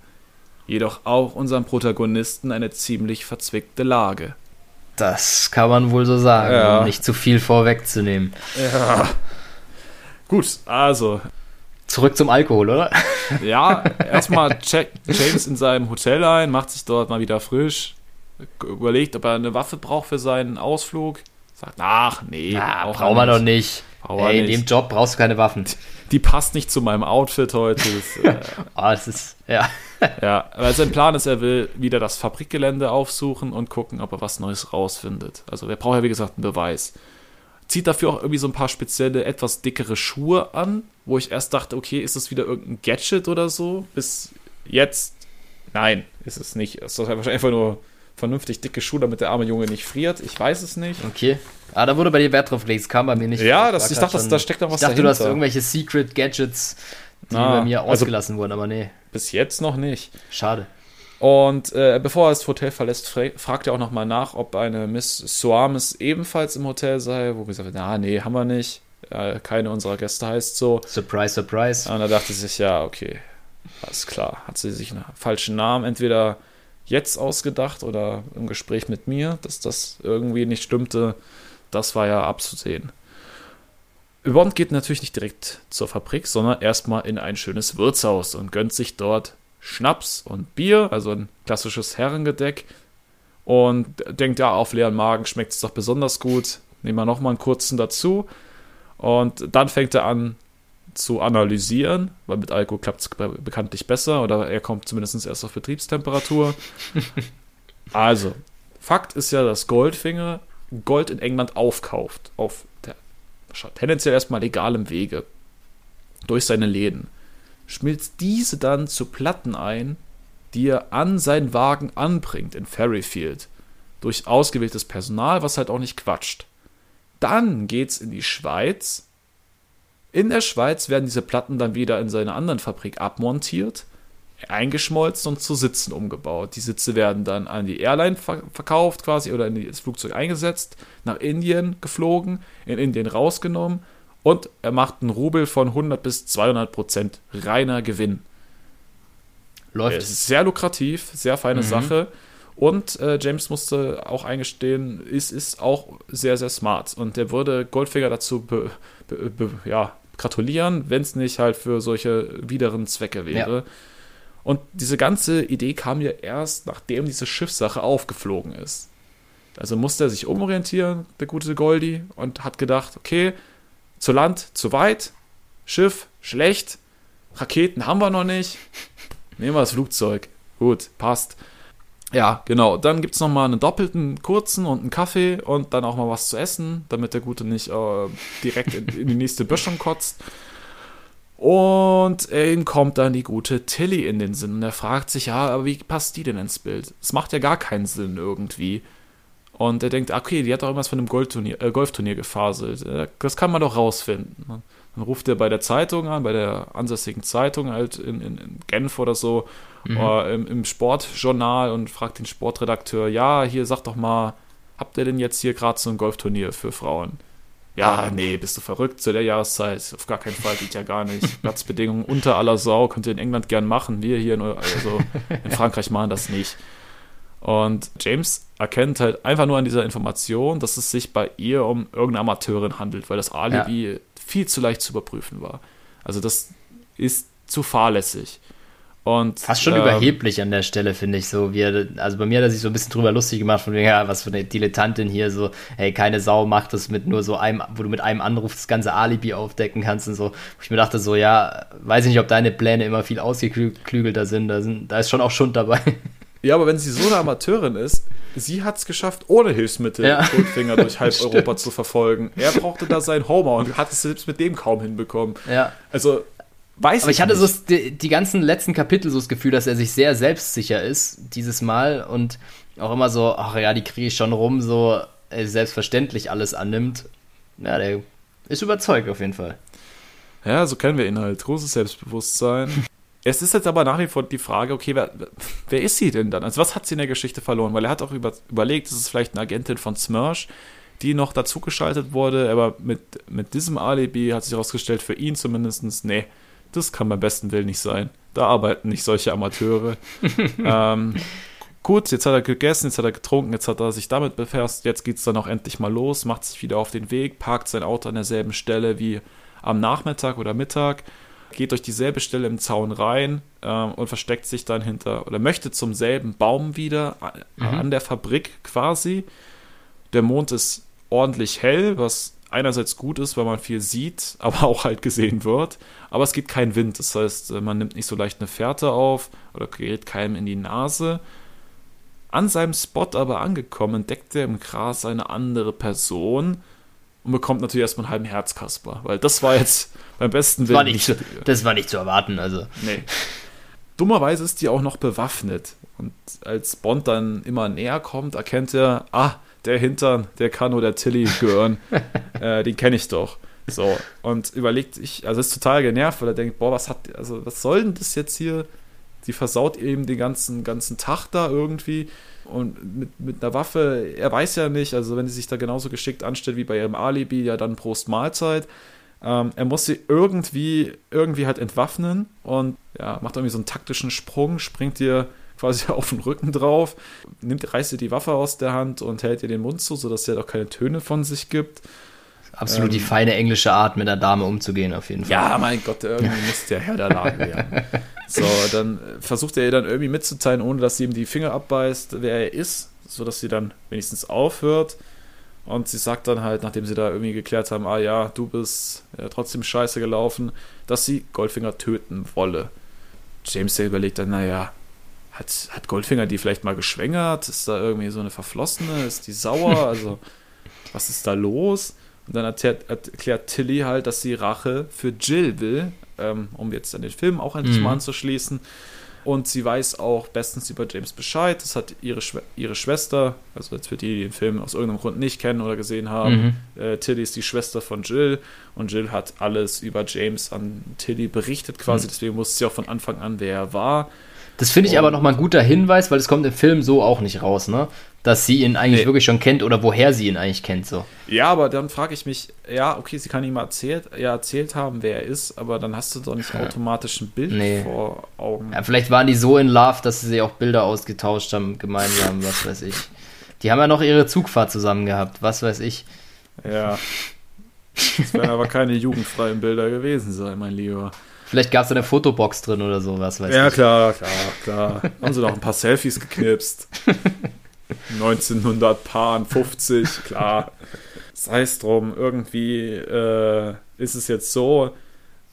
Jedoch auch unserem Protagonisten eine ziemlich verzwickte Lage. Das kann man wohl so sagen, ja. um nicht zu viel vorwegzunehmen. Ja. Gut, also. Zurück zum Alkohol, oder? <laughs> Ja, erstmal checkt James in seinem Hotel ein, macht sich dort mal wieder frisch, überlegt, ob er eine Waffe braucht für seinen Ausflug. Sagt, ach, nee. Ja, brauchen wir doch nicht. Ey, in dem Job brauchst du keine Waffen. Die passt nicht zu meinem Outfit heute. Das, äh, oh, <laughs> das ist, ja. ja, weil sein Plan ist, er will wieder das Fabrikgelände aufsuchen und gucken, ob er was Neues rausfindet. Also, er braucht ja, wie gesagt, einen Beweis. Zieht dafür auch irgendwie so ein paar spezielle, etwas dickere Schuhe an, wo ich erst dachte, okay, ist das wieder irgendein Gadget oder so? Bis jetzt, nein, ist es nicht. Es ist wahrscheinlich einfach nur vernünftig dicke Schuhe, damit der arme Junge nicht friert. Ich weiß es nicht. Okay. Ah, da wurde bei dir Wert drauf gelegt. Das kam bei mir nicht. Ja, das, ich dachte, schon, da steckt noch was ich dachte, dahinter. du hast irgendwelche Secret Gadgets, die ah, bei mir also ausgelassen also, wurden, aber nee. Bis jetzt noch nicht. Schade. Und äh, bevor er das Hotel verlässt, fragt er auch nochmal nach, ob eine Miss Soames ebenfalls im Hotel sei, wo wir gesagt haben, na, nee, haben wir nicht. Äh, keine unserer Gäste heißt so. Surprise, surprise. Und da dachte sie sich, ja, okay, alles klar. Hat sie sich einen falschen Namen entweder jetzt ausgedacht oder im Gespräch mit mir, dass das irgendwie nicht stimmte, das war ja abzusehen. Bond geht natürlich nicht direkt zur Fabrik, sondern erstmal in ein schönes Wirtshaus und gönnt sich dort Schnaps und Bier, also ein klassisches Herrengedeck. Und denkt, ja, auf leeren Magen schmeckt es doch besonders gut. Nehmen wir nochmal einen kurzen dazu. Und dann fängt er an, zu analysieren, weil mit Alkohol klappt es bekanntlich besser oder er kommt zumindest erst auf Betriebstemperatur. <laughs> also, Fakt ist ja, dass Goldfinger Gold in England aufkauft, auf der, tendenziell erstmal legalem Wege, durch seine Läden, schmilzt diese dann zu Platten ein, die er an seinen Wagen anbringt in Ferryfield, durch ausgewähltes Personal, was halt auch nicht quatscht. Dann geht's in die Schweiz, in der Schweiz werden diese Platten dann wieder in seiner anderen Fabrik abmontiert, eingeschmolzen und zu Sitzen umgebaut. Die Sitze werden dann an die Airline verkauft quasi oder in das Flugzeug eingesetzt, nach Indien geflogen, in Indien rausgenommen und er macht einen Rubel von 100 bis 200 Prozent reiner Gewinn. Läuft. Es ist sehr lukrativ, sehr feine mhm. Sache. Und äh, James musste auch eingestehen, ist, ist auch sehr, sehr smart. Und er würde Goldfinger dazu be, be, be, ja, gratulieren, wenn es nicht halt für solche wideren Zwecke wäre. Ja. Und diese ganze Idee kam ja erst, nachdem diese Schiffssache aufgeflogen ist. Also musste er sich umorientieren, der gute Goldi, und hat gedacht, okay, zu Land zu weit, Schiff schlecht, Raketen haben wir noch nicht, nehmen wir das Flugzeug. Gut, passt. Ja, genau. Dann gibt es nochmal einen doppelten, kurzen und einen Kaffee und dann auch mal was zu essen, damit der Gute nicht äh, direkt in, in, die nächste Böschung kotzt. Und ihm kommt dann die gute Tilly in den Sinn und er fragt sich, ja, aber wie passt die denn ins Bild? Es macht ja gar keinen Sinn irgendwie. Und er denkt, okay, die hat doch irgendwas von einem Golfturnier, äh, Golfturnier gefaselt. Äh, das kann man doch rausfinden. Dann ruft er bei der Zeitung an, bei der ansässigen Zeitung halt in, in, in Genf oder so, mhm. oder im, im, Sportjournal und fragt den Sportredakteur, ja, hier sag doch mal, habt ihr denn jetzt hier gerade so ein Golfturnier für Frauen? Ja, nee, bist du verrückt zu der Jahreszeit? Auf gar keinen Fall, geht ja gar nicht. <laughs> Platzbedingungen unter aller Sau, könnt ihr in England gern machen. Wir hier, in, also in Frankreich machen das nicht. Und James erkennt halt einfach nur an dieser Information, dass es sich bei ihr um irgendeine Amateurin handelt, weil das Alibi ja. Viel zu leicht zu überprüfen war. Also das ist zu fahrlässig. Und, Fast schon ähm, überheblich an der Stelle, finde ich so. Wie er, also bei mir hat er sich so ein bisschen drüber lustig gemacht, von wegen, ja, was für eine Dilettantin hier, so, hey, keine Sau macht das mit nur so einem, wo du mit einem Anruf das ganze Alibi aufdecken kannst und so. Wo ich mir dachte, so, ja, weiß ich nicht, ob deine Pläne immer viel ausgeklügelter sind. Da, sind, da ist schon auch Schund dabei. Ja, aber wenn sie so eine Amateurin ist, sie hat es geschafft, ohne Hilfsmittel ja. Goldfinger durch <laughs> halb Europa zu verfolgen. Er brauchte da seinen Homer und hat es selbst mit dem kaum hinbekommen. Ja. Also, weiß Aber ich, hatte so die, die, ganzen letzten Kapitel so das Gefühl, dass er sich sehr selbstsicher ist, dieses Mal und auch immer so, ach ja, die kriege ich schon rum, so äh, selbstverständlich alles annimmt. Ja, der ist überzeugt auf jeden Fall. Ja, so kennen wir ihn halt. Großes Selbstbewusstsein. Es ist jetzt aber nach wie vor die Frage, okay, wer, wer ist sie denn dann? Also was hat sie in der Geschichte verloren? Weil er hat auch über, überlegt, ist es vielleicht eine Agentin von Smersh, die noch dazugeschaltet wurde, aber mit, mit diesem Alibi hat sich herausgestellt, für ihn zumindest, nee, das kann beim besten Willen nicht sein. Da arbeiten nicht solche Amateure. <laughs> ähm, gut, jetzt hat er gegessen, jetzt hat er getrunken, jetzt hat er sich damit befasst, jetzt geht es dann auch endlich mal los, macht sich wieder auf den Weg, parkt sein Auto an derselben Stelle wie am Nachmittag oder Mittag, geht durch dieselbe Stelle im Zaun rein ähm, und versteckt sich dann hinter oder möchte zum selben Baum wieder äh, mhm. an der Fabrik quasi. Der Mond ist ordentlich hell, was einerseits gut ist, weil man viel sieht, <laughs> aber auch halt gesehen wird. Aber es gibt keinen Wind, das heißt, äh, man nimmt nicht so leicht eine Fährte auf oder gerät keinem in die Nase. An seinem Spot aber angekommen, entdeckt er im Gras eine andere Person und bekommt natürlich erstmal einen halben Herzkasper, weil das war jetzt beim besten Willen. nicht, zu, das war nicht zu erwarten, also. Nee. Dummerweise ist die auch noch bewaffnet. Und als Bond dann immer näher kommt, erkennt er, ah, der Hintern, der kann nur der Tilly gehören. <laughs> äh, den kenne ich doch. So, und überlegt sich, also ist total genervt, weil er denkt, boah, was hat, also was soll denn das jetzt hier? Die versaut eben den ganzen, ganzen Tag da irgendwie und mit, mit einer Waffe, er weiß ja nicht, also wenn sie sich da genauso geschickt anstellt wie bei ihrem Alibi, ja dann Prost Mahlzeit. Ähm, er muss sie irgendwie, irgendwie halt entwaffnen und ja, macht irgendwie so einen taktischen Sprung, springt ihr quasi <laughs> auf den Rücken drauf, nimmt, reißt ihr die Waffe aus der Hand und hält ihr den Mund zu, sodass sie halt auch keine Töne von sich gibt. Absolut ähm, die feine englische Art, mit einer Dame umzugehen, auf jeden Fall. Ja, mein Gott, irgendwie <laughs> muss der Herr der Lage werden. So, dann versucht er ihr dann irgendwie mitzuteilen, ohne dass sie ihm die Finger abbeißt, wer er ist, sodass sie dann wenigstens aufhört. Und sie sagt dann halt, nachdem sie da irgendwie geklärt haben, ah ja, du bist ja, trotzdem scheiße gelaufen, dass sie Goldfinger töten wolle. James der überlegt dann, naja, hat, hat Goldfinger die vielleicht mal geschwängert? Ist da irgendwie so eine Verflossene? Ist die sauer? <laughs> Also, was ist da los? Und dann erklärt, erklärt Tilly halt, dass sie Rache für Jill will, ähm, um jetzt dann den Film auch endlich mhm. mal anzuschließen. Und sie weiß auch bestens über James Bescheid. Das hat ihre, Schw ihre Schwester, also jetzt für die, die den Film aus irgendeinem Grund nicht kennen oder gesehen haben, mhm. äh, Tilly ist die Schwester von Jill und Jill hat alles über James an Tilly berichtet quasi. Mhm. Deswegen wusste sie auch von Anfang an, wer er war. Das finde ich aber nochmal ein guter Hinweis, weil es kommt im Film so auch nicht raus, ne? Dass sie ihn eigentlich nee. wirklich schon kennt oder woher sie ihn eigentlich kennt, so. Ja, aber dann frage ich mich, ja, okay, sie kann ihm erzählt, ja, erzählt haben, wer er ist, aber dann hast du doch nicht ja. automatisch ein Bild nee. vor Augen. Ja, vielleicht waren die so in Love, dass sie auch Bilder ausgetauscht haben, gemeinsam, <laughs> was weiß ich. Die haben ja noch ihre Zugfahrt zusammen gehabt, was weiß ich. Ja. Das werden aber keine jugendfreien Bilder gewesen sein, mein Lieber. Vielleicht gab es eine Fotobox drin oder so, was weiß ja, ich. Ja, klar, klar, klar. Haben sie noch ein paar Selfies geknipst. <laughs> 1950, klar. Sei es drum, irgendwie äh, ist es jetzt so.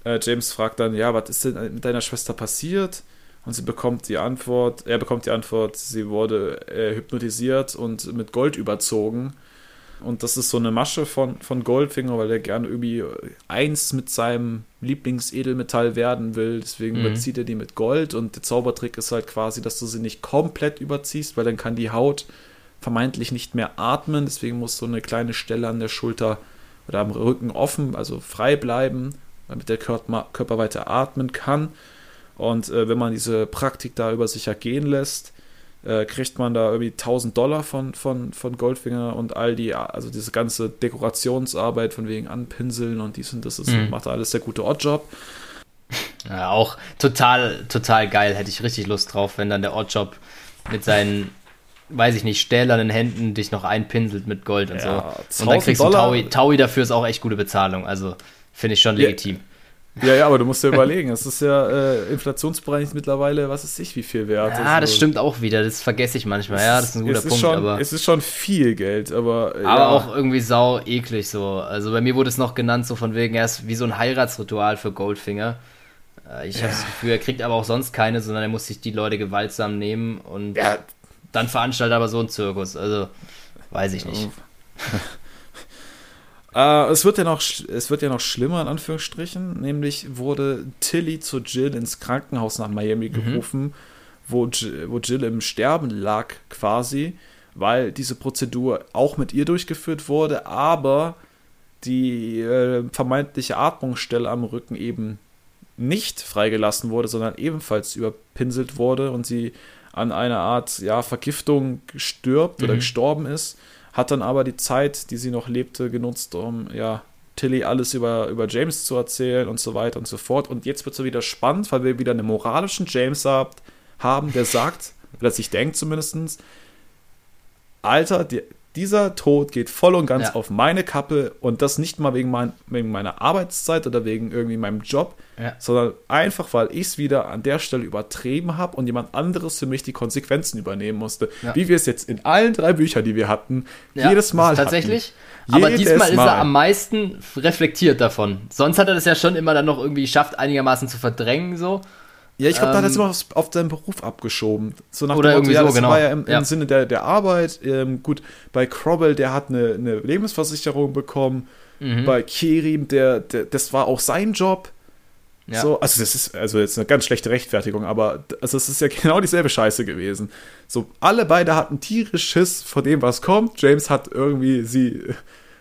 Äh, James fragt dann, ja, was ist denn mit deiner Schwester passiert? Und sie bekommt die Antwort, er bekommt die Antwort, sie wurde äh, hypnotisiert und mit Gold überzogen. Und das ist so eine Masche von, von Goldfinger, weil er gerne irgendwie eins mit seinem Lieblingsedelmetall werden will. Deswegen mhm. überzieht er die mit Gold. Und der Zaubertrick ist halt quasi, dass du sie nicht komplett überziehst, weil dann kann die Haut vermeintlich nicht mehr atmen. Deswegen muss so eine kleine Stelle an der Schulter oder am Rücken offen, also frei bleiben, damit der Körper weiter atmen kann. Und äh, wenn man diese Praktik da über sich ergehen lässt, äh, kriegt man da irgendwie 1000 Dollar von, von, von Goldfinger und all die, also diese ganze Dekorationsarbeit von wegen Anpinseln und dies und das ist, mhm. macht alles der gute Oddjob. <laughs> Ja, auch total, total geil. Hätte ich richtig Lust drauf, wenn dann der Oddjob mit seinen, weiß ich nicht, stählernen Händen dich noch einpinselt mit Gold und ja, so. Und dann kriegst du Taui. Taui dafür ist auch echt gute Bezahlung. Also finde ich schon legitim. Ja. Ja, ja, aber du musst dir überlegen, es ist ja äh, inflationsbereinigt mittlerweile, was ist ich, wie viel wert. Ja, das stimmt auch wieder, das vergesse ich manchmal. Ja, das ist ein guter Punkt. Schon, aber es ist schon viel Geld, aber. Aber ja. auch irgendwie sau eklig so. Also bei mir wurde es noch genannt, so von wegen, er ist wie so ein Heiratsritual für Goldfinger. Äh, ich habe das Gefühl, er kriegt aber auch sonst keine, sondern er muss sich die Leute gewaltsam nehmen und ja. dann veranstaltet aber so ein Zirkus. Also, weiß ich nicht. <laughs> Äh, es, wird ja noch, es wird ja noch schlimmer, in Anführungsstrichen. Nämlich wurde Tilly zu Jill ins Krankenhaus nach Miami mhm. gerufen, mhm. wo, wo Jill im Sterben lag quasi, weil diese Prozedur auch mit ihr durchgeführt wurde, aber die äh, vermeintliche Atmungsstelle am Rücken eben nicht freigelassen wurde, sondern ebenfalls überpinselt wurde und sie an einer Art ja, Vergiftung stirbt mhm. oder gestorben ist hat dann aber die Zeit, die sie noch lebte, genutzt, um ja Tilly alles über, über James zu erzählen und so weiter und so fort. Und jetzt wird es wieder spannend, weil wir wieder einen moralischen James haben, der sagt, <laughs> oder sich denkt zumindest, Alter, die, dieser Tod geht voll und ganz ja. auf meine Kappe und das nicht mal wegen, mein, wegen meiner Arbeitszeit oder wegen irgendwie meinem Job, ja. sondern einfach, weil ich es wieder an der Stelle übertrieben habe und jemand anderes für mich die Konsequenzen übernehmen musste. Ja. Wie wir es jetzt in allen drei Büchern, die wir hatten, jedes Mal Tatsächlich. Hatten. Aber jedes diesmal Mal. ist er am meisten reflektiert davon. Sonst hat er das ja schon immer dann noch irgendwie geschafft, einigermaßen zu verdrängen, so. Ja, ich glaube, ähm, da hat er es ähm, immer auf, seinen Beruf abgeschoben. So nach oder dem Motto, irgendwie ja, das genau. war ja im, ja. im Sinne der, der Arbeit. Ähm, gut, bei Crobble, der hat eine, eine Lebensversicherung bekommen. Mhm. Bei Kerim, der, der, das war auch sein Job. Ja. So, also das ist also jetzt eine ganz schlechte Rechtfertigung, aber also es ist ja <laughs> genau dieselbe Scheiße gewesen. So, alle beide hatten tierisch Schiss vor dem, was kommt. James hat irgendwie sie,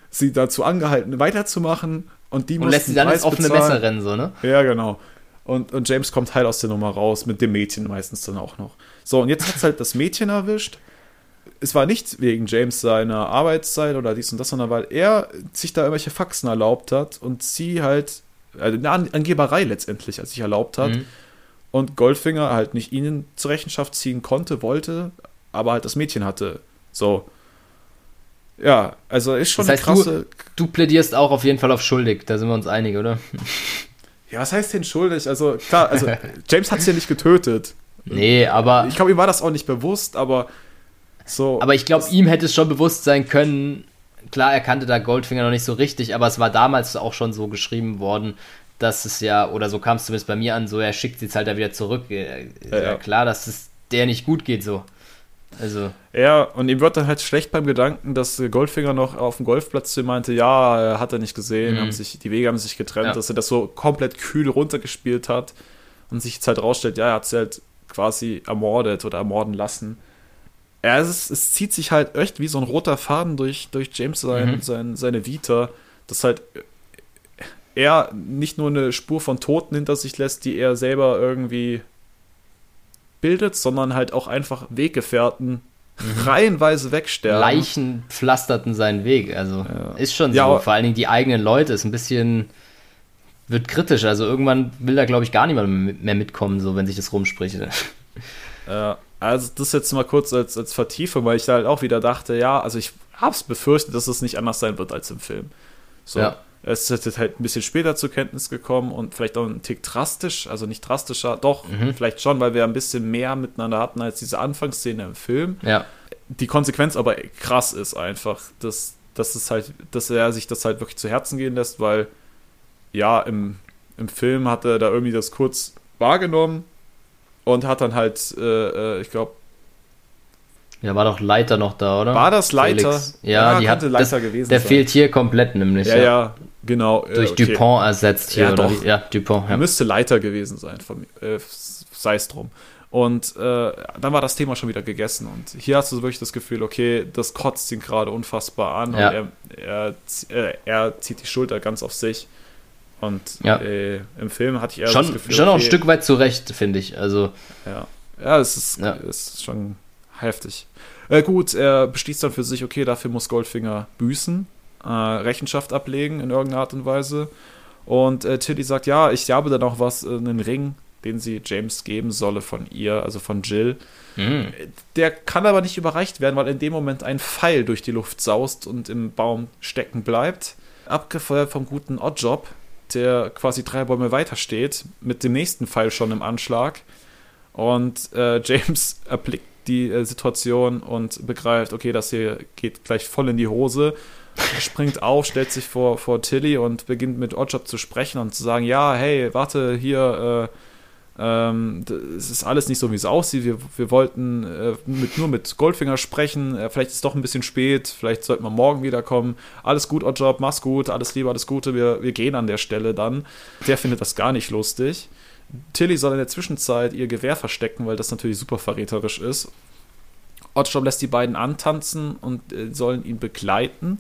sie dazu angehalten, weiterzumachen und die und lässt sie dann ins offene Messer rennen, so, ne? Ja, genau. Und, und James kommt heil aus der Nummer raus, mit dem Mädchen meistens dann auch noch. So, und jetzt hat es halt das Mädchen erwischt. Es war nicht wegen James seiner Arbeitszeit oder dies und das, sondern weil er sich da irgendwelche Faxen erlaubt hat und sie halt, also eine Angeberei letztendlich, als sich erlaubt hat. Mhm. Und Goldfinger halt nicht ihnen zur Rechenschaft ziehen konnte, wollte, aber halt das Mädchen hatte. So. Ja, also ist schon das heißt, krasse. Du, du plädierst auch auf jeden Fall auf schuldig, da sind wir uns einig, oder? Ja, was heißt denn schuldig? Also, klar, also <laughs> James hat es ja nicht getötet. Nee, aber. Ich glaube, ihm war das auch nicht bewusst, aber so. Aber ich glaube, ihm hätte es schon bewusst sein können. Klar, er kannte da Goldfinger noch nicht so richtig, aber es war damals auch schon so geschrieben worden, dass es ja, oder so kam es zumindest bei mir an, so er schickt sie jetzt halt da wieder zurück. Ja, ja. klar, dass es der nicht gut geht, so. Also. Ja, und ihm wird dann halt schlecht beim Gedanken, dass Goldfinger noch auf dem Golfplatz zu ihm meinte, ja, hat er nicht gesehen, mhm. haben sich, die Wege haben sich getrennt, ja. dass er das so komplett kühl runtergespielt hat und sich jetzt halt rausstellt, ja, er hat sie halt quasi ermordet oder ermorden lassen. Ja, es, ist, es zieht sich halt echt wie so ein roter Faden durch, durch James sein, mhm. sein, seine Vita, dass halt er nicht nur eine Spur von Toten hinter sich lässt, die er selber irgendwie bildet, sondern halt auch einfach Weggefährten mhm. reihenweise wegsterben. Leichen pflasterten seinen Weg. Also ja. ist schon so. Ja, Vor allen Dingen die eigenen Leute ist ein bisschen wird kritisch. Also irgendwann will da, glaube ich, gar niemand mehr mitkommen, so wenn sich das rumspricht. <laughs> Ja, also das jetzt mal kurz als, als Vertiefung, weil ich da halt auch wieder dachte, ja, also ich hab's befürchtet, dass es nicht anders sein wird als im Film. So. Ja. Es ist halt ein bisschen später zur Kenntnis gekommen und vielleicht auch ein Tick drastisch, also nicht drastischer, doch, mhm. vielleicht schon, weil wir ein bisschen mehr miteinander hatten als diese Anfangsszene im Film. Ja. Die Konsequenz aber krass ist einfach, dass, dass es halt, dass er sich das halt wirklich zu Herzen gehen lässt, weil ja, im, im Film hat er da irgendwie das kurz wahrgenommen und hat dann halt, äh, äh ich glaube, ja, war doch Leiter noch da, oder? War das Leiter? Felix. Ja, ja die hat Leiter das, gewesen Der sein. fehlt hier komplett nämlich. Ja, ja, ja genau. Durch okay. Dupont ersetzt hier. Ja, doch. ja Dupont. Ja. Müsste Leiter gewesen sein, äh, sei es drum. Und äh, dann war das Thema schon wieder gegessen. Und hier hast du wirklich das Gefühl, okay, das kotzt ihn gerade unfassbar an. Ja. Und er, er, äh, er, zieht die Schulter ganz auf sich. Und ja. äh, im Film hatte ich eher schon, das Gefühl. Schon okay, auch ein Stück weit zurecht, finde ich. Also, ja, ja es ist, ja. ist schon heftig. Äh, gut, er beschließt dann für sich, okay, dafür muss Goldfinger büßen, äh, Rechenschaft ablegen in irgendeiner Art und Weise. Und äh, Tilly sagt, ja, ich habe da noch was, äh, einen Ring, den sie James geben solle von ihr, also von Jill. Mhm. Der kann aber nicht überreicht werden, weil in dem Moment ein Pfeil durch die Luft saust und im Baum stecken bleibt. Abgefeuert vom guten Oddjob, der quasi drei Bäume weiter steht, mit dem nächsten Pfeil schon im Anschlag. Und äh, James erblickt die äh, Situation und begreift, okay, das hier geht gleich voll in die Hose. springt auf, stellt sich vor, vor Tilly und beginnt mit Oddjob zu sprechen und zu sagen, ja, hey, warte, hier, äh, ähm, es ist alles nicht so, wie es aussieht. Wir, wir wollten äh, mit, nur mit Goldfinger sprechen. Äh, vielleicht ist es doch ein bisschen spät. Vielleicht sollten wir morgen wiederkommen. Alles gut, Oddjob, mach's gut. Alles Liebe, alles Gute. Wir, wir gehen an der Stelle dann. Der findet das gar nicht lustig. Tilly soll in der Zwischenzeit ihr Gewehr verstecken, weil das natürlich super verräterisch ist. Oddjob lässt die beiden antanzen und äh, sollen ihn begleiten.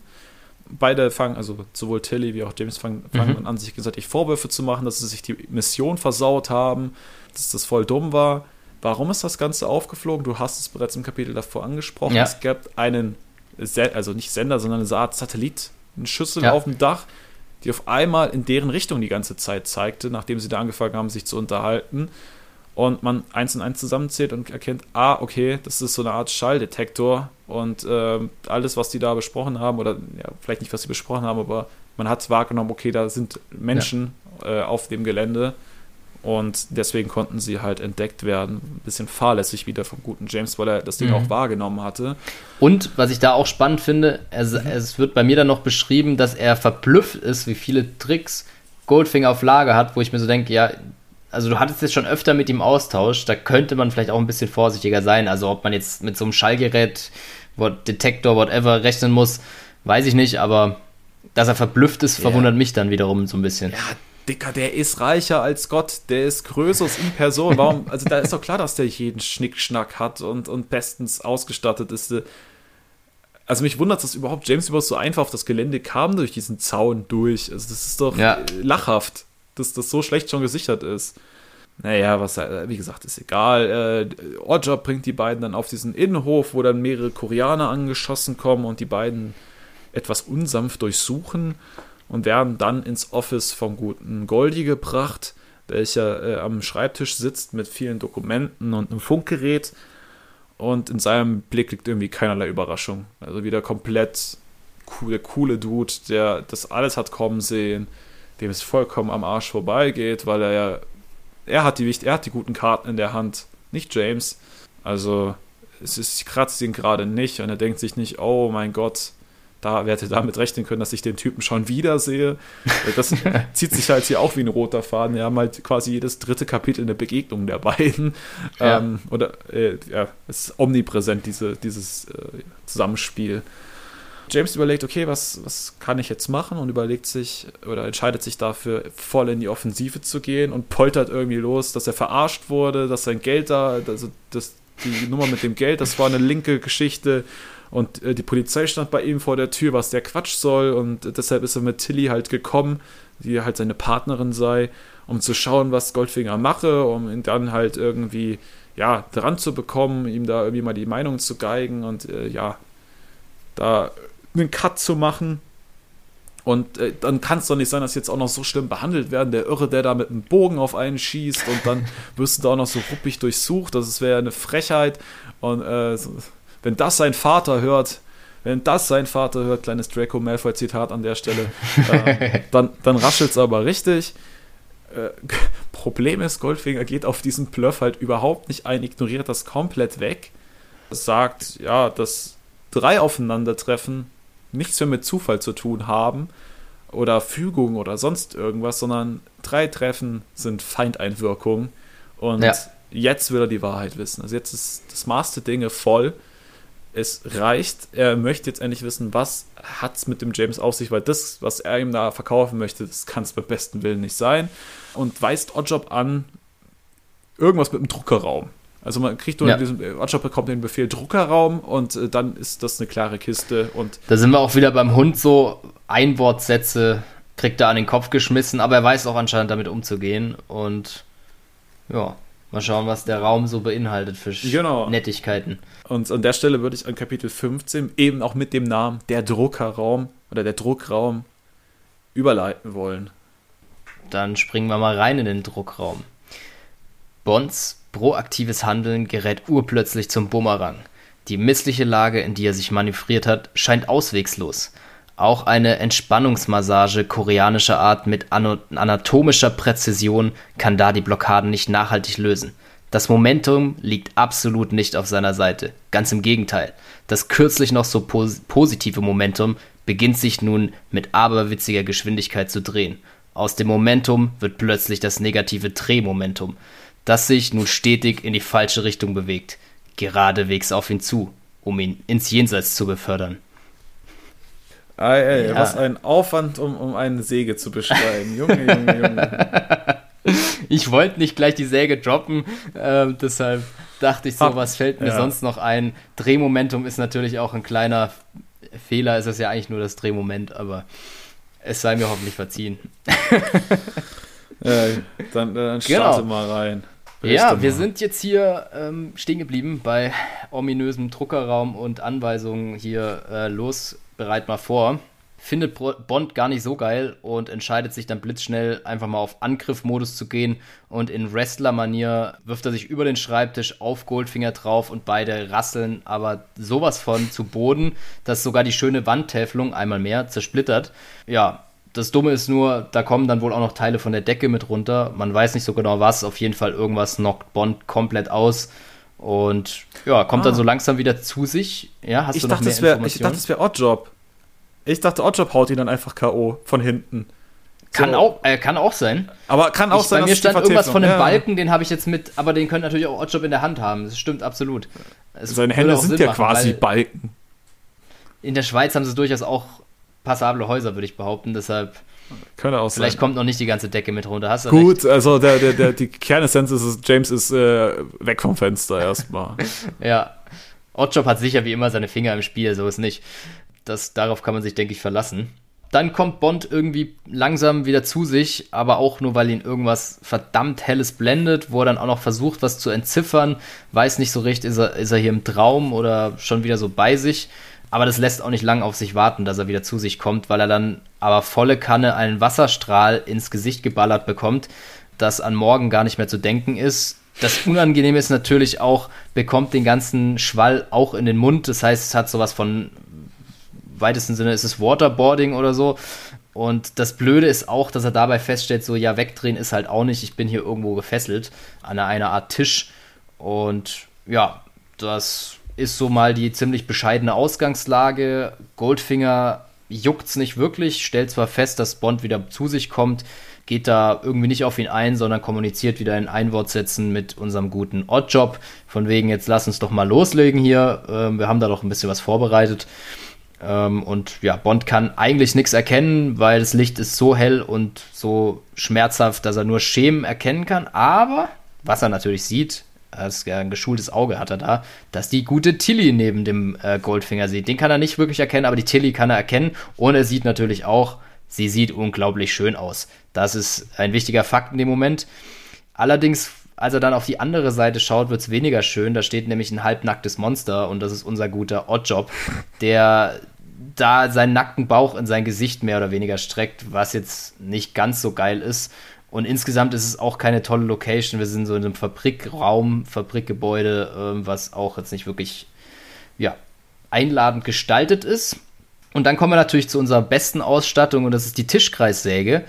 Beide fangen, also sowohl Tilly wie auch James fangen, fangen mhm. an, sich gegenseitig Vorwürfe zu machen, dass sie sich die Mission versaut haben, dass das voll dumm war. Warum ist das Ganze aufgeflogen? Du hast es bereits im Kapitel davor angesprochen. Ja. Es gab einen, also nicht Sender, sondern eine Art Satellit, eine Schüssel ja. auf dem Dach, die auf einmal in deren Richtung die ganze Zeit zeigte, nachdem sie da angefangen haben, sich zu unterhalten. Und man eins und eins zusammenzählt und erkennt, ah, okay, das ist so eine Art Schalldetektor. Und äh, alles, was die da besprochen haben, oder ja, vielleicht nicht, was sie besprochen haben, aber man hat wahrgenommen, okay, da sind Menschen ja. äh, auf dem Gelände. Und deswegen konnten sie halt entdeckt werden. Ein bisschen fahrlässig wieder vom guten James, weil er das Ding mhm. auch wahrgenommen hatte. Und was ich da auch spannend finde, es, mhm. es wird bei mir dann noch beschrieben, dass er verblüfft ist, wie viele Tricks Goldfinger auf Lager hat, wo ich mir so denke, ja, also du hattest jetzt schon öfter mit ihm Austausch, da könnte man vielleicht auch ein bisschen vorsichtiger sein. Also ob man jetzt mit so einem Schallgerät, Detektor, whatever rechnen muss, weiß ich nicht, aber dass er verblüfft ist, verwundert mich dann wiederum so ein bisschen. Ja, Dicker, der ist reicher als Gott, der ist Größeres in Person. Warum? Also da ist doch klar, dass der jeden Schnickschnack hat und, und bestens ausgestattet ist. Also mich wundert, dass überhaupt James überhaupt so einfach auf das Gelände kam durch diesen Zaun durch. Also das ist doch ja. lachhaft, dass das so schlecht schon gesichert ist. Naja, was, wie gesagt, ist egal. Äh, Oddjob bringt die beiden dann auf diesen Innenhof, wo dann mehrere Koreaner angeschossen kommen und die beiden etwas unsanft durchsuchen und werden dann ins Office vom guten Goldi gebracht, welcher äh, am Schreibtisch sitzt mit vielen Dokumenten und einem Funkgerät. Und in seinem Blick liegt irgendwie keinerlei Überraschung. Also wieder komplett der coole Dude, der das alles hat kommen sehen, dem es vollkommen am Arsch vorbeigeht, weil er ja, er hat die, er hat die guten Karten in der Hand, nicht James. Also es ist, kratzt ihn gerade nicht und er denkt sich nicht, oh mein Gott, da wer hätte damit rechnen können, dass ich den Typen schon wieder sehe. Das <laughs> zieht sich halt hier auch wie ein roter Faden. Wir haben halt quasi jedes dritte Kapitel eine Begegnung der beiden. Ja. Ähm, oder äh, ja, es ist omnipräsent, diese, dieses äh, Zusammenspiel. James überlegt, okay, was, was kann ich jetzt machen? Und überlegt sich oder entscheidet sich dafür, voll in die Offensive zu gehen und poltert irgendwie los, dass er verarscht wurde, dass sein Geld da, also das, die Nummer mit dem Geld, das war eine linke Geschichte und äh, die Polizei stand bei ihm vor der Tür, was der Quatsch soll. Und deshalb ist er mit Tilly halt gekommen, die halt seine Partnerin sei, um zu schauen, was Goldfinger mache, um ihn dann halt irgendwie, ja, dran zu bekommen, ihm da irgendwie mal die Meinung zu geigen und äh, ja, da einen Cut zu machen. Und äh, dann kann es doch nicht sein, dass jetzt auch noch so schlimm behandelt werden. Der Irre, der da mit einem Bogen auf einen schießt und dann wirst du da auch noch so ruppig durchsucht. Das wäre eine Frechheit. Und äh, so, wenn das sein Vater hört, wenn das sein Vater hört, kleines Draco Malfoy Zitat an der Stelle, äh, dann, dann raschelt es aber richtig. Äh, <laughs> Problem ist, Goldfinger geht auf diesen Bluff halt überhaupt nicht ein, ignoriert das komplett weg. Sagt, ja, dass drei Aufeinandertreffen nichts mehr mit Zufall zu tun haben oder Fügung oder sonst irgendwas, sondern drei Treffen sind Feindeinwirkung. Und ja jetzt will er die Wahrheit wissen. Also jetzt ist das Maß der Dinge voll. Es reicht. Er möchte jetzt endlich wissen, was hat es mit dem James auf sich, weil das, was er ihm da verkaufen möchte, das kann es beim besten Willen nicht sein. Und weist Oddjob an, irgendwas mit dem Druckerraum. Also man kriegt nur ja. diesen, Oddjob bekommt den Befehl Druckerraum und äh, dann ist das eine klare Kiste. Und da sind wir auch wieder beim Hund so Einwortsätze kriegt er an den Kopf geschmissen, aber er weiß auch anscheinend damit umzugehen und ja, mal schauen, was der Raum so beinhaltet für genau. Nettigkeiten. Und an der Stelle würde ich an Kapitel 15 eben auch mit dem Namen der Druckerraum oder der Druckraum überleiten wollen. Dann springen wir mal rein in den Druckraum. Bonds proaktives Handeln gerät urplötzlich zum Bumerang. Die missliche Lage, in die er sich manövriert hat, scheint auswegslos. Auch eine Entspannungsmassage koreanischer Art mit anatomischer Präzision kann da die Blockaden nicht nachhaltig lösen. Das Momentum liegt absolut nicht auf seiner Seite. Ganz im Gegenteil. Das kürzlich noch so pos positive Momentum beginnt sich nun mit aberwitziger Geschwindigkeit zu drehen. Aus dem Momentum wird plötzlich das negative Drehmomentum, das sich nun stetig in die falsche Richtung bewegt, geradewegs auf ihn zu, um ihn ins Jenseits zu befördern. Ey, ey, ja. Was ein Aufwand, um, um eine Säge zu beschreiben. Junge, Junge, Junge. <laughs> <laughs> ich wollte nicht gleich die Säge droppen, äh, deshalb dachte ich so, was fällt mir ja. sonst noch ein? Drehmomentum ist natürlich auch ein kleiner Fehler, ist es ja eigentlich nur das Drehmoment, aber es sei mir hoffentlich verziehen. <laughs> ja, dann, dann starte genau. mal rein. Berichte ja, wir sind jetzt hier ähm, stehen geblieben bei ominösem Druckerraum und Anweisungen hier äh, los bereit mal vor. Findet Bond gar nicht so geil und entscheidet sich dann blitzschnell einfach mal auf Angriffmodus zu gehen und in Wrestler-Manier wirft er sich über den Schreibtisch auf Goldfinger drauf und beide rasseln aber sowas von zu Boden, dass sogar die schöne Wandtäfelung einmal mehr zersplittert. Ja, das Dumme ist nur, da kommen dann wohl auch noch Teile von der Decke mit runter. Man weiß nicht so genau was. Auf jeden Fall irgendwas knockt Bond komplett aus. Und ja, kommt ah. dann so langsam wieder zu sich. Ja, hast ich du noch dachte, mehr wär, Ich dachte, es wäre Oddjob. Ich dachte, Oddjob haut ihn dann einfach K.O. von hinten. Kann, so. auch, äh, kann auch sein. Aber kann auch ich, sein, bei mir stand irgendwas von einem ja. Balken, den habe ich jetzt mit, aber den könnte natürlich auch Oddjob in der Hand haben. Das stimmt absolut. Es Seine Hände sind ja machen, quasi Balken. In der Schweiz haben sie durchaus auch passable Häuser, würde ich behaupten. Deshalb. Könnte auch Vielleicht sein. kommt noch nicht die ganze Decke mit runter. Hast du Gut, recht? also der, der, der, die Kernessenz ist, James ist äh, weg vom Fenster erstmal. <laughs> ja. Oddjob hat sicher wie immer seine Finger im Spiel, so ist nicht. Das, darauf kann man sich, denke ich, verlassen. Dann kommt Bond irgendwie langsam wieder zu sich, aber auch nur, weil ihn irgendwas verdammt Helles blendet, wo er dann auch noch versucht, was zu entziffern. Weiß nicht so recht, ist er, ist er hier im Traum oder schon wieder so bei sich. Aber das lässt auch nicht lang auf sich warten, dass er wieder zu sich kommt, weil er dann aber volle Kanne einen Wasserstrahl ins Gesicht geballert bekommt, das an morgen gar nicht mehr zu denken ist. Das Unangenehme ist natürlich auch, bekommt den ganzen Schwall auch in den Mund. Das heißt, es hat sowas von weitesten Sinne ist es Waterboarding oder so. Und das Blöde ist auch, dass er dabei feststellt, so ja, wegdrehen ist halt auch nicht. Ich bin hier irgendwo gefesselt an einer Art Tisch. Und ja, das ist so mal die ziemlich bescheidene Ausgangslage. Goldfinger juckt's nicht wirklich, stellt zwar fest, dass Bond wieder zu sich kommt, geht da irgendwie nicht auf ihn ein, sondern kommuniziert wieder in Einwortsätzen mit unserem guten Oddjob. Von wegen, jetzt lass uns doch mal loslegen hier. Ähm, wir haben da doch ein bisschen was vorbereitet. Ähm, und ja, Bond kann eigentlich nichts erkennen, weil das Licht ist so hell und so schmerzhaft, dass er nur Schemen erkennen kann. Aber was er natürlich sieht, als ein geschultes Auge hat er da, dass die gute Tilly neben dem äh, Goldfinger sieht. Den kann er nicht wirklich erkennen, aber die Tilly kann er erkennen. Und er sieht natürlich auch, sie sieht unglaublich schön aus. Das ist ein wichtiger Fakt in dem Moment. Allerdings, als er dann auf die andere Seite schaut, wird es weniger schön. Da steht nämlich ein halbnacktes Monster und das ist unser guter Oddjob, der da seinen nackten Bauch in sein Gesicht mehr oder weniger streckt, was jetzt nicht ganz so geil ist. Und insgesamt ist es auch keine tolle Location. Wir sind so in einem Fabrikraum, Fabrikgebäude, äh, was auch jetzt nicht wirklich ja, einladend gestaltet ist. Und dann kommen wir natürlich zu unserer besten Ausstattung und das ist die Tischkreissäge.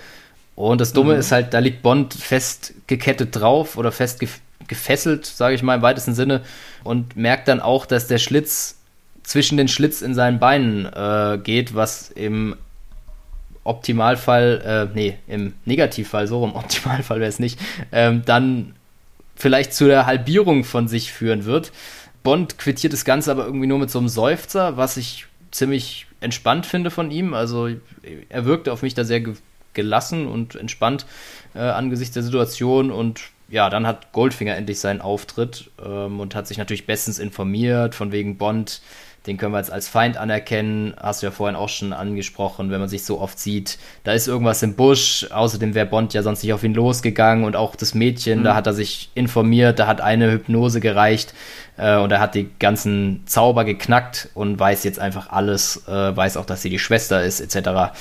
Und das Dumme mhm. ist halt, da liegt Bond fest gekettet drauf oder fest gefesselt, sage ich mal im weitesten Sinne, und merkt dann auch, dass der Schlitz zwischen den Schlitz in seinen Beinen äh, geht, was im Optimalfall, äh, nee, im Negativfall, so rum, <laughs> Optimalfall wäre es nicht, ähm, dann vielleicht zu der Halbierung von sich führen wird. Bond quittiert das Ganze aber irgendwie nur mit so einem Seufzer, was ich ziemlich entspannt finde von ihm. Also er wirkte auf mich da sehr gelassen und entspannt äh, angesichts der Situation und ja, dann hat Goldfinger endlich seinen Auftritt ähm, und hat sich natürlich bestens informiert, von wegen Bond den können wir jetzt als Feind anerkennen. Hast du ja vorhin auch schon angesprochen, wenn man sich so oft sieht. Da ist irgendwas im Busch. Außerdem wäre Bond ja sonst nicht auf ihn losgegangen. Und auch das Mädchen, mhm. da hat er sich informiert. Da hat eine Hypnose gereicht. Äh, und er hat die ganzen Zauber geknackt und weiß jetzt einfach alles. Äh, weiß auch, dass sie die Schwester ist, etc.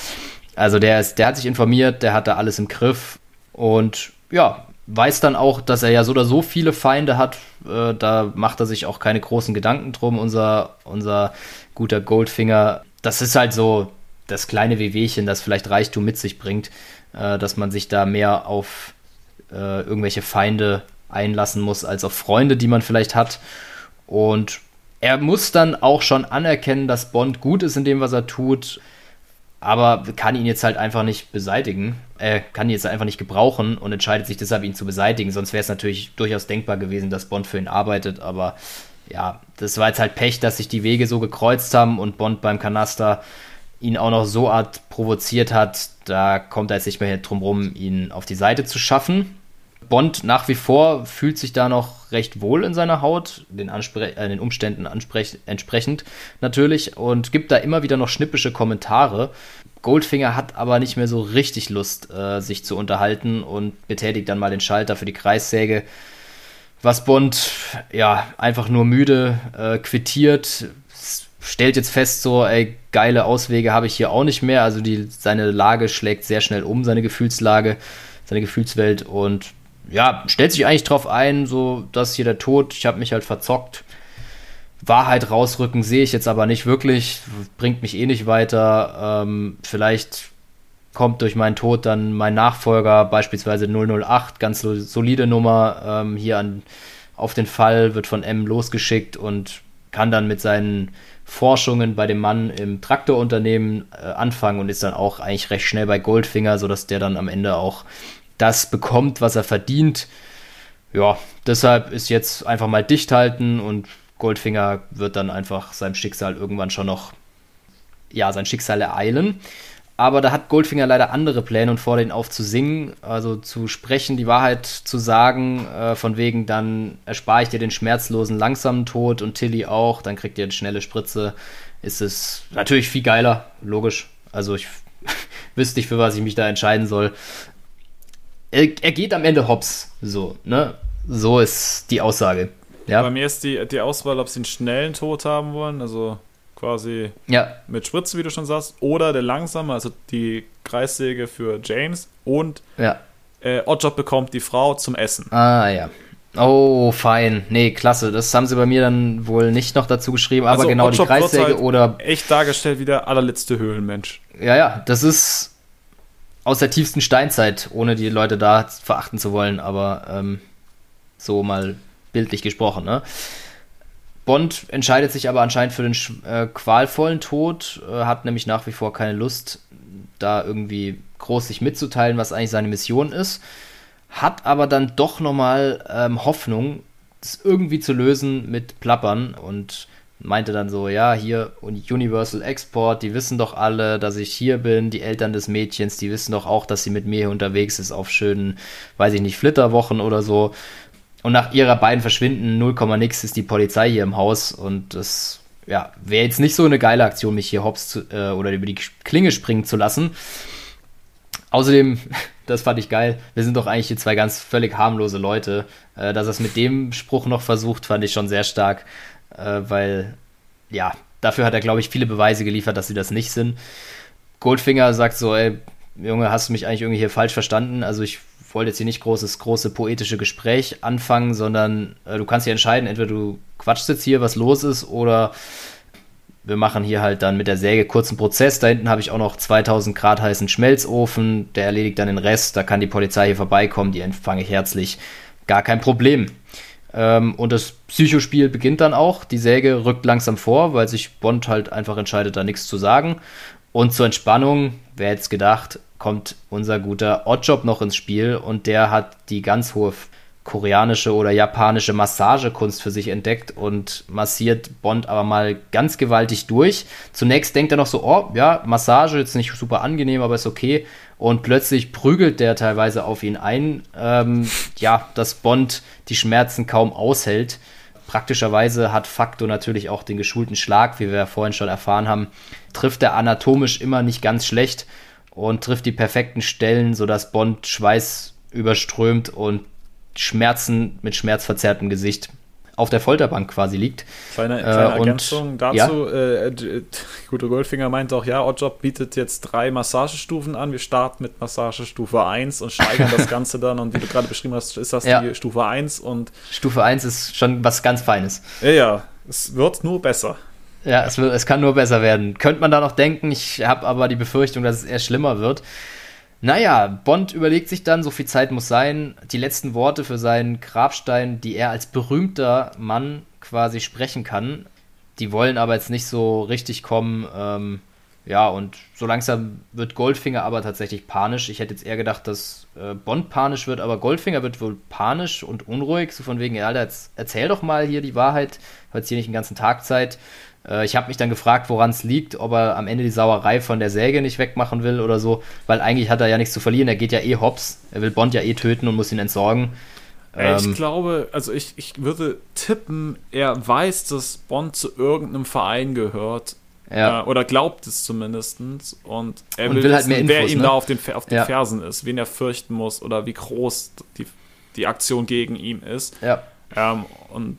Also der, ist, der hat sich informiert. Der hat da alles im Griff. Und ja, weiß dann auch, dass er ja so oder so viele Feinde hat. Äh, da macht er sich auch keine großen Gedanken drum, unser, unser guter Goldfinger. Das ist halt so das kleine Wehwehchen, das vielleicht Reichtum mit sich bringt, äh, dass man sich da mehr auf äh, irgendwelche Feinde einlassen muss, als auf Freunde, die man vielleicht hat. Und er muss dann auch schon anerkennen, dass Bond gut ist in dem, was er tut aber kann ihn jetzt halt einfach nicht beseitigen. Er kann ihn jetzt einfach nicht gebrauchen und entscheidet sich deshalb, ihn zu beseitigen. Sonst wäre es natürlich durchaus denkbar gewesen, dass Bond für ihn arbeitet. Aber ja, das war jetzt halt Pech, dass sich die Wege so gekreuzt haben und Bond beim Kanaster ihn auch noch so art provoziert hat. Da kommt er jetzt nicht mehr drum rum, ihn auf die Seite zu schaffen. Bond nach wie vor fühlt sich da noch recht wohl in seiner Haut, den, Anspre äh, den Umständen entsprechend natürlich, und gibt da immer wieder noch schnippische Kommentare. Goldfinger hat aber nicht mehr so richtig Lust, äh, sich zu unterhalten und betätigt dann mal den Schalter für die Kreissäge. Was Bond ja einfach nur müde äh, quittiert, stellt jetzt fest, so, ey, geile Auswege habe ich hier auch nicht mehr. Also die, seine Lage schlägt sehr schnell um, seine Gefühlslage, seine Gefühlswelt und ja, stellt sich eigentlich drauf ein, so, dass hier der Tod, ich habe mich halt verzockt. Wahrheit rausrücken sehe ich jetzt aber nicht wirklich, bringt mich eh nicht weiter. Ähm, vielleicht kommt durch meinen Tod dann mein Nachfolger, beispielsweise 008, ganz solide Nummer, ähm, hier an, auf den Fall, wird von M losgeschickt und kann dann mit seinen Forschungen bei dem Mann im Traktorunternehmen äh, anfangen und ist dann auch eigentlich recht schnell bei Goldfinger, sodass der dann am Ende auch das bekommt, was er verdient. Ja, deshalb ist jetzt einfach mal dicht halten und Goldfinger wird dann einfach seinem Schicksal irgendwann schon noch, ja, sein Schicksal ereilen. Aber da hat Goldfinger leider andere Pläne und vor, den auf zu singen, also zu sprechen, die Wahrheit zu sagen, äh, von wegen, dann erspare ich dir den schmerzlosen, langsamen Tod und Tilly auch, dann kriegt ihr eine schnelle Spritze. Ist es natürlich viel geiler, logisch. Also ich <laughs> wüsste nicht, für was ich mich da entscheiden soll er, er geht am Ende hops. So, ne? So ist die Aussage. Ja? Bei mir ist die, die Auswahl, ob sie einen schnellen Tod haben wollen, also quasi ja. mit Spritze, wie du schon sagst, oder der langsame, also die Kreissäge für James und ja. äh, Oddjob bekommt die Frau zum Essen. Ah, ja. Oh, fein. Nee, klasse. Das haben sie bei mir dann wohl nicht noch dazu geschrieben, aber also genau Oddjob die Kreissäge halt oder. Echt dargestellt wie der allerletzte Höhlenmensch. Ja, ja, das ist aus der tiefsten Steinzeit, ohne die Leute da verachten zu wollen, aber ähm, so mal bildlich gesprochen. Ne? Bond entscheidet sich aber anscheinend für den äh, qualvollen Tod, äh, hat nämlich nach wie vor keine Lust, da irgendwie groß sich mitzuteilen, was eigentlich seine Mission ist, hat aber dann doch nochmal ähm, Hoffnung, das irgendwie zu lösen mit Plappern und meinte dann so, ja, hier Universal Export, die wissen doch alle, dass ich hier bin, die Eltern des Mädchens, die wissen doch auch, dass sie mit mir hier unterwegs ist auf schönen, weiß ich nicht, Flitterwochen oder so. Und nach ihrer beiden Verschwinden 0, nix ist die Polizei hier im Haus und das ja, wäre jetzt nicht so eine geile Aktion, mich hier hops zu, äh, oder über die Klinge springen zu lassen. Außerdem, <laughs> das fand ich geil, wir sind doch eigentlich hier zwei ganz völlig harmlose Leute. Äh, dass er es mit dem Spruch noch versucht, fand ich schon sehr stark äh, weil, ja, dafür hat er, glaube ich, viele Beweise geliefert, dass sie das nicht sind. Goldfinger sagt so, ey, Junge, hast du mich eigentlich irgendwie hier falsch verstanden? Also ich wollte jetzt hier nicht großes, große poetische Gespräch anfangen, sondern äh, du kannst hier entscheiden, entweder du quatschst jetzt hier, was los ist, oder wir machen hier halt dann mit der Säge kurzen Prozess. Da hinten habe ich auch noch 2000 Grad heißen Schmelzofen, der erledigt dann den Rest. Da kann die Polizei hier vorbeikommen, die empfange ich herzlich. Gar kein Problem. Ähm, und das Psychospiel beginnt dann auch. Die Säge rückt langsam vor, weil sich Bond halt einfach entscheidet, da nichts zu sagen. Und zur Entspannung, wer hätte es gedacht, kommt unser guter Oddjob noch ins Spiel und der hat die ganz hohe koreanische oder japanische Massagekunst für sich entdeckt und massiert Bond aber mal ganz gewaltig durch. Zunächst denkt er noch so, oh ja, Massage jetzt nicht super angenehm, aber ist okay. Und plötzlich prügelt der teilweise auf ihn ein, ähm, ja, dass Bond die Schmerzen kaum aushält. Praktischerweise hat Facto natürlich auch den geschulten Schlag, wie wir ja vorhin schon erfahren haben, trifft er anatomisch immer nicht ganz schlecht und trifft die perfekten Stellen, sodass Bond Schweiß überströmt und Schmerzen mit schmerzverzerrtem Gesicht auf der Folterbank quasi liegt. Kleine, kleine äh, Ergänzung dazu. Ja? Äh, <laughs> äh, Gute Goldfinger meint auch, ja, Oddjob bietet jetzt drei Massagestufen an. Wir starten mit Massagestufe 1 und steigern das <laughs> Ganze dann. Und wie du gerade beschrieben hast, ist das ja. die Stufe 1. Und Stufe 1 ist schon was ganz Feines. Ja, ja. Es wird nur besser. Ja, es, wird, es kann nur besser werden. Könnte man da noch denken. Ich habe aber die Befürchtung, dass es eher schlimmer wird. Naja, Bond überlegt sich dann, so viel Zeit muss sein, die letzten Worte für seinen Grabstein, die er als berühmter Mann quasi sprechen kann. Die wollen aber jetzt nicht so richtig kommen. Ähm, ja, und so langsam wird Goldfinger aber tatsächlich panisch. Ich hätte jetzt eher gedacht, dass äh, Bond panisch wird, aber Goldfinger wird wohl panisch und unruhig. So von wegen, Alter, jetzt erzähl doch mal hier die Wahrheit. Hat hier nicht den ganzen Tag Zeit. Äh, ich habe mich dann gefragt, woran es liegt, ob er am Ende die Sauerei von der Säge nicht wegmachen will oder so, weil eigentlich hat er ja nichts zu verlieren. Er geht ja eh hops. Er will Bond ja eh töten und muss ihn entsorgen. Ich ähm, glaube, also ich, ich würde tippen, er weiß, dass Bond zu irgendeinem Verein gehört. Ja. Äh, oder glaubt es zumindest. Und er und will, will halt wissen, wer ihm ne? da auf den, auf den ja. Fersen ist, wen er fürchten muss oder wie groß die, die Aktion gegen ihn ist. Ja. Ähm, und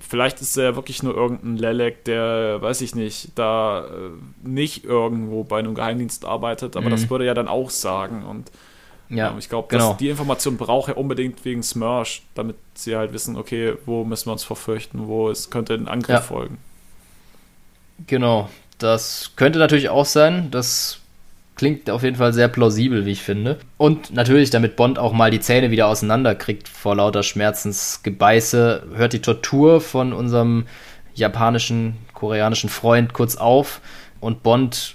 Vielleicht ist er wirklich nur irgendein Lelek, der, weiß ich nicht, da äh, nicht irgendwo bei einem Geheimdienst arbeitet, aber mhm. das würde er ja dann auch sagen. Und ja, ähm, ich glaube, genau. die Information braucht er unbedingt wegen Smersh, damit sie halt wissen, okay, wo müssen wir uns verfürchten, wo es könnte ein Angriff ja. folgen. Genau, das könnte natürlich auch sein. Das Klingt auf jeden Fall sehr plausibel, wie ich finde. Und natürlich, damit Bond auch mal die Zähne wieder auseinanderkriegt vor lauter Schmerzensgebeiße, hört die Tortur von unserem japanischen, koreanischen Freund kurz auf und Bond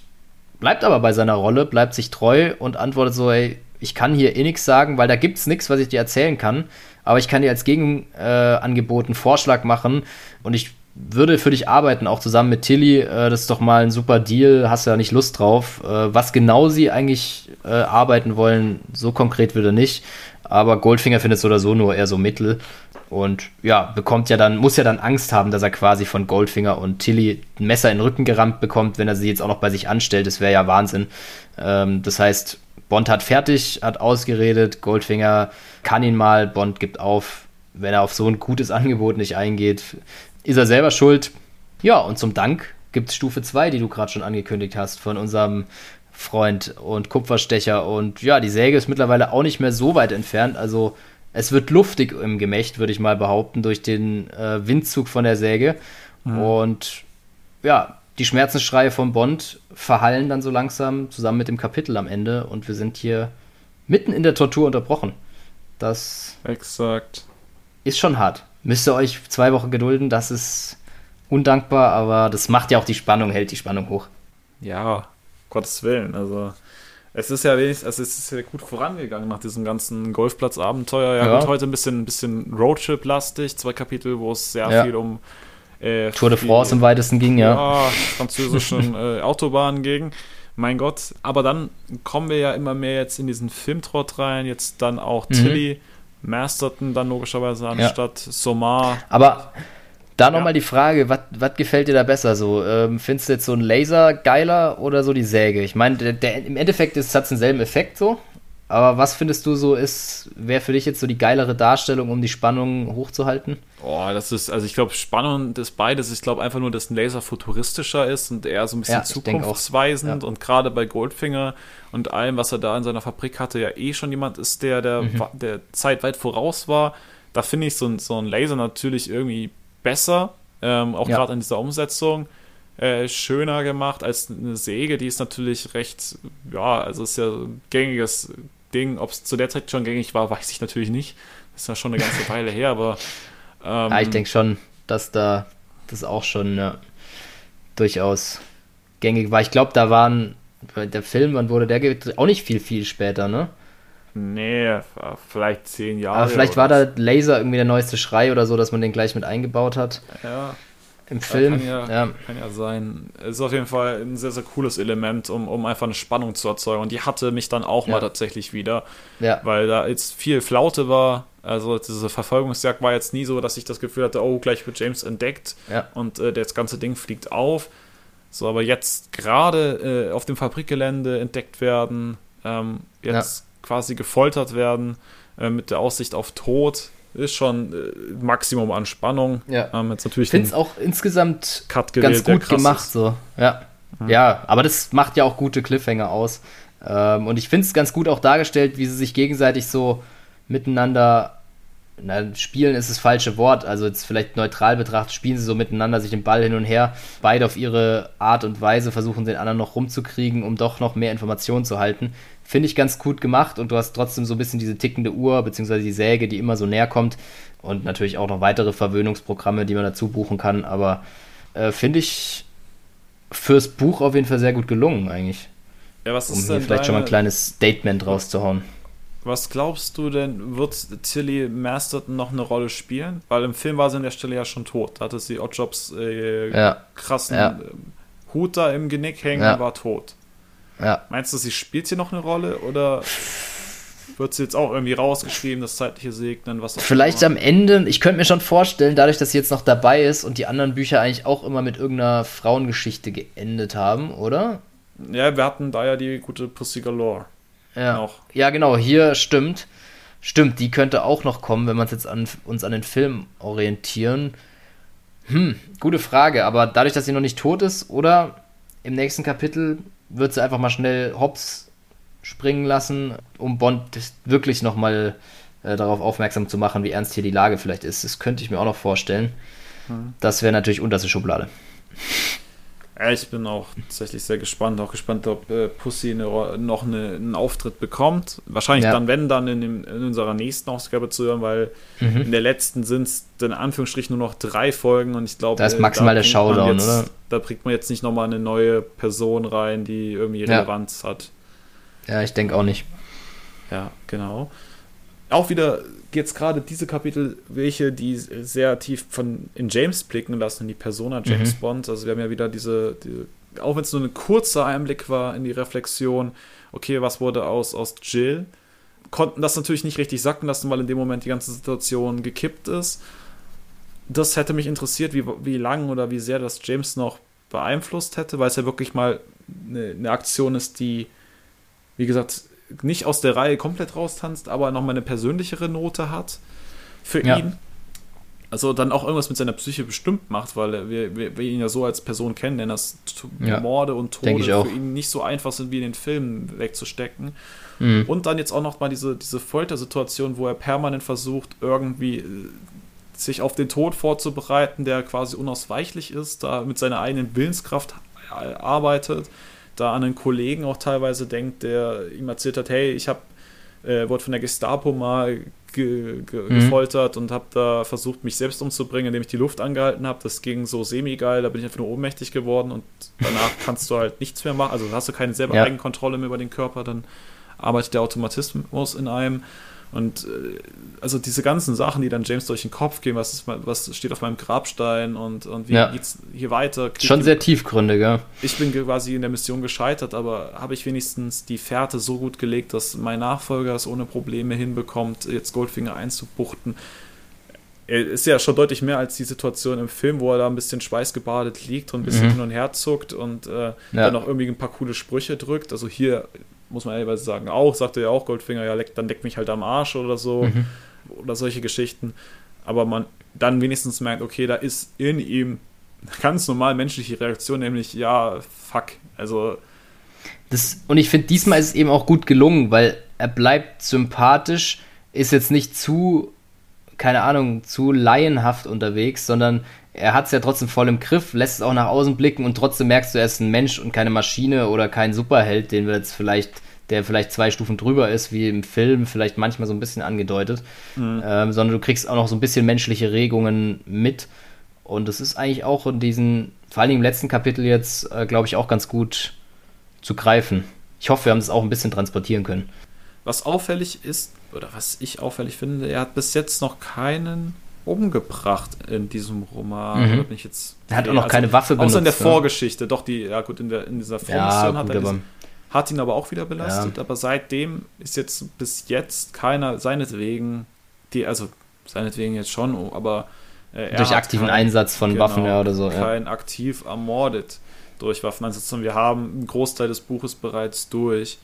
bleibt aber bei seiner Rolle, bleibt sich treu und antwortet so, ey, ich kann hier eh nichts sagen, weil da gibt's nichts, was ich dir erzählen kann, aber ich kann dir als Gegenangebot äh, einen Vorschlag machen und ich würde für dich arbeiten, auch zusammen mit Tilly. Äh, das ist doch mal ein super Deal, hast du ja nicht Lust drauf. Äh, was genau sie eigentlich äh, arbeiten wollen, so konkret würde nicht. Aber Goldfinger findet es oder so nur eher so mittel. Und ja, bekommt ja dann, muss ja dann Angst haben, dass er quasi von Goldfinger und Tilly ein Messer in den Rücken gerammt bekommt, wenn er sie jetzt auch noch bei sich anstellt. Das wäre ja Wahnsinn. Ähm, das heißt, Bond hat fertig, hat ausgeredet, Goldfinger kann ihn mal, Bond gibt auf, wenn er auf so ein gutes <laughs> Angebot nicht eingeht, ist er selber schuld. Ja, und zum Dank gibt es Stufe 2, die du gerade schon angekündigt hast, von unserem Freund und Kupferstecher. Und ja, die Säge ist mittlerweile auch nicht mehr so weit entfernt. Also es wird luftig im Gemächt, würde ich mal behaupten, durch den äh, Windzug von der Säge. Mhm. Und ja, die Schmerzensschreie von Bond verhallen dann so langsam zusammen mit dem Kapitel am Ende. Und wir sind hier mitten in der Tortur unterbrochen. Das Exakt. ist schon hart müsst ihr euch zwei Wochen gedulden. Das ist undankbar, aber das macht ja auch die Spannung, hält die Spannung hoch. Ja, Gottes Willen. Also es ist ja wenigstens, also es ist ja gut vorangegangen nach diesem ganzen Golfplatz-Abenteuer. Ja, ja. Gut, heute ein bisschen, ein bisschen Roadtrip-lastig, zwei Kapitel, wo es sehr ja. viel um äh, Tour de France im weitesten ging, ja. Ja, französischen <laughs> äh, Autobahnen ging. Mein Gott, aber dann kommen wir ja immer mehr jetzt in diesen Filmtrott rein, jetzt dann auch mhm. Tilly Masterton dann logischerweise anstatt ja. Somar. Aber da nochmal ja. die Frage, was gefällt dir da besser? So, ähm, findest du jetzt so ein Laser geiler oder so die Säge? Ich meine, im Endeffekt hat es denselben Effekt so, aber was findest du so ist, wäre für dich jetzt so die geilere Darstellung, um die Spannung hochzuhalten? Oh, das ist, also ich glaube, spannend ist beides. Ich glaube einfach nur, dass ein Laser futuristischer ist und eher so ein bisschen ja, zukunftsweisend. Ja. Und gerade bei Goldfinger und allem, was er da in seiner Fabrik hatte, ja eh schon jemand ist, der der, mhm. der Zeit weit voraus war. Da finde ich so ein, so ein Laser natürlich irgendwie besser, ähm, auch ja. gerade in dieser Umsetzung. Äh, schöner gemacht als eine Säge, die ist natürlich recht, ja, also ist ja ein gängiges Ding. Ob es zu der Zeit schon gängig war, weiß ich natürlich nicht. Das ist ja schon eine ganze Weile her, aber. Ähm, ja, ich denke schon, dass da das auch schon ja, durchaus gängig war. Ich glaube, da waren, der Film, wann wurde der gedreht? Auch nicht viel, viel später, ne? Nee, vielleicht zehn Jahre. Aber vielleicht war da Laser irgendwie der neueste Schrei oder so, dass man den gleich mit eingebaut hat. Ja. Im Film. Kann ja, ja. kann ja sein. Es ist auf jeden Fall ein sehr, sehr cooles Element, um, um einfach eine Spannung zu erzeugen. Und die hatte mich dann auch ja. mal tatsächlich wieder. Ja. Weil da jetzt viel Flaute war. Also diese Verfolgungsjagd war jetzt nie so, dass ich das Gefühl hatte, oh, gleich wird James entdeckt ja. und äh, das ganze Ding fliegt auf. So, aber jetzt gerade äh, auf dem Fabrikgelände entdeckt werden, ähm, jetzt quasi gefoltert werden äh, mit der Aussicht auf Tod, ist schon äh, Maximum an Spannung. Ja. Ähm, jetzt natürlich ich finde es auch insgesamt ganz gut gemacht. So. Ja. Mhm. ja, aber das macht ja auch gute Cliffhanger aus. Ähm, und ich finde es ganz gut auch dargestellt, wie sie sich gegenseitig so miteinander na, spielen ist das falsche Wort, also jetzt vielleicht neutral betrachtet, spielen sie so miteinander sich den Ball hin und her, beide auf ihre Art und Weise versuchen den anderen noch rumzukriegen, um doch noch mehr Informationen zu halten. Finde ich ganz gut gemacht und du hast trotzdem so ein bisschen diese tickende Uhr, beziehungsweise die Säge, die immer so näher kommt und natürlich auch noch weitere Verwöhnungsprogramme, die man dazu buchen kann, aber äh, finde ich fürs Buch auf jeden Fall sehr gut gelungen eigentlich. Ja, was ist um hier vielleicht deine... schon mal ein kleines Statement rauszuhauen. Was glaubst du denn, wird Tilly Masterton noch eine Rolle spielen? Weil im Film war sie an der Stelle ja schon tot. Da hatte sie Oddjobs äh, ja. krassen ja. Ähm, Hut da im Genick hängen ja. und war tot. Ja. Meinst du, sie spielt hier noch eine Rolle oder wird sie jetzt auch irgendwie rausgeschrieben, das zeitliche Segnen, was Vielleicht immer? am Ende, ich könnte mir schon vorstellen, dadurch, dass sie jetzt noch dabei ist und die anderen Bücher eigentlich auch immer mit irgendeiner Frauengeschichte geendet haben, oder? Ja, wir hatten da ja die gute Pussy Galore. Ja. Noch. ja, genau, hier stimmt. Stimmt, die könnte auch noch kommen, wenn wir uns jetzt an, uns an den Film orientieren. Hm, gute Frage, aber dadurch, dass sie noch nicht tot ist, oder im nächsten Kapitel wird sie einfach mal schnell hops springen lassen, um Bond wirklich nochmal äh, darauf aufmerksam zu machen, wie ernst hier die Lage vielleicht ist. Das könnte ich mir auch noch vorstellen. Hm. Das wäre natürlich unterste Schublade. Ja, ich bin auch tatsächlich sehr gespannt. Auch gespannt, ob äh, Pussy eine, noch eine, einen Auftritt bekommt. Wahrscheinlich ja. dann, wenn, dann in, dem, in, unserer nächsten Ausgabe zu hören, weil mhm. in der letzten sind es in Anführungsstrichen nur noch drei Folgen und ich glaube. Da ist maximal der Showdown, jetzt, oder? Da bringt man jetzt nicht nochmal eine neue Person rein, die irgendwie Relevanz ja. hat. Ja, ich denke auch nicht. Ja, genau. Auch wieder jetzt gerade diese Kapitel, welche die sehr tief von in James blicken lassen, in die Persona James mhm. Bond. Also wir haben ja wieder diese, diese auch wenn es nur ein kurzer Einblick war in die Reflexion, okay, was wurde aus, aus Jill, konnten das natürlich nicht richtig sacken lassen, weil in dem Moment die ganze Situation gekippt ist. Das hätte mich interessiert, wie, wie lang oder wie sehr das James noch beeinflusst hätte, weil es ja wirklich mal eine, eine Aktion ist, die, wie gesagt, nicht aus der Reihe komplett raustanzt, aber nochmal eine persönlichere Note hat für ja. ihn. Also dann auch irgendwas mit seiner Psyche bestimmt macht, weil wir, wir, wir ihn ja so als Person kennen, denn das ja. Morde und Tode für ihn nicht so einfach sind, wie in den Filmen wegzustecken. Mhm. Und dann jetzt auch noch mal diese, diese Foltersituation, wo er permanent versucht, irgendwie äh, sich auf den Tod vorzubereiten, der quasi unausweichlich ist, da mit seiner eigenen Willenskraft arbeitet da an einen Kollegen auch teilweise denkt, der ihm erzählt hat, hey, ich habe äh, wurde von der Gestapo mal ge ge mhm. gefoltert und habe da versucht, mich selbst umzubringen, indem ich die Luft angehalten habe. Das ging so semi-geil, da bin ich einfach nur ohnmächtig geworden und danach kannst du halt nichts mehr machen. Also hast du keine selber ja. Eigenkontrolle mehr über den Körper, dann arbeitet der Automatismus in einem. Und äh, also diese ganzen Sachen, die dann James durch den Kopf gehen, was, ist, was steht auf meinem Grabstein und, und wie ja. geht's hier weiter? Schon sehr tiefgründig, ja. Ich bin quasi in der Mission gescheitert, aber habe ich wenigstens die Fährte so gut gelegt, dass mein Nachfolger es ohne Probleme hinbekommt, jetzt Goldfinger einzubuchten. Er ist ja schon deutlich mehr als die Situation im Film, wo er da ein bisschen schweißgebadet liegt und ein bisschen mhm. hin und her zuckt und äh, ja. dann auch irgendwie ein paar coole Sprüche drückt. Also hier muss man ehrlich sagen, auch, sagte ja auch Goldfinger, ja, leck, dann leck mich halt am Arsch oder so. Mhm. Oder solche Geschichten. Aber man dann wenigstens merkt, okay, da ist in ihm eine ganz normal menschliche Reaktion, nämlich, ja, fuck. Also. Das, und ich finde, diesmal ist es eben auch gut gelungen, weil er bleibt sympathisch, ist jetzt nicht zu, keine Ahnung, zu laienhaft unterwegs, sondern er hat es ja trotzdem voll im Griff, lässt es auch nach außen blicken und trotzdem merkst du, er ist ein Mensch und keine Maschine oder kein Superheld, den wir jetzt vielleicht, der vielleicht zwei Stufen drüber ist, wie im Film, vielleicht manchmal so ein bisschen angedeutet, mhm. ähm, sondern du kriegst auch noch so ein bisschen menschliche Regungen mit. Und es ist eigentlich auch in diesen, vor allem im letzten Kapitel jetzt, äh, glaube ich, auch ganz gut zu greifen. Ich hoffe, wir haben es auch ein bisschen transportieren können. was auffällig ist, oder was ich auffällig finde, er hat bis jetzt noch keinen umgebracht in diesem Roman. Mhm. Ich jetzt, er hat auch noch also, keine Waffe benutzt. Außer in der ne? Vorgeschichte. Doch, die, ja gut, in, der, in dieser Vormission ja, hat er diesen, hat ihn aber auch wieder belastet. Ja. Aber seitdem ist jetzt bis jetzt keiner seinetwegen, die, also seinetwegen jetzt schon, aber äh, durch aktiven kein, Einsatz von genau, Waffen ja, oder so. Kein aktiv ermordet durch Waffeneinsatz, sondern wir haben einen Großteil des Buches bereits durch.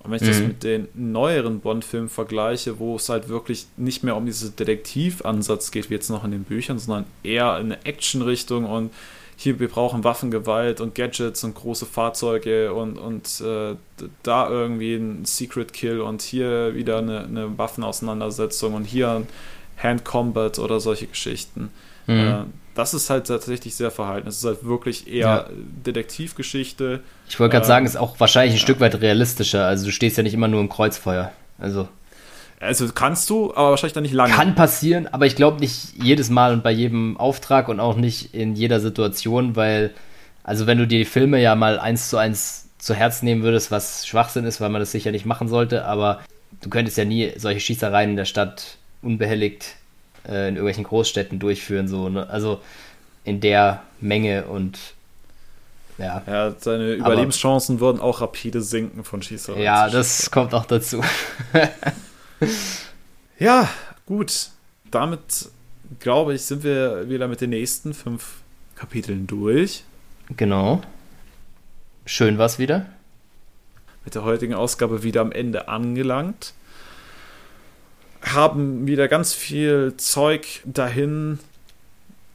Und wenn ich mhm. das mit den neueren Bond-Filmen vergleiche, wo es halt wirklich nicht mehr um diesen Detektivansatz geht, wie jetzt noch in den Büchern, sondern eher in eine Action-Richtung und hier, wir brauchen Waffengewalt und Gadgets und große Fahrzeuge und, und äh, da irgendwie ein Secret Kill und hier wieder eine, eine Waffenauseinandersetzung und hier ein Hand Combat oder solche Geschichten. Mhm. Äh, das ist halt tatsächlich sehr verhalten. Es ist halt wirklich eher ja. Detektivgeschichte. Ich wollte gerade ähm, sagen, ist auch wahrscheinlich ein ja. Stück weit realistischer. Also du stehst ja nicht immer nur im Kreuzfeuer. Also. Also kannst du, aber wahrscheinlich dann nicht lange. Kann passieren, aber ich glaube nicht jedes Mal und bei jedem Auftrag und auch nicht in jeder Situation, weil, also wenn du die Filme ja mal eins zu eins zu Herzen nehmen würdest, was Schwachsinn ist, weil man das sicher nicht machen sollte, aber du könntest ja nie solche Schießereien in der Stadt unbehelligt äh, in irgendwelchen Großstädten durchführen, so, ne? Also in der Menge und ja. Ja, seine Überlebenschancen Aber, würden auch rapide sinken von Schießereien. Ja, das kommt auch dazu. <laughs> ja, gut. Damit, glaube ich, sind wir wieder mit den nächsten fünf Kapiteln durch. Genau. Schön war's wieder. Mit der heutigen Ausgabe wieder am Ende angelangt haben wieder ganz viel Zeug dahin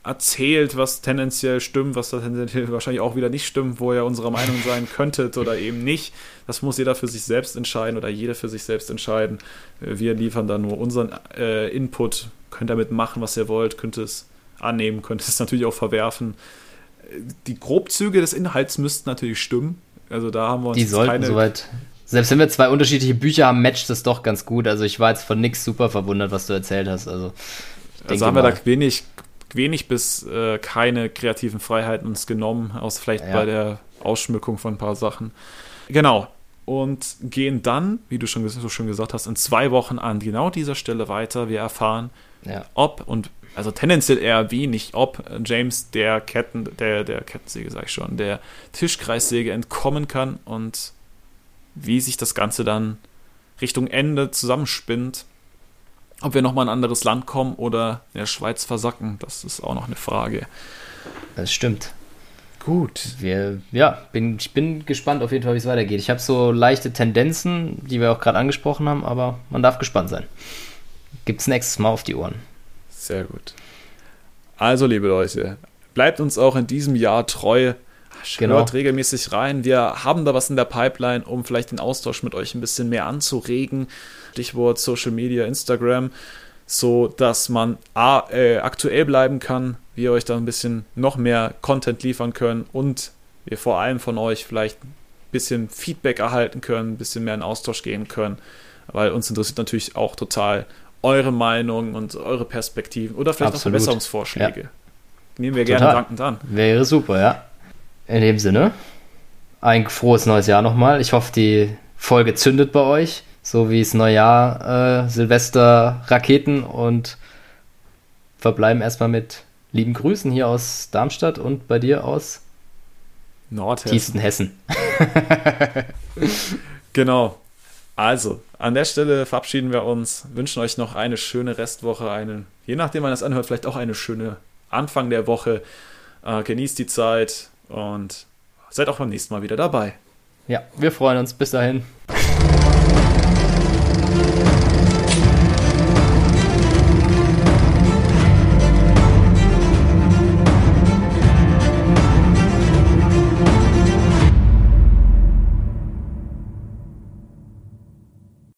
erzählt, was tendenziell stimmt, was tendenziell <laughs> wahrscheinlich auch wieder nicht stimmt, wo ihr unserer Meinung sein <laughs> könntet oder eben nicht. Das muss jeder für sich selbst entscheiden oder jeder für sich selbst entscheiden. Wir liefern da nur unseren äh, Input, könnt damit machen, was ihr wollt, könnt es annehmen, könnt <laughs> es natürlich auch verwerfen. Die Grobzüge des Inhalts müssten natürlich stimmen. Also da haben wir uns Die sollten keine, soweit selbst wenn wir zwei unterschiedliche Bücher haben, matcht das doch ganz gut. Also ich war jetzt von nichts super verwundert, was du erzählt hast. Also, also haben wir da wenig, wenig bis äh, keine kreativen Freiheiten uns genommen, außer vielleicht ja. bei der Ausschmückung von ein paar Sachen. Genau. Und gehen dann, wie du schon so schön gesagt hast, in zwei Wochen an genau dieser Stelle weiter. Wir erfahren, ja. ob und also tendenziell eher wenig, ob James der Ketten, der, der Kettensäge, sag ich schon, der Tischkreissäge entkommen kann und wie sich das Ganze dann Richtung Ende zusammenspinnt. Ob wir nochmal in ein anderes Land kommen oder in der Schweiz versacken, das ist auch noch eine Frage. Das stimmt. Gut. Wir, ja, bin, ich bin gespannt auf jeden Fall, wie es weitergeht. Ich habe so leichte Tendenzen, die wir auch gerade angesprochen haben, aber man darf gespannt sein. Gibt es nächstes Mal auf die Ohren. Sehr gut. Also, liebe Leute, bleibt uns auch in diesem Jahr treu. Genau. Hört regelmäßig rein. Wir haben da was in der Pipeline, um vielleicht den Austausch mit euch ein bisschen mehr anzuregen. Stichwort Social Media, Instagram, so dass man A, äh, aktuell bleiben kann, wir euch da ein bisschen noch mehr Content liefern können und wir vor allem von euch vielleicht ein bisschen Feedback erhalten können, ein bisschen mehr in Austausch gehen können, weil uns interessiert natürlich auch total eure Meinung und eure Perspektiven oder vielleicht Absolut. auch Verbesserungsvorschläge. Ja. Nehmen wir Total. gerne dankend an. Wäre super, ja. In dem Sinne, ein frohes neues Jahr nochmal. Ich hoffe, die Folge zündet bei euch, so wie es Neujahr, äh, Silvester, Raketen und verbleiben erstmal mit lieben Grüßen hier aus Darmstadt und bei dir aus Nordhessen. Tiefsten Hessen. <laughs> genau. Also, an der Stelle verabschieden wir uns, wünschen euch noch eine schöne Restwoche, eine, je nachdem man das anhört, vielleicht auch eine schöne Anfang der Woche. Äh, genießt die Zeit, und seid auch beim nächsten Mal wieder dabei. Ja, wir freuen uns. Bis dahin.